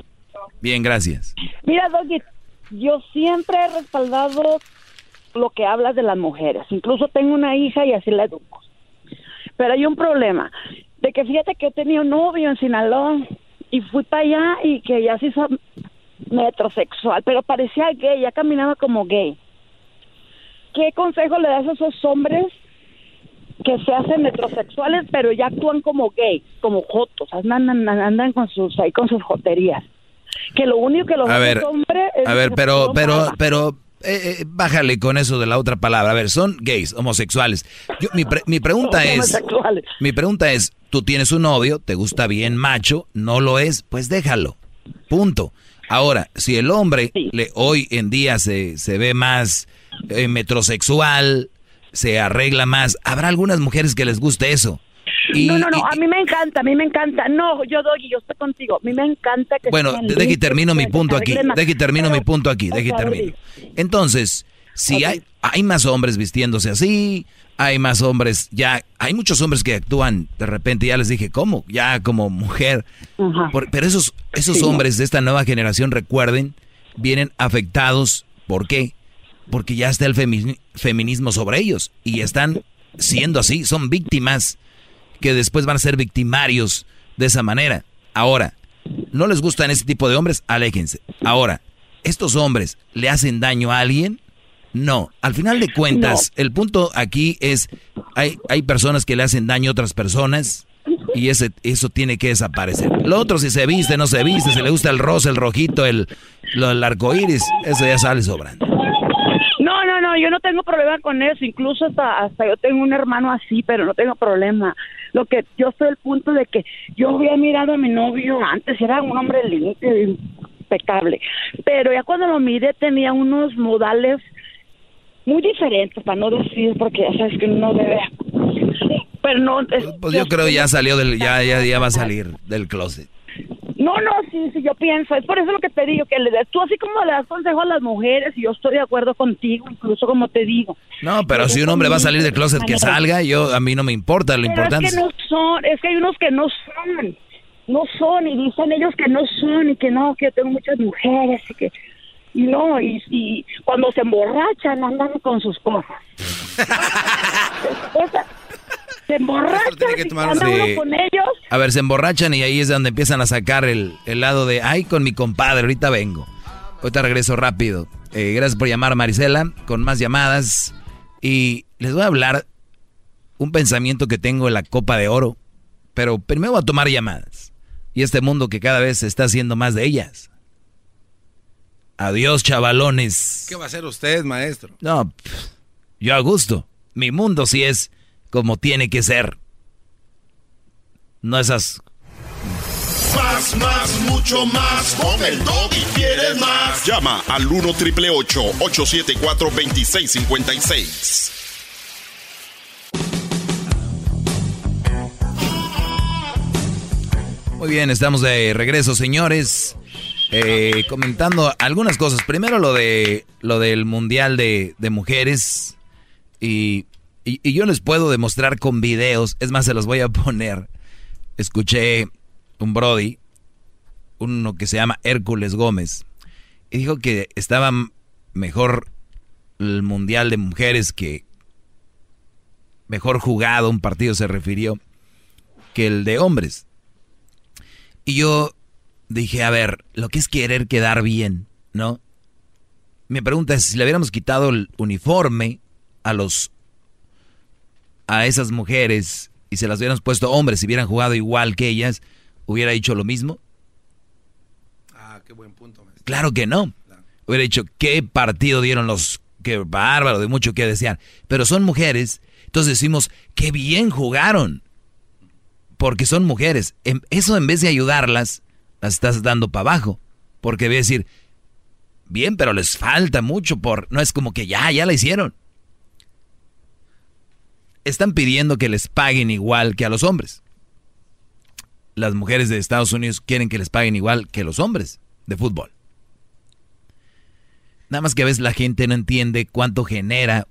Bien, gracias. Mira, Doggy, yo siempre he respaldado lo que hablas de las mujeres. Incluso tengo una hija y así la educo. Pero hay un problema, de que fíjate que he tenido un novio en Sinaloa y fui para allá y que ya se hizo metrosexual, pero parecía gay, ya caminaba como gay. ¿Qué consejo le das a esos hombres que se hacen metrosexuales, pero ya actúan como gay, como jotos, andan, andan, con sus ahí con sus joterías? Que lo único que los a ver, hombres a ver, pero, pero, pero, eh, eh, bájale con eso de la otra palabra. A ver, son gays, homosexuales. mi, mi pregunta es, mi pregunta es, tú tienes un novio, te gusta bien macho, no lo es, pues déjalo. Punto. Ahora, si el hombre le, hoy en día se, se ve más eh, metrosexual, se arregla más, habrá algunas mujeres que les guste eso. no, no, no, a mí me encanta, a mí me encanta. No, yo doy, yo estoy contigo. A mí me encanta que... Bueno, deje y termino mi punto aquí, deje y termino mi punto aquí, deje y termino. Entonces, si hay, hay más hombres vistiéndose así, hay más hombres, ya, hay muchos hombres que actúan de repente, ya les dije, ¿cómo? Ya como mujer. pero esos, esos hombres de esta nueva generación, recuerden, vienen afectados, ¿por qué? Porque ya está el feminismo sobre ellos y están siendo así, son víctimas que después van a ser victimarios de esa manera. Ahora, no les gustan ese tipo de hombres, aléjense. Ahora, ¿estos hombres le hacen daño a alguien? No, al final de cuentas, el punto aquí es, hay, hay personas que le hacen daño a otras personas y ese, eso tiene que desaparecer. Lo otro, si se viste, no se viste, si le gusta el rosa, el rojito, el, el arco iris, eso ya sale sobrando. No, no, no, yo no tengo problema con eso, incluso hasta, hasta yo tengo un hermano así, pero no tengo problema. Lo que yo estoy al punto de que yo había mirado a mi novio antes, era un hombre limpio, impecable, pero ya cuando lo miré tenía unos modales muy diferentes, para no decir, porque ya sabes que uno debe... Pero no... pues yo creo ya salió del... Ya, ya, ya va a salir del closet. No, no, sí, sí, yo pienso, es por eso lo que te digo, que le das, tú así como le das consejo a las mujeres, y yo estoy de acuerdo contigo, incluso como te digo. No, pero si un hombre va a salir del closet, que salga, yo a mí no me importa, lo importante es que no son, es que hay unos que no son, no son, y dicen ellos que no son, y que no, que yo tengo muchas mujeres, y que no, y, cuando se emborrachan andan con sus cosas. se emborrachan y con ellos. A ver, se emborrachan y ahí es donde empiezan a sacar el, lado de, ay, con mi compadre, ahorita vengo. Ahorita regreso rápido. Eh, gracias por llamar, Marisela, con más llamadas. Y les voy a hablar un pensamiento que tengo en la Copa de Oro. Pero primero voy a tomar llamadas. Y este mundo que cada vez se está haciendo más de ellas. Adiós, chavalones. ¿Qué va a hacer usted, maestro? No, yo a gusto. Mi mundo sí es como tiene que ser. No esas... Más, más, mucho más. Con el y quieres más. Llama al 1 triple 874 2656. Muy bien, estamos de regreso, señores. Eh, comentando algunas cosas. Primero lo de lo del mundial de, mujeres y Y, yo les puedo demostrar con videos, es más, se los voy a poner. Escuché un Brody, uno que se llama Hércules Gómez, y dijo que estaba mejor el Mundial de Mujeres que mejor jugado, un partido se refirió, que el de hombres. Y yo dije, a ver, lo que es querer quedar bien, ¿no? Mi pregunta es, si le hubiéramos quitado el uniforme a los a esas mujeres y se las hubieran puesto hombres y hubieran jugado igual que ellas, ¿hubiera dicho lo mismo? Ah, qué buen punto. Claro que no. Hubiera dicho, ¿qué partido dieron los... Qué bárbaro, de mucho que desear. Pero son mujeres, entonces decimos, qué bien jugaron. Porque son mujeres. Em, eso en vez de ayudarlas, las estás dando para abajo. Porque voy a decir, bien, pero les falta mucho por... No es como que ya, ya la hicieron están pidiendo que les paguen igual que a los hombres. Las mujeres de Estados Unidos quieren que les paguen igual que los hombres de fútbol. Nada más que a veces la gente no entiende cuánto genera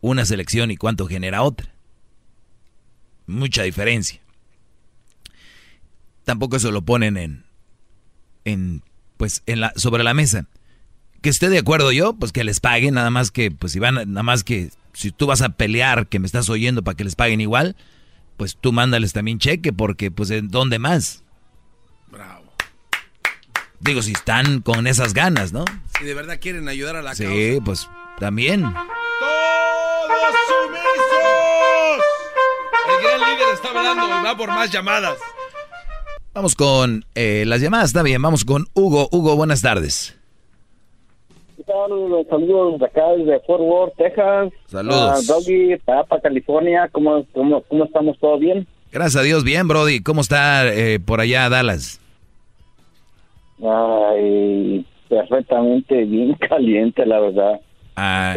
una selección y cuánto genera otra. Mucha diferencia. Tampoco eso lo ponen en, en pues, en la, sobre la mesa. Que esté de acuerdo yo, pues que les paguen, nada más que, pues si van, nada más que si tú vas a pelear, que me estás oyendo para que les paguen igual, pues tú mándales también cheque, porque pues ¿en dónde más? Bravo. Digo, si están con esas ganas, ¿no? Si de verdad quieren ayudar a la Sí, pues también. ¡Todos sumisos! El gran líder está hablando va por más llamadas. Vamos con eh, las llamadas, está bien, vamos con Hugo. Hugo, buenas tardes. Saludos de acá desde Fort Worth, Texas. Saludos. Uh, Doggy, para California. ¿Cómo, ¿Cómo, cómo, estamos? ¿Todo bien? Gracias a Dios, bien, Brody. ¿Cómo está eh, por allá Dallas? Ay, perfectamente bien caliente, la verdad. Ah,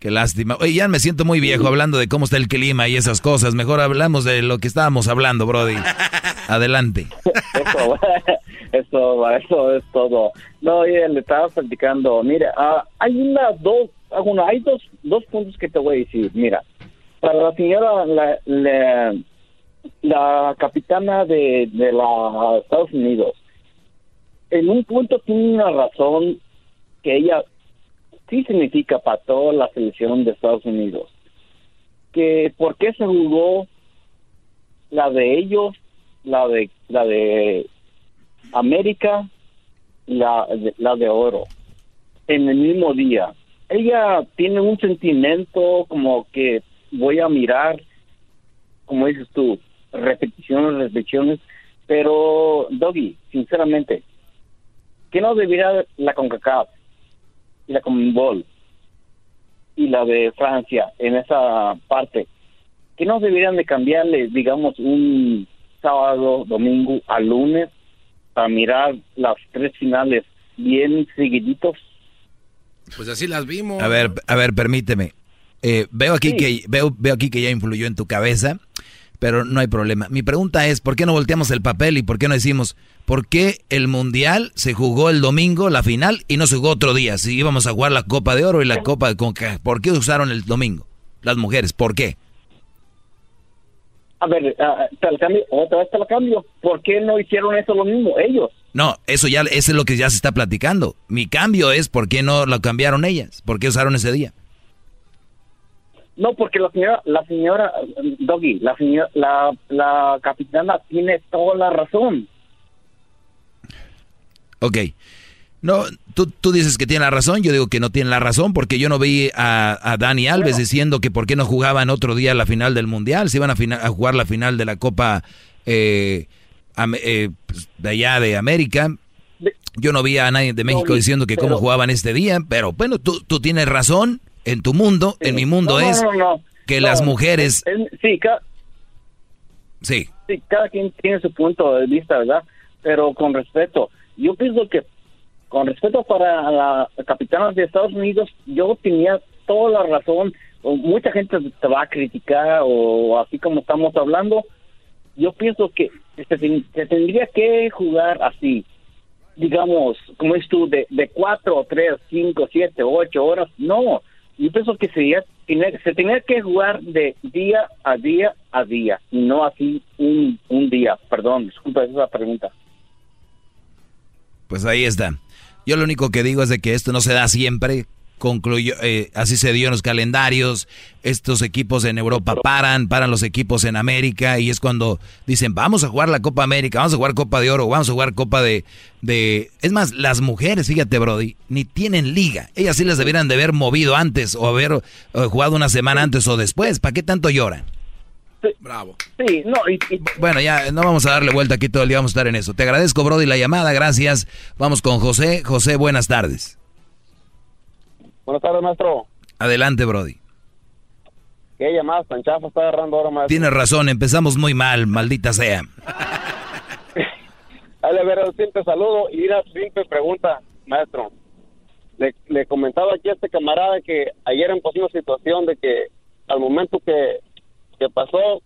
Qué lástima. Oye, ya me siento muy viejo hablando de cómo está el clima y esas cosas. Mejor hablamos de lo que estábamos hablando, Brody. Adelante. Eso, eso, eso es todo. No, oye, le estaba platicando. Mira, uh, hay una, dos, bueno, hay dos, dos puntos que te voy a decir. Mira, para la señora, la, la, la capitana de, de la Estados Unidos, en un punto tiene una razón que ella sí significa para toda la selección de Estados Unidos. Que por qué se jugó la de ellos, la de la de América, la, la de oro, en el mismo día. Ella tiene un sentimiento como que voy a mirar, como dices tú, repeticiones, repeticiones, pero Doggy, sinceramente, ¿qué no debería la CONCACAF y la CONMEBOL y la de Francia en esa parte? ¿Qué no deberían de cambiarle, digamos, un sábado, domingo a lunes a mirar las tres finales bien seguiditos. Pues así las vimos. A ver, a ver, permíteme. Eh, veo aquí que veo, veo aquí que ya influyó en tu cabeza, pero no hay problema. Mi pregunta es, ¿por qué no volteamos el papel y por qué no decimos, por qué el mundial se jugó el domingo, la final, y no se jugó otro día? Si íbamos a jugar la Copa de Oro y la Copa de Conca, ¿por qué usaron el domingo? Las mujeres, ¿por qué? A ver, uh, te cambio, otra vez te lo cambio. ¿Por qué no hicieron eso lo mismo ellos? No, eso ya eso es lo que ya se está platicando. Mi cambio es por qué no lo cambiaron ellas, por qué usaron ese día. No, porque la señora, la señora Doggy, la señora, la, la capitana tiene toda la razón. Ok. No, tú, tú dices que tiene la razón, yo digo que no tiene la razón, porque yo no vi a, a Dani Alves diciendo que por qué no jugaban otro día la final del Mundial, si iban a, a jugar la final de la Copa eh, eh, pues, de allá de América. Yo no vi a nadie de México diciendo que cómo jugaban este día, pero bueno, tú, tú tienes razón, en tu mundo, en mi mundo es que las mujeres... sí, sí. sí, cada quien tiene su punto de vista, ¿verdad? Pero con respeto, yo pienso que con respeto para la capitana de Estados Unidos, yo tenía toda la razón. Mucha gente te va a criticar o así como estamos hablando. Yo pienso que se, tendría que jugar así, digamos, como es tú, de, de cuatro, tres, cinco, siete, ocho horas. No, yo pienso que sería se tenía que jugar de día a día a día, no así un, un día. Perdón, disculpa, esa pregunta. Pues ahí está. Yo lo único que digo es de que esto no se da siempre. Concluyó, eh, así se dio en los calendarios. Estos equipos en Europa paran, paran los equipos en América y es cuando dicen vamos a jugar la Copa América, vamos a jugar Copa de Oro, vamos a jugar Copa de, de... Es más, las mujeres, fíjate Brody, ni tienen liga. Ellas sí las debieran de haber movido antes o haber eh, jugado una semana antes o después. ¿Para qué tanto lloran? Bravo. Sí, no, Bueno, ya no vamos a darle vuelta aquí todo el día, vamos a estar en eso. Te agradezco, Brody, la llamada, gracias. Vamos con José. José, buenas tardes. Buenas tardes, maestro. Adelante, Brody. ¿Qué llamadas tan está agarrando ahora, maestro? Tienes razón, empezamos muy mal, maldita sea. Dale, ver, simple saludo y una simple pregunta, maestro. Le, le comentaba aquí a este camarada que ayer empezó una situación de que al momento que que pasó,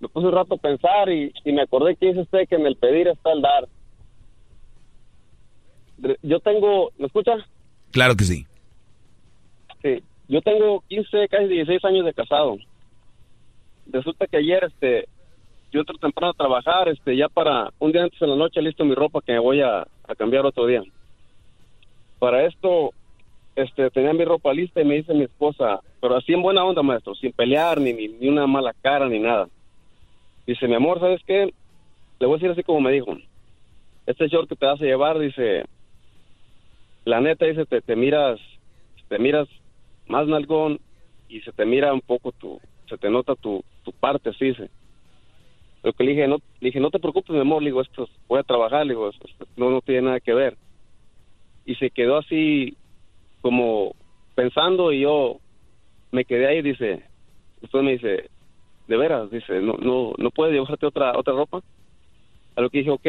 me puse un rato a pensar y, me acordé que dice usted que en el pedir está el dar. Yo tengo, ¿me escucha? Claro que sí. Sí, yo tengo 15, casi 16 años de casado. Resulta que ayer, este, yo entro temprano a trabajar, este, ya para un día antes de la noche listo mi ropa que me voy a, a cambiar otro día. Para esto, este, tenía mi ropa lista y me dice mi esposa, pero así en buena onda, maestro, sin pelear, ni, ni, una mala cara, ni nada. Dice, mi amor, ¿sabes qué? Le voy a decir así como me dijo. Este short que te vas a llevar, dice, la neta, dice, te, te miras, te miras más nalgón y se te mira un poco tu, se te nota tu, tu parte, así dice. Lo que le dije, no, dije, no te preocupes, mi amor, le digo, esto voy a trabajar, le digo, no, no tiene nada que ver. Y se quedó así como pensando y yo me quedé ahí, dice, después me dice, de veras, dice, no, no, no puedes llevarte otra, otra ropa. A lo que dije, ok,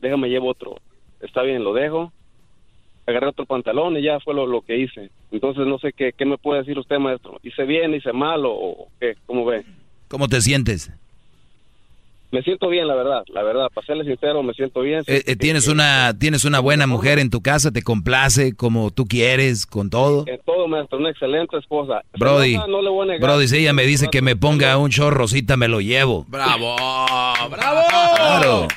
déjame llevo otro. Está bien, lo dejo. Agarré otro pantalón y ya fue lo, lo que hice. Entonces no sé qué, qué me puede decir usted, maestro. ¿Hice bien, hice mal o qué? ¿Cómo ve? ¿Cómo te sientes? me siento bien, la verdad, la verdad, para serle sincero, me siento bien. Eh, eh, ¿Tienes una tienes una buena mujer en tu casa? ¿Te complace como tú quieres, con todo? En todo, maestro, una excelente esposa. Brody, Brody, si ella me dice que me ponga un chorrosita, me lo llevo. ¡Bravo! ¡Bravo!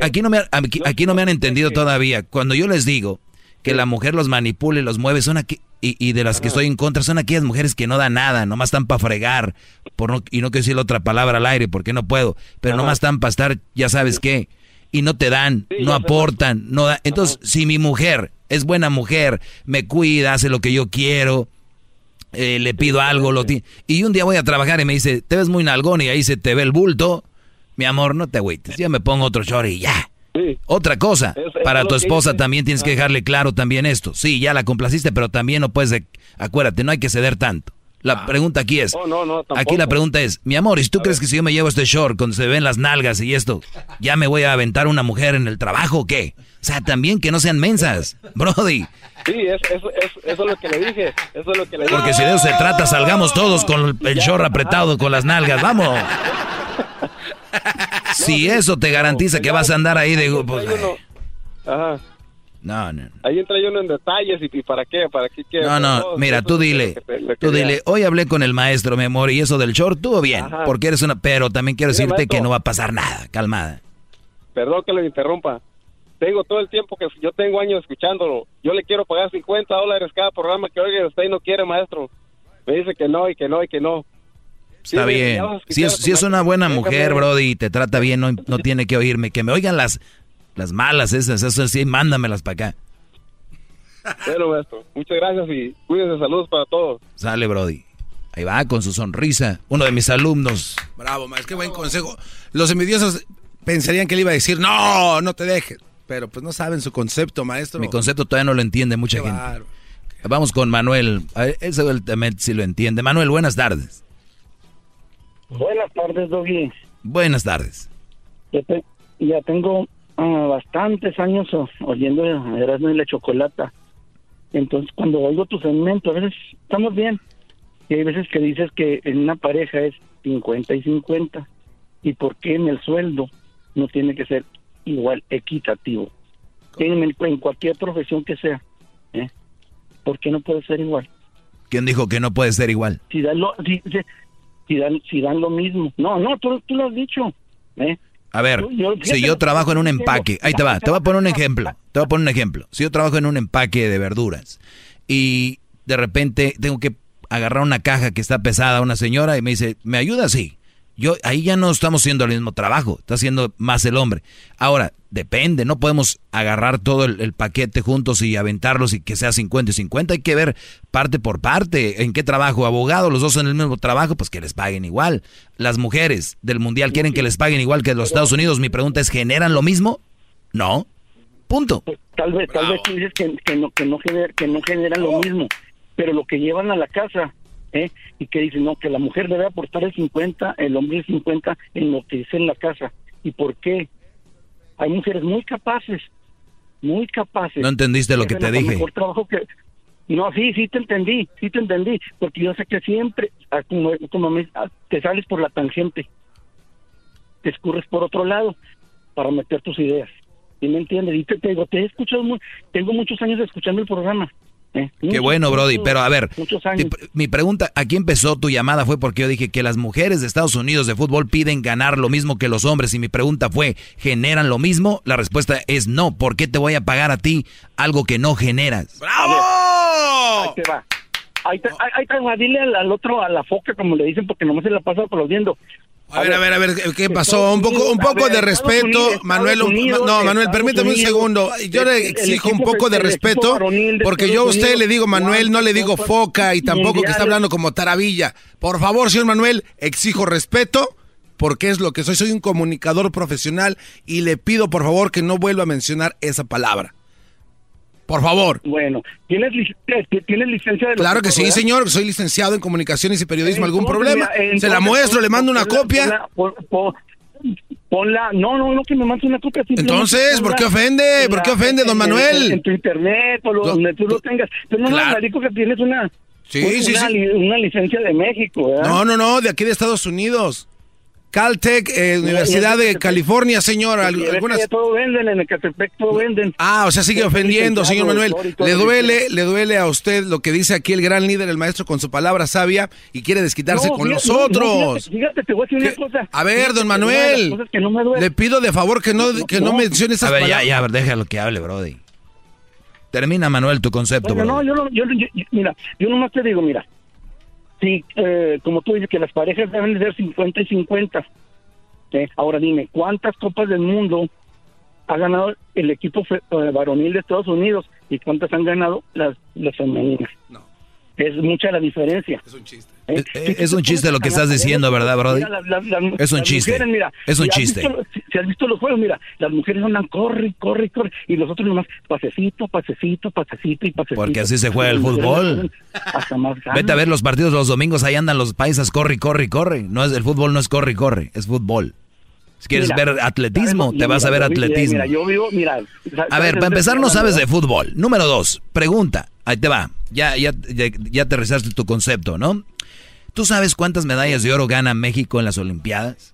Aquí no me, aquí no me han entendido todavía. Cuando yo les digo que la mujer los manipula y los mueve, son aquí, y, de las que estoy en contra, son aquellas mujeres que no dan nada, nomás están para fregar, por no, y no quiero decir otra palabra al aire porque no puedo, pero nomás están para estar, ya sabes qué, y no te dan, no aportan, no da. Entonces, si mi mujer es buena mujer, me cuida, hace lo que yo quiero, eh, le pido algo, lo y un día voy a trabajar y me dice, te ves muy nalgón y ahí se te ve el bulto, mi amor, no te agüites, ya me pongo otro short y ya. Otra cosa, para tu esposa también tienes que dejarle claro también esto. Sí, ya la complaciste, pero también no puedes, acuérdate, no hay que ceder tanto. La ah. pregunta aquí es, aquí la pregunta es, mi amor, ¿y tú crees que si yo me llevo este short cuando se ven las nalgas y esto, ya me voy a aventar una mujer en el trabajo o qué? O sea, también que no sean mensas, Brody. Sí, eso, es lo que le dije, eso es lo que le dije. Porque si de eso se trata, salgamos todos con el short apretado con las nalgas, vamos. si eso te garantiza que vas a andar ahí de... Pues, Ajá. No, no. Ahí entra uno en detalles y, para qué, para qué. no, no, mira, tú dile, tú dile, hoy hablé con el maestro, mi amor, y eso del short estuvo bien, porque eres una, pero también quiero decirte que no va a pasar nada, calmada. Perdón que le interrumpa. Tengo todo el tiempo que yo tengo años escuchándolo. Yo le quiero pagar 50 dólares cada programa que oiga usted y no quiere, maestro. Me dice que no y que no y que no. Está bien. Si es, si es una buena mujer, Brody, y te trata bien, no, no tiene que oírme. Que me oigan las, las malas esas, eso sí, mándamelas para acá. Bueno, maestro, muchas gracias y cuídense, saludos para todos. Sale, Brody. Ahí va, con su sonrisa. Uno de mis alumnos. Bravo, maestro, qué buen consejo. Los envidiosos pensarían que él iba a decir, no, no te dejes. Pero pues no saben su concepto, maestro. Mi concepto todavía no lo entiende mucha gente. Vamos con Manuel. Él seguramente sí lo entiende. Manuel, buenas tardes. Buenas tardes, Doggy. Buenas tardes. Ya, tengo ah, bastantes años oyendo Erasmo y la Chocolata. Entonces, cuando oigo tu segmento, a veces estamos bien. Y hay veces que dices que en una pareja es 50 y 50. ¿Y por qué en el sueldo no tiene que ser igual, equitativo? En, en cualquier profesión que sea. ¿eh? ¿Por qué no puede ser igual? ¿Quién dijo que no puede ser igual? Si dan lo, si, si dan, si dan lo mismo. No, no, tú, tú lo has dicho. ¿eh? A ver, si yo trabajo en un empaque, ahí te va, te voy a poner un ejemplo, te voy a poner un ejemplo. Si yo trabajo en un empaque de verduras y de repente tengo que agarrar una caja que está pesada a una señora y me dice, ¿me ayuda? Sí. Yo, ahí ya no estamos haciendo el mismo trabajo, está haciendo más el hombre. Ahora, depende, no podemos agarrar todo el, paquete juntos y aventarlos y que sea 50 y 50, hay que ver parte por parte, en qué trabajo, abogado, los dos en el mismo trabajo, pues que les paguen igual. Las mujeres del mundial quieren que les paguen igual que los Estados Unidos, mi pregunta es, ¿generan lo mismo? No. Punto. Pues, tal vez, tal vez tú dices que, que, no, que, no que no generan lo mismo, pero lo que llevan a la casa ¿eh? y que dicen, no, que la mujer debe aportar el 50, el hombre el 50 en lo que dice en la casa. ¿Y por qué? Hay mujeres muy capaces, muy capaces. No entendiste lo que te dije. trabajo que... No, sí, sí te entendí, sí te entendí, porque yo sé que siempre, ah, como, como ah, te sales por la tangente, te escurres por otro lado para meter tus ideas. ¿Sí me entiendes? Y te, digo, te he escuchado, muy, tengo muchos años escuchando el programa ¿Eh? Qué bueno, Brody. Pero a ver, mi pregunta, aquí empezó tu llamada fue porque yo dije que las mujeres de Estados Unidos de fútbol piden ganar lo mismo que los hombres. Y mi pregunta fue, ¿generan lo mismo? La respuesta es no. ¿Por qué te voy a pagar a ti algo que no generas? ¡Bravo! Ahí te va. Ahí te, ahí dile al, otro, a la foca, como le dicen, porque nomás se la pasa aplaudiendo. A ver, a ver, a ver, ¿qué pasó? Un poco, un poco de respeto, Manuel. no, Manuel, permítame un segundo. Yo le exijo un poco de respeto, porque yo a usted le digo Manuel, no le digo foca y tampoco que está hablando como taravilla. Por favor, señor Manuel, exijo respeto, porque es lo que soy. Soy un comunicador profesional y le pido, por favor, que no vuelva a mencionar esa palabra. Por favor. Bueno, ¿tienes, ¿tienes licencia de Claro que sí, señor. Soy licenciado en comunicaciones y periodismo. ¿Algún problema? Se la muestro, le mando una copia. Ponla, no, no, no, que me mandes una copia. Entonces, ¿por qué ofende? ¿Por qué ofende, don Manuel? En, tu internet, o donde tú lo tengas. Pero no, claro. no, que tienes una, sí, sí, una, sí. una licencia de México, ¿verdad? No, no, no, de aquí de Estados Unidos. Caltech, eh, Universidad de California, señor. Algunas... Todo venden, en Ecatepec todo venden. Ah, o sea, sigue ofendiendo, señor Manuel. Le duele, le duele a usted lo que dice aquí el gran líder, el maestro, con su palabra sabia y quiere desquitarse con los otros. fíjate, te voy a decir una cosa. A ver, don Manuel, le pido de favor que no, que no, mencione esas palabras. A ver, ya, ya, déjalo que hable, Brody. Termina, Manuel, tu concepto, No, yo, no, yo, mira, yo nomás te digo, mira, Sí, eh, como tú dices que las parejas deben ser 50 y 50. Ahora dime, ¿cuántas copas del mundo ha ganado el equipo eh, varonil de Estados Unidos y cuántas han ganado las, las femeninas? No. Es mucha la diferencia. Es un chiste. ¿Eh? Es, un chiste lo que estás diciendo, ¿verdad, Brody? es un chiste. es un chiste. si has visto los juegos, mira, las mujeres andan corre, corre, corre, y los otros nomás pasecito, pasecito, pasecito y pasecito. Porque así se juega el fútbol. Vete a ver los partidos los domingos, ahí andan los paisas, corre, corre, corre. No es, el fútbol no es corre, corre, es fútbol. Si quieres ver atletismo, te vas a ver atletismo. a ver, para empezar no sabes de fútbol. Número dos, pregunta. Ahí te va. Ya, ya, ya, ya te rezaste tu concepto, ¿no? ¿Tú sabes cuántas medallas de oro gana México en las Olimpiadas?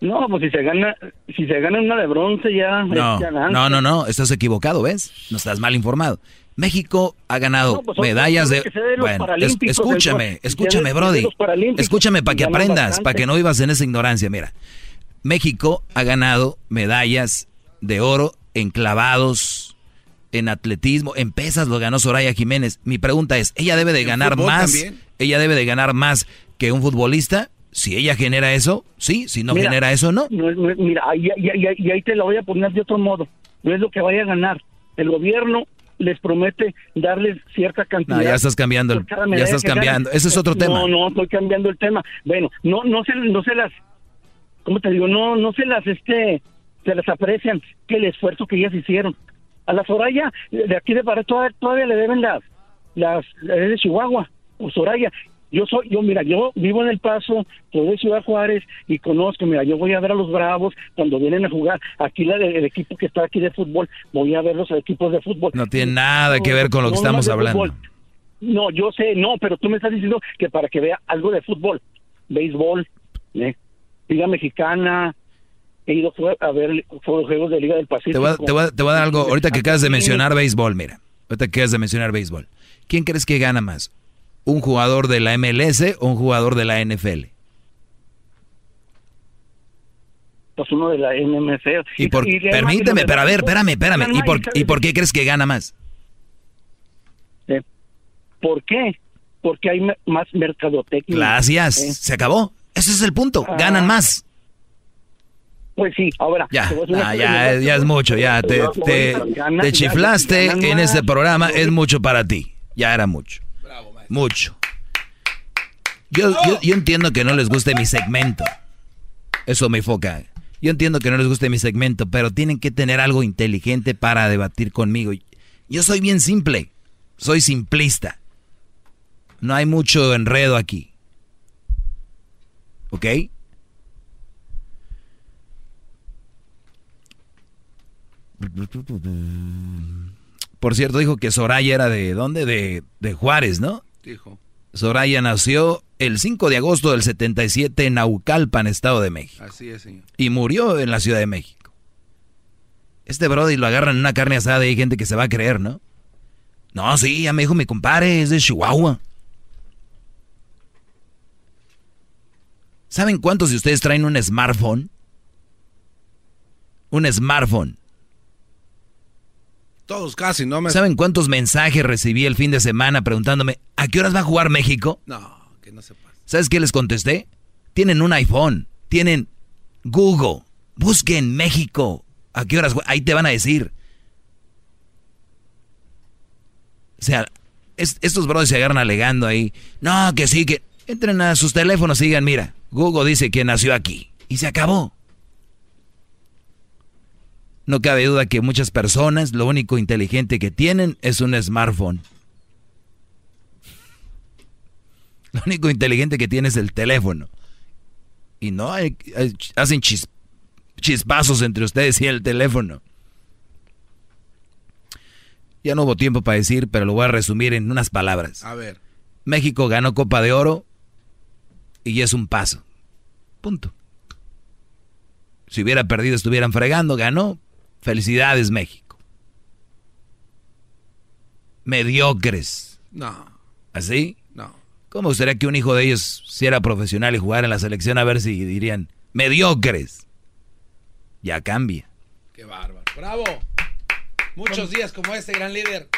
No, pues si se gana, si se gana una de bronce ya. No, no, no, no, estás equivocado, ¿ves? No estás mal informado. México ha ganado pues, medallas de... bueno, escúchame, escúchame, Brody. Escúchame para que aprendas, para que no vivas en esa ignorancia. Mira, México ha ganado medallas de oro en clavados, en atletismo, en pesas lo ganó Soraya Jiménez. Mi pregunta es, ¿ella debe de ganar más? ¿Ella debe de ganar más que un futbolista? Si ella genera eso, sí. Si no genera eso, no. mira, y, y, ahí te lo voy a poner de otro modo. No es lo que vaya a ganar. El gobierno les promete darles cierta cantidad. No, ya estás cambiando, ya estás cambiando. Ese es otro tema. No, no, estoy cambiando el tema. Bueno, no, no se, no se las, ¿cómo te digo? No, no se las, este, se las aprecian que el esfuerzo que ellas hicieron. A la Soraya, de aquí de Pará, todavía, le deben las, las, de Chihuahua, o Soraya, yo soy, yo mira, yo vivo en El Paso, soy de Ciudad Juárez y conozco, mira, yo voy a ver a los Bravos cuando vienen a jugar. Aquí la el equipo que está aquí de fútbol, voy a ver los equipos de fútbol. No tiene nada que ver con lo que estamos hablando. No, yo sé, no, pero tú me estás diciendo que para que vea algo de fútbol, béisbol, ¿eh? Liga Mexicana, he ido a ver juegos de Liga del Pacífico. Te voy a, te voy a dar algo, ahorita que acabas de mencionar béisbol, mira. Ahorita que has de mencionar béisbol. ¿Quién crees que gana más? ¿Un jugador de la MLS o un jugador de la NFL? Pues uno de la NFL. Y por, permíteme, pero a ver, espérame, espérame. ¿Y por, ¿Y por qué crees que gana más? Eh, ¿Por qué? Porque hay más mercadotecnia. Gracias. Eh. Se acabó. Ese es el punto. Ah. Ganan más. Pues sí, ahora. Ya, ah, ya, ya, es mucho, ya. Te, te, chiflaste en este programa, es mucho para ti. Ya era mucho. Mucho. Yo, yo, yo, entiendo que no les guste mi segmento. Eso me enfoca. Yo entiendo que no les guste mi segmento, pero tienen que tener algo inteligente para debatir conmigo. Yo soy bien simple. Soy simplista. No hay mucho enredo aquí. ¿Ok? Por cierto, dijo que Soraya era de dónde? De, de Juárez, ¿no? Soraya nació el 5 de agosto del 77 en Naucalpan, Estado de México. Así es, señor. Y murió en la Ciudad de México. Este brody lo agarran en una carne asada y hay gente que se va a creer, ¿no? No, sí, ya me dijo mi compadre, es de Chihuahua. ¿Saben cuántos de ustedes traen un smartphone? Un smartphone. Todos casi, ¿no? Me... ¿Saben cuántos mensajes recibí el fin de semana preguntándome, ¿a qué horas va a jugar México? No, que no se pasa. ¿Sabes qué les contesté? Tienen un iPhone, tienen Google, busquen México. ¿A qué horas? Ahí te van a decir. O sea, estos brothers se agarran alegando ahí. No, que sí, que entren a sus teléfonos y digan, mira, Google dice que nació aquí. Y se acabó. No cabe duda que muchas personas lo único inteligente que tienen es un smartphone. Lo único inteligente que tiene es el teléfono. Y no hay, hacen chispazos entre ustedes y el teléfono. Ya no hubo tiempo para decir, pero lo voy a resumir en unas palabras. A ver. México ganó Copa de Oro y es un paso. Punto. Si hubiera perdido, estuvieran fregando, ganó, Felicidades, México. Mediocres. No. ¿Así? No. ¿Cómo gustaría que un hijo de ellos, si era profesional y jugara en la selección, a ver si dirían mediocres? Ya cambia. Qué bárbaro. Bravo. Muchos días como este gran líder.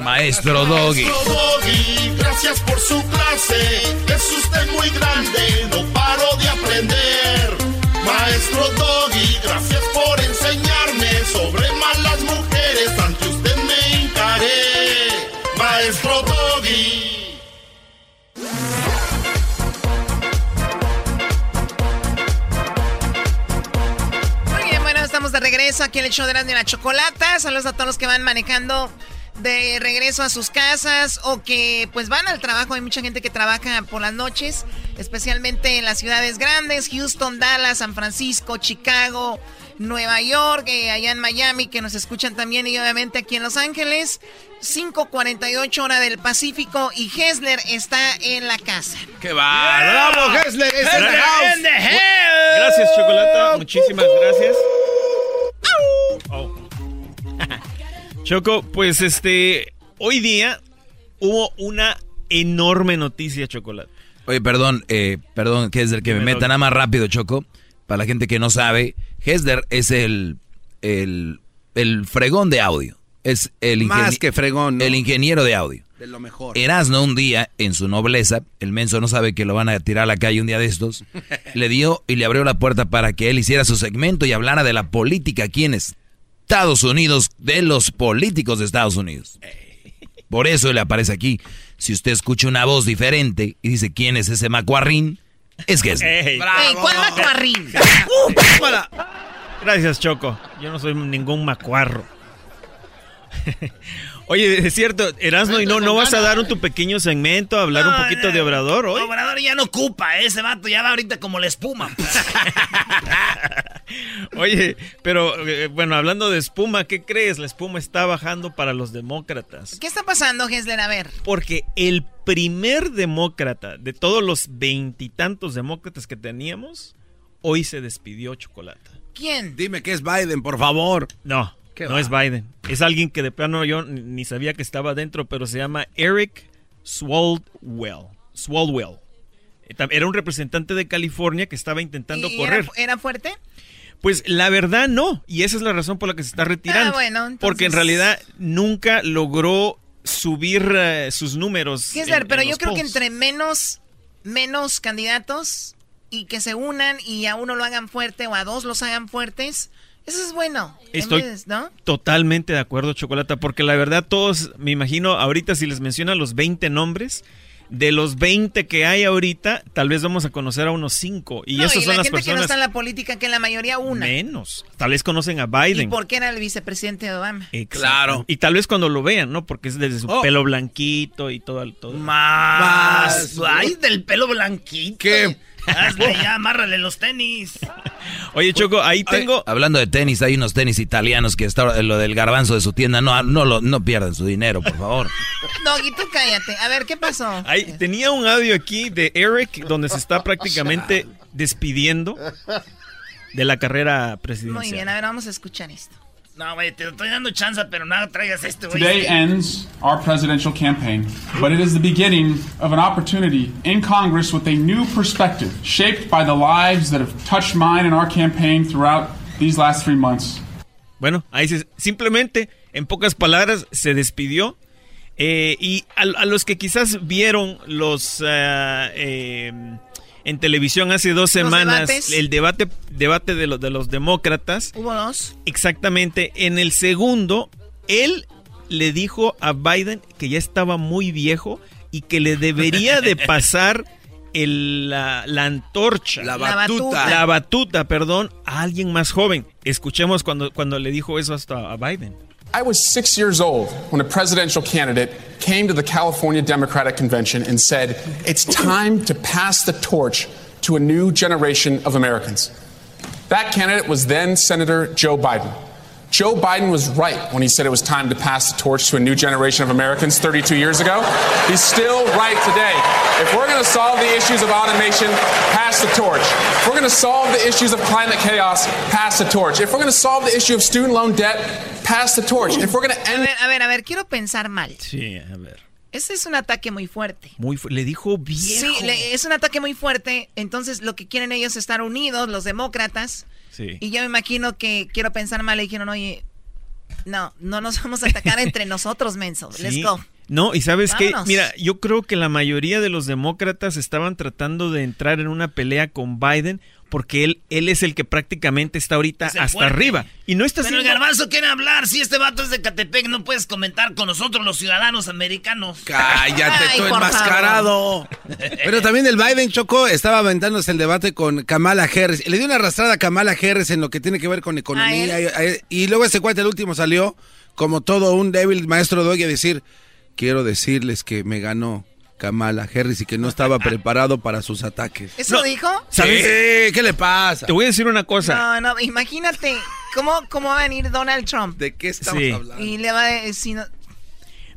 Maestro Doggy. Maestro Doggy, gracias por su clase. Es usted muy grande, no paro de aprender. Maestro Doggy, gracias por enseñarme sobre malas mujeres. Ante usted me encaré. Maestro Doggy. Muy bien, bueno, estamos de regreso aquí en el show de la Chocolata. Saludos a todos los que van manejando de regreso a sus casas o que pues van al trabajo. Hay mucha gente que trabaja por las noches, especialmente en las ciudades grandes, Houston, Dallas, San Francisco, Chicago, Nueva York, eh, allá en Miami, que nos escuchan también y obviamente aquí en Los Ángeles. 5.48 hora del Pacífico y Hessler está en la casa. ¡Qué va! ¡Bravo, Hessler! Gracias, Chocolata. Muchísimas gracias. Choco, pues este, hoy día hubo una enorme noticia, Chocolate. Oye, perdón, eh, perdón, Hesder, que me meta nada más rápido, Choco. Para la gente que no sabe, Hesder es el, el, el fregón de audio. Es el Más que fregón, El ingeniero de audio. De lo mejor. Erasno un día, en su nobleza, el menso no sabe que lo van a tirar a la calle un día de estos, le dio y le abrió la puerta para que él hiciera su segmento y hablara de la política aquí en Estados Unidos, de los políticos de Estados Unidos. Por eso le aparece aquí. Si usted escucha una voz diferente y dice quién es ese macuarrín, es que es. ¿Cuál macuarrín? Gracias, Choco. Yo no soy ningún macuarro. Oye, es cierto, Erasmo, ¿y no, no vas a dar tu pequeño segmento, a hablar un poquito de Obrador hoy? Obrador ya no ocupa, ¿eh? ese vato ya va ahorita como la espuma. Oye, pero eh, bueno, hablando de espuma, ¿qué crees? La espuma está bajando para los demócratas. ¿Qué está pasando, Gessler? A ver. Porque el primer demócrata de todos los veintitantos demócratas que teníamos, hoy se despidió Chocolata. ¿Quién? Dime que es Biden, por favor. No. No es Biden. Es alguien que de plano yo ni sabía que estaba dentro, pero se llama Eric Swaldwell. Swaldwell. Era un representante de California que estaba intentando correr. Era, fuerte? Pues la verdad no, y esa es la razón por la que se está retirando. Ah, bueno, Porque en realidad nunca logró subir eh, sus números. pero yo creo que entre menos, menos candidatos y que se unan y a uno lo hagan fuerte o a dos los hagan fuertes, eso es bueno. Estoy totalmente de acuerdo, Chocolata, porque la verdad todos, me imagino, ahorita si les mencionan los 20 nombres, de los 20 que hay ahorita, tal vez vamos a conocer a unos 5. Y esos son la las gente que no está en la política, que la mayoría una. Menos. Tal vez conocen a Biden. ¿Y por qué era el vicepresidente de Obama? Claro. Y tal vez cuando lo vean, ¿no? Porque es desde su oh. pelo blanquito y todo. todo. Más. Ay, del pelo blanquito. ¿Qué? Hazle ya, amárrale los tenis. Oye, Choco, ahí tengo. hablando de tenis, hay unos tenis italianos que está lo del garbanzo de su tienda. No, no, no pierdan su dinero, por favor. Doguito, cállate. A ver, ¿qué pasó? Ahí, tenía un audio aquí de Eric donde se está prácticamente despidiendo de la carrera presidencial. Muy bien, a ver, vamos a escuchar esto. No, güey, te estoy dando chance, pero nada traigas esto, güey. Today ends our presidential campaign, but it is the beginning of an opportunity in Congress with a new perspective shaped by the lives that have touched mine and our campaign throughout these last three months. Bueno, ahí se, simplemente, en pocas palabras, se despidió. Eh, y a, a, los que quizás vieron los... Uh, eh, en televisión hace dos semanas el debate, debate de, los de los demócratas. Hubo dos. Exactamente. En el segundo, él le dijo a Biden que ya estaba muy viejo y que le debería de pasar el, la, antorcha. La batuta. La batuta, perdón, a alguien más joven. Escuchemos cuando, cuando le dijo eso hasta a Biden. I was six years old when a presidential candidate came to the California Democratic Convention and said, It's time to pass the torch to a new generation of Americans. That candidate was then Senator Joe Biden. Joe Biden was right when he said it was time to pass the torch to a new generation of Americans 32 years ago. He's still right today. If we're going to solve the issues of automation, pass the torch. If we're going to solve the issues of climate chaos, pass the torch. If we're going to solve the issue of student loan debt, pass the torch. If we're going to end... A ver, a ver, a ver, quiero pensar mal. Sí, a ver. Ese es un ataque muy fuerte. Muy fu le dijo viejo. Sí, le, es un ataque muy fuerte. Entonces, lo que quieren ellos es estar unidos, los demócratas y yo me imagino que quiero pensar mal, le dijeron, oye, no, no nos vamos a atacar entre nosotros, menso. Let's go. No, y sabes qué, mira, yo creo que la mayoría de los demócratas estaban tratando de entrar en una pelea con Biden porque él, él es el que prácticamente está ahorita hasta arriba. Y no está Pero el garbanzo quiere hablar. Si este vato es de Catepec, no puedes comentar con nosotros los ciudadanos americanos. Cállate, tú enmascarado. Pero también el Biden Choco estaba aventándose el debate con Kamala Harris. Le dio una arrastrada a Kamala Harris en lo que tiene que ver con economía. Y, luego ese cuate, el último, salió como todo un débil maestro de hoy a decir, quiero decirles que me ganó Kamala Harris y que no estaba preparado para sus ataques. ¿Eso dijo? ¿Sabes? ¿Qué le pasa? Te voy a decir una cosa. No, no, imagínate cómo, cómo va a venir Donald Trump. ¿De qué estamos hablando? Y le va a decir...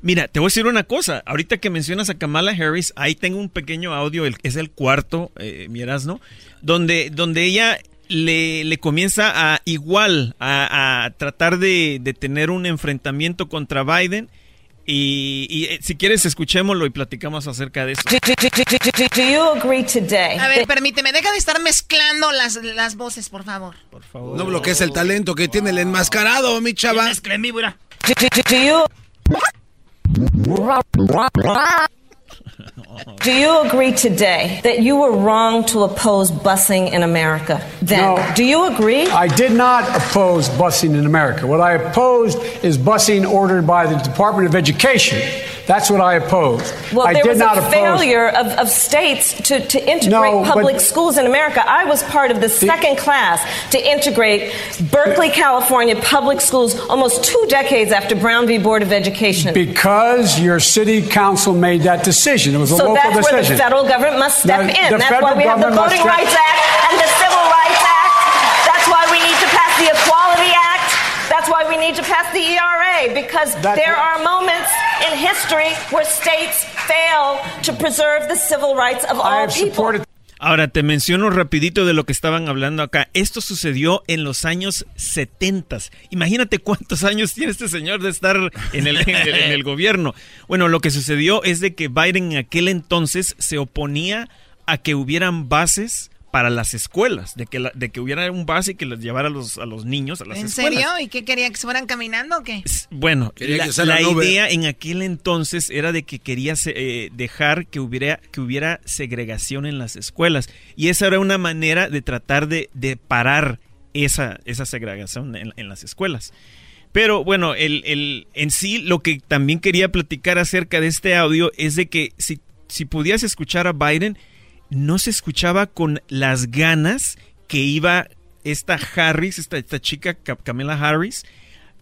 Mira, te voy a decir una cosa. Ahorita que mencionas a Kamala Harris, ahí tengo un pequeño audio, el, es el cuarto, eh, miras, ¿no? Donde, donde ella le, le, comienza a igual a, tratar de, de, tener un enfrentamiento contra Biden y, y, eh, si quieres, escuchémoslo y platicamos acerca de eso. A ver, permíteme, deja de estar mezclando las, las voces, por favor. Por favor. No bloquees el talento que tiene el enmascarado, mi chava. Do you agree today that you were wrong to oppose busing in America? Then, no, do you agree? I did not oppose busing in America. What I opposed is busing ordered by the Department of Education. That's what I oppose. Well, I there did was not a failure of, of states to, to integrate no, public schools in America. I was part of the second class to integrate Berkeley, California public schools almost two decades after Brown v. Board of Education. Because your city council made that decision. It was a so local that's where the federal government must step the, in. That's why we have the Voting Rights Act and the Civil we need to pass the ERA because That's there are moments in history where states fail to preserve the civil rights of all people. Ahora te menciono rapidito de lo que estaban hablando acá. Esto sucedió en los años 70. Imagínate cuántos años tiene este señor de estar en el, en el gobierno. Bueno, lo que sucedió es de que Biden en aquel entonces se oponía a que hubieran bases para las escuelas, de que, de que hubiera un base que les llevara a los, a los niños a las ¿En escuelas. ¿En serio? ¿Y qué quería? ¿Que se fueran caminando o qué? Bueno, la, idea en aquel entonces era de que quería eh, dejar que hubiera, que hubiera segregación en las escuelas. Y esa era una manera de tratar de, de parar esa, esa segregación en, en las escuelas. Pero bueno, el, el, en sí lo que también quería platicar acerca de este audio es de que si, si pudieras escuchar a Biden, no se escuchaba con las ganas que iba esta Harris, esta, esta chica Camila Harris,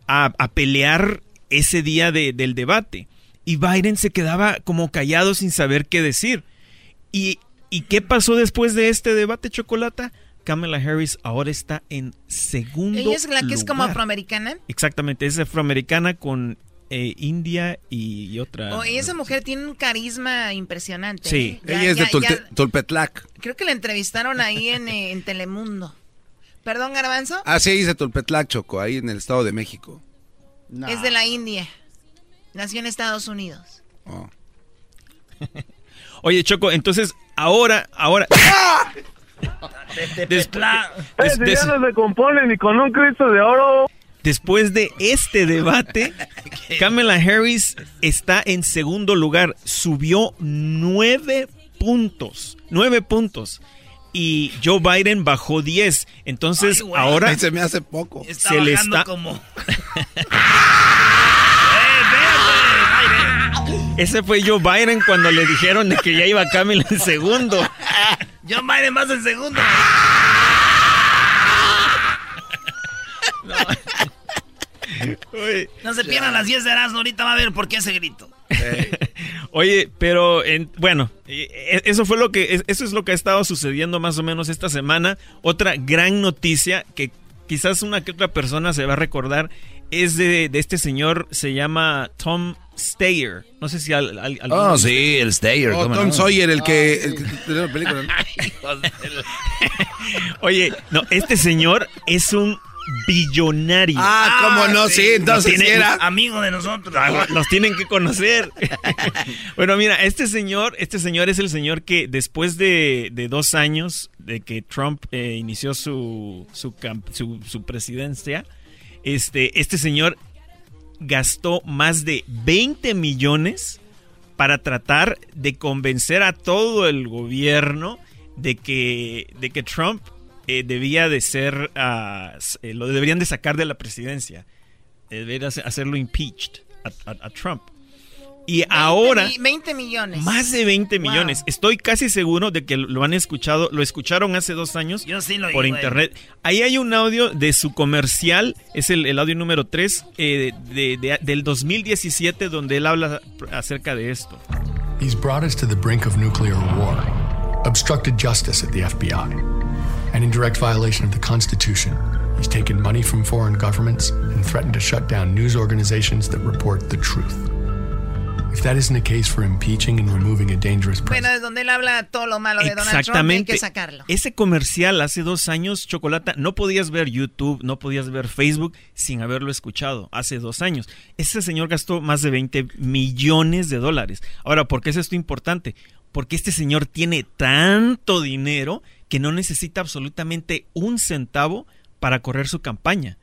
a, pelear ese día del debate. Y Biden se quedaba como callado sin saber qué decir. ¿Y, ¿Y qué pasó después de este debate, Chocolata? Kamala Harris ahora está en segundo ¿Ella es la que es como afroamericana? Exactamente, es afroamericana con eh, India y, otra. Oh, esa mujer tiene un carisma impresionante. Sí, ¿eh? ella es de Tulpetlac. Creo que la entrevistaron ahí en, eh, en Telemundo. ¿Perdón, Garbanzo? Ah, sí, es de Tulpetlac, Choco, ahí en el Estado de México. Es de la India. Nació en Estados Unidos. Oh. Oye, Choco, entonces ahora, ahora. ¡Ah! Después, ya no se compone ni con un Cristo de oro. Después de este debate, Kamala Harris está en segundo lugar. Subió nueve puntos. Nueve puntos. Y Joe Biden bajó diez. Entonces, ahora. se me hace poco. se le está. Como... Ese fue Joe Biden cuando le dijeron de que ya iba Kamala en segundo. Joe Biden más en segundo. No. No se pierdan las 10 de Erasmo, ahorita va a ver por qué ese grito. Oye, pero bueno, e, eso fue lo que eso es lo que ha estado sucediendo más o menos esta semana. Otra gran noticia que quizás una que otra persona se va a recordar es de, este señor, se llama Tom Steyer. No sé si al, Oh, sí, el Steyer. Oh, Tom Sawyer, el que, Oye, no, este señor es un billonario. Ah, cómo no, sí, entonces era amigo de nosotros. Los tienen que conocer. bueno, mira, este señor, este señor es el señor que después de, dos años de que Trump eh, inició su, su, su, presidencia, este, este señor gastó más de 20 millones para tratar de convencer a todo el gobierno de que, de que Trump eh, debía de ser, ah, eh, lo deberían de sacar de la presidencia, eh, deberían hacerlo impeached a, Trump. Y ahora... 20 millones. Más de 20 millones. Estoy casi seguro de que lo han escuchado, lo escucharon hace dos años por internet. Ahí hay un audio de su comercial, es el, audio número 3 de, del 2017 donde él habla acerca de esto. He's brought us to the brink of nuclear war, obstructed justice at the FBI. And in direct violation of the Constitution. He's taken money from foreign governments and threatened to shut down news organizations that report the truth. If that isn't a case for impeaching and removing a dangerous president. Bueno, es donde él habla todo lo malo de Donald Trump, hay que sacarlo. Ese comercial hace dos años, Chocolata, no podías ver YouTube, no podías ver Facebook sin haberlo escuchado hace dos años. Ese señor gastó más de 20 millones de dólares. Ahora, ¿por qué es esto importante? Porque este señor tiene tanto dinero que no necesita absolutamente un centavo para correr su campaña.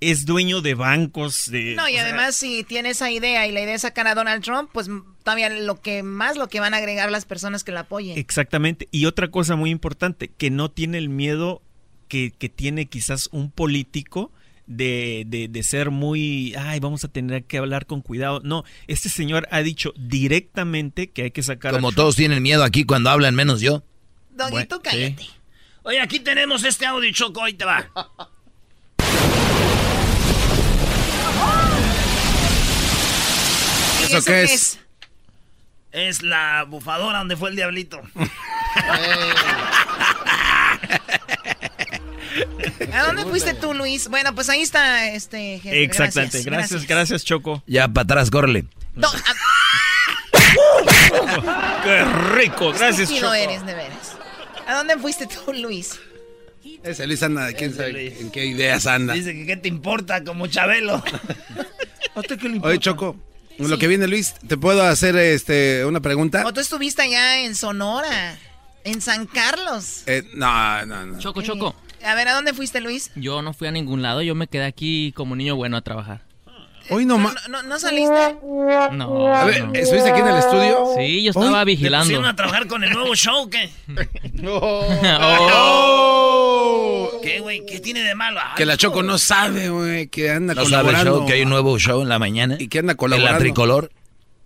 Es dueño de bancos, de... No, y además si tiene esa idea y la idea es sacar a Donald Trump, pues todavía lo que más lo que van a agregar las personas que la apoyen. Exactamente. Y otra cosa muy importante, que no tiene el miedo que, tiene quizás un político de, de, ser muy, ay, vamos a tener que hablar con cuidado. No, este señor ha dicho directamente que hay que sacar... Como todos tienen miedo aquí cuando hablan, menos yo. Doguito, cállate. Oye, aquí tenemos este audio, Choco, ahí te va. ¿Eso, qué es? es? la bufadora donde fue el diablito. ¿A dónde fuiste tú, Luis? Bueno, pues ahí está este Exactamente. Gracias, gracias, Choco. Ya para atrás, córrele. ¡Qué rico! Gracias, Choco. eres, de veras. ¿A dónde fuiste tú, Luis? Ese Luis anda, quién sabe en qué ideas anda. Dice que qué te importa como Chabelo. Oye, Choco, lo que viene Luis, ¿te puedo hacer este una pregunta? ¿O tú estuviste allá en Sonora? ¿En San Carlos? Eh, no, no, no. Choco, Choco. A ver, ¿a dónde fuiste, Luis? Yo no fui a ningún lado, yo me quedé aquí como niño bueno a trabajar. Hoy no más. ¿No, no, saliste? No. A ver, ¿estuviste aquí en el estudio? Sí, yo estaba ¿Te vigilando. pusieron a trabajar con el nuevo show qué? Oh. ¿Qué, güey? ¿Qué tiene de malo? Ay, Que la Choco no sabe, güey, que anda ¿No sabe el colaborando. show que hay un nuevo show en la mañana? Y que anda En colaborando. la tricolor.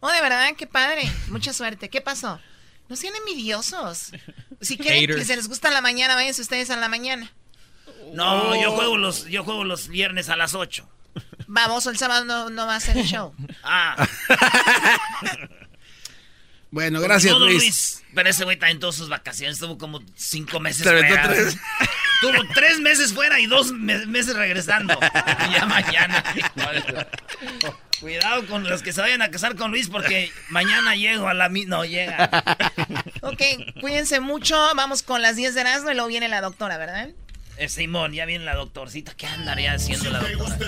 Oh, de verdad, qué padre. Mucha suerte. ¿Qué pasó? No sean envidiosos. Si quieren Haters. que se les gusta la mañana, váyanse ustedes a la mañana. No, yo juego los, yo juego los viernes a las 8. Vamos, el sábado no, no va a ser el show. Ah. Bueno, gracias, Todo Luis. Pero ese güey está en todas sus vacaciones. Estuvo como cinco meses fuera. tres. Estuvo tres meses fuera y dos me- meses regresando. Y ya mañana. Cuidado con los que se vayan a casar con Luis porque mañana llego a la mi... No, llega. Ok, cuídense mucho. Vamos con las 10 de Erasmo y luego viene la doctora, ¿verdad? Eh, Simón, ya viene la doctorcita. ¿Qué andaría haciendo la doctora?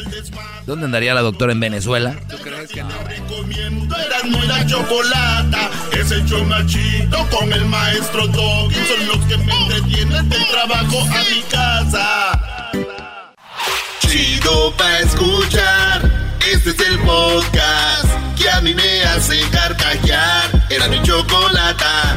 ¿Dónde andaría la doctora en Venezuela? ¿Tú crees que no? Erasmo y la chocolata, es el chido con el maestro Doggy. Son los que me entretienen del trabajo a mi casa. Chido pa' escuchar, este es el podcast que a mí me hace carcajear. Era mi chocolata.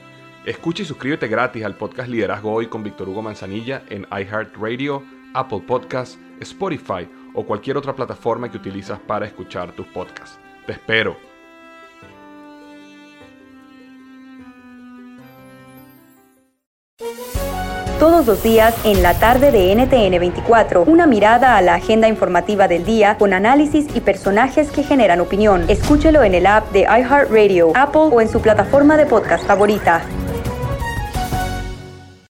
Escucha y suscríbete gratis al podcast Liderazgo Hoy con Víctor Hugo Manzanilla en iHeartRadio, Apple Podcasts, Spotify o cualquier otra plataforma que utilizas para escuchar tus podcasts. Te espero. Todos los días en la tarde de NTN 24, una mirada a la agenda informativa del día con análisis y personajes que generan opinión. Escúchelo en el app de iHeartRadio, Apple o en su plataforma de podcast favorita.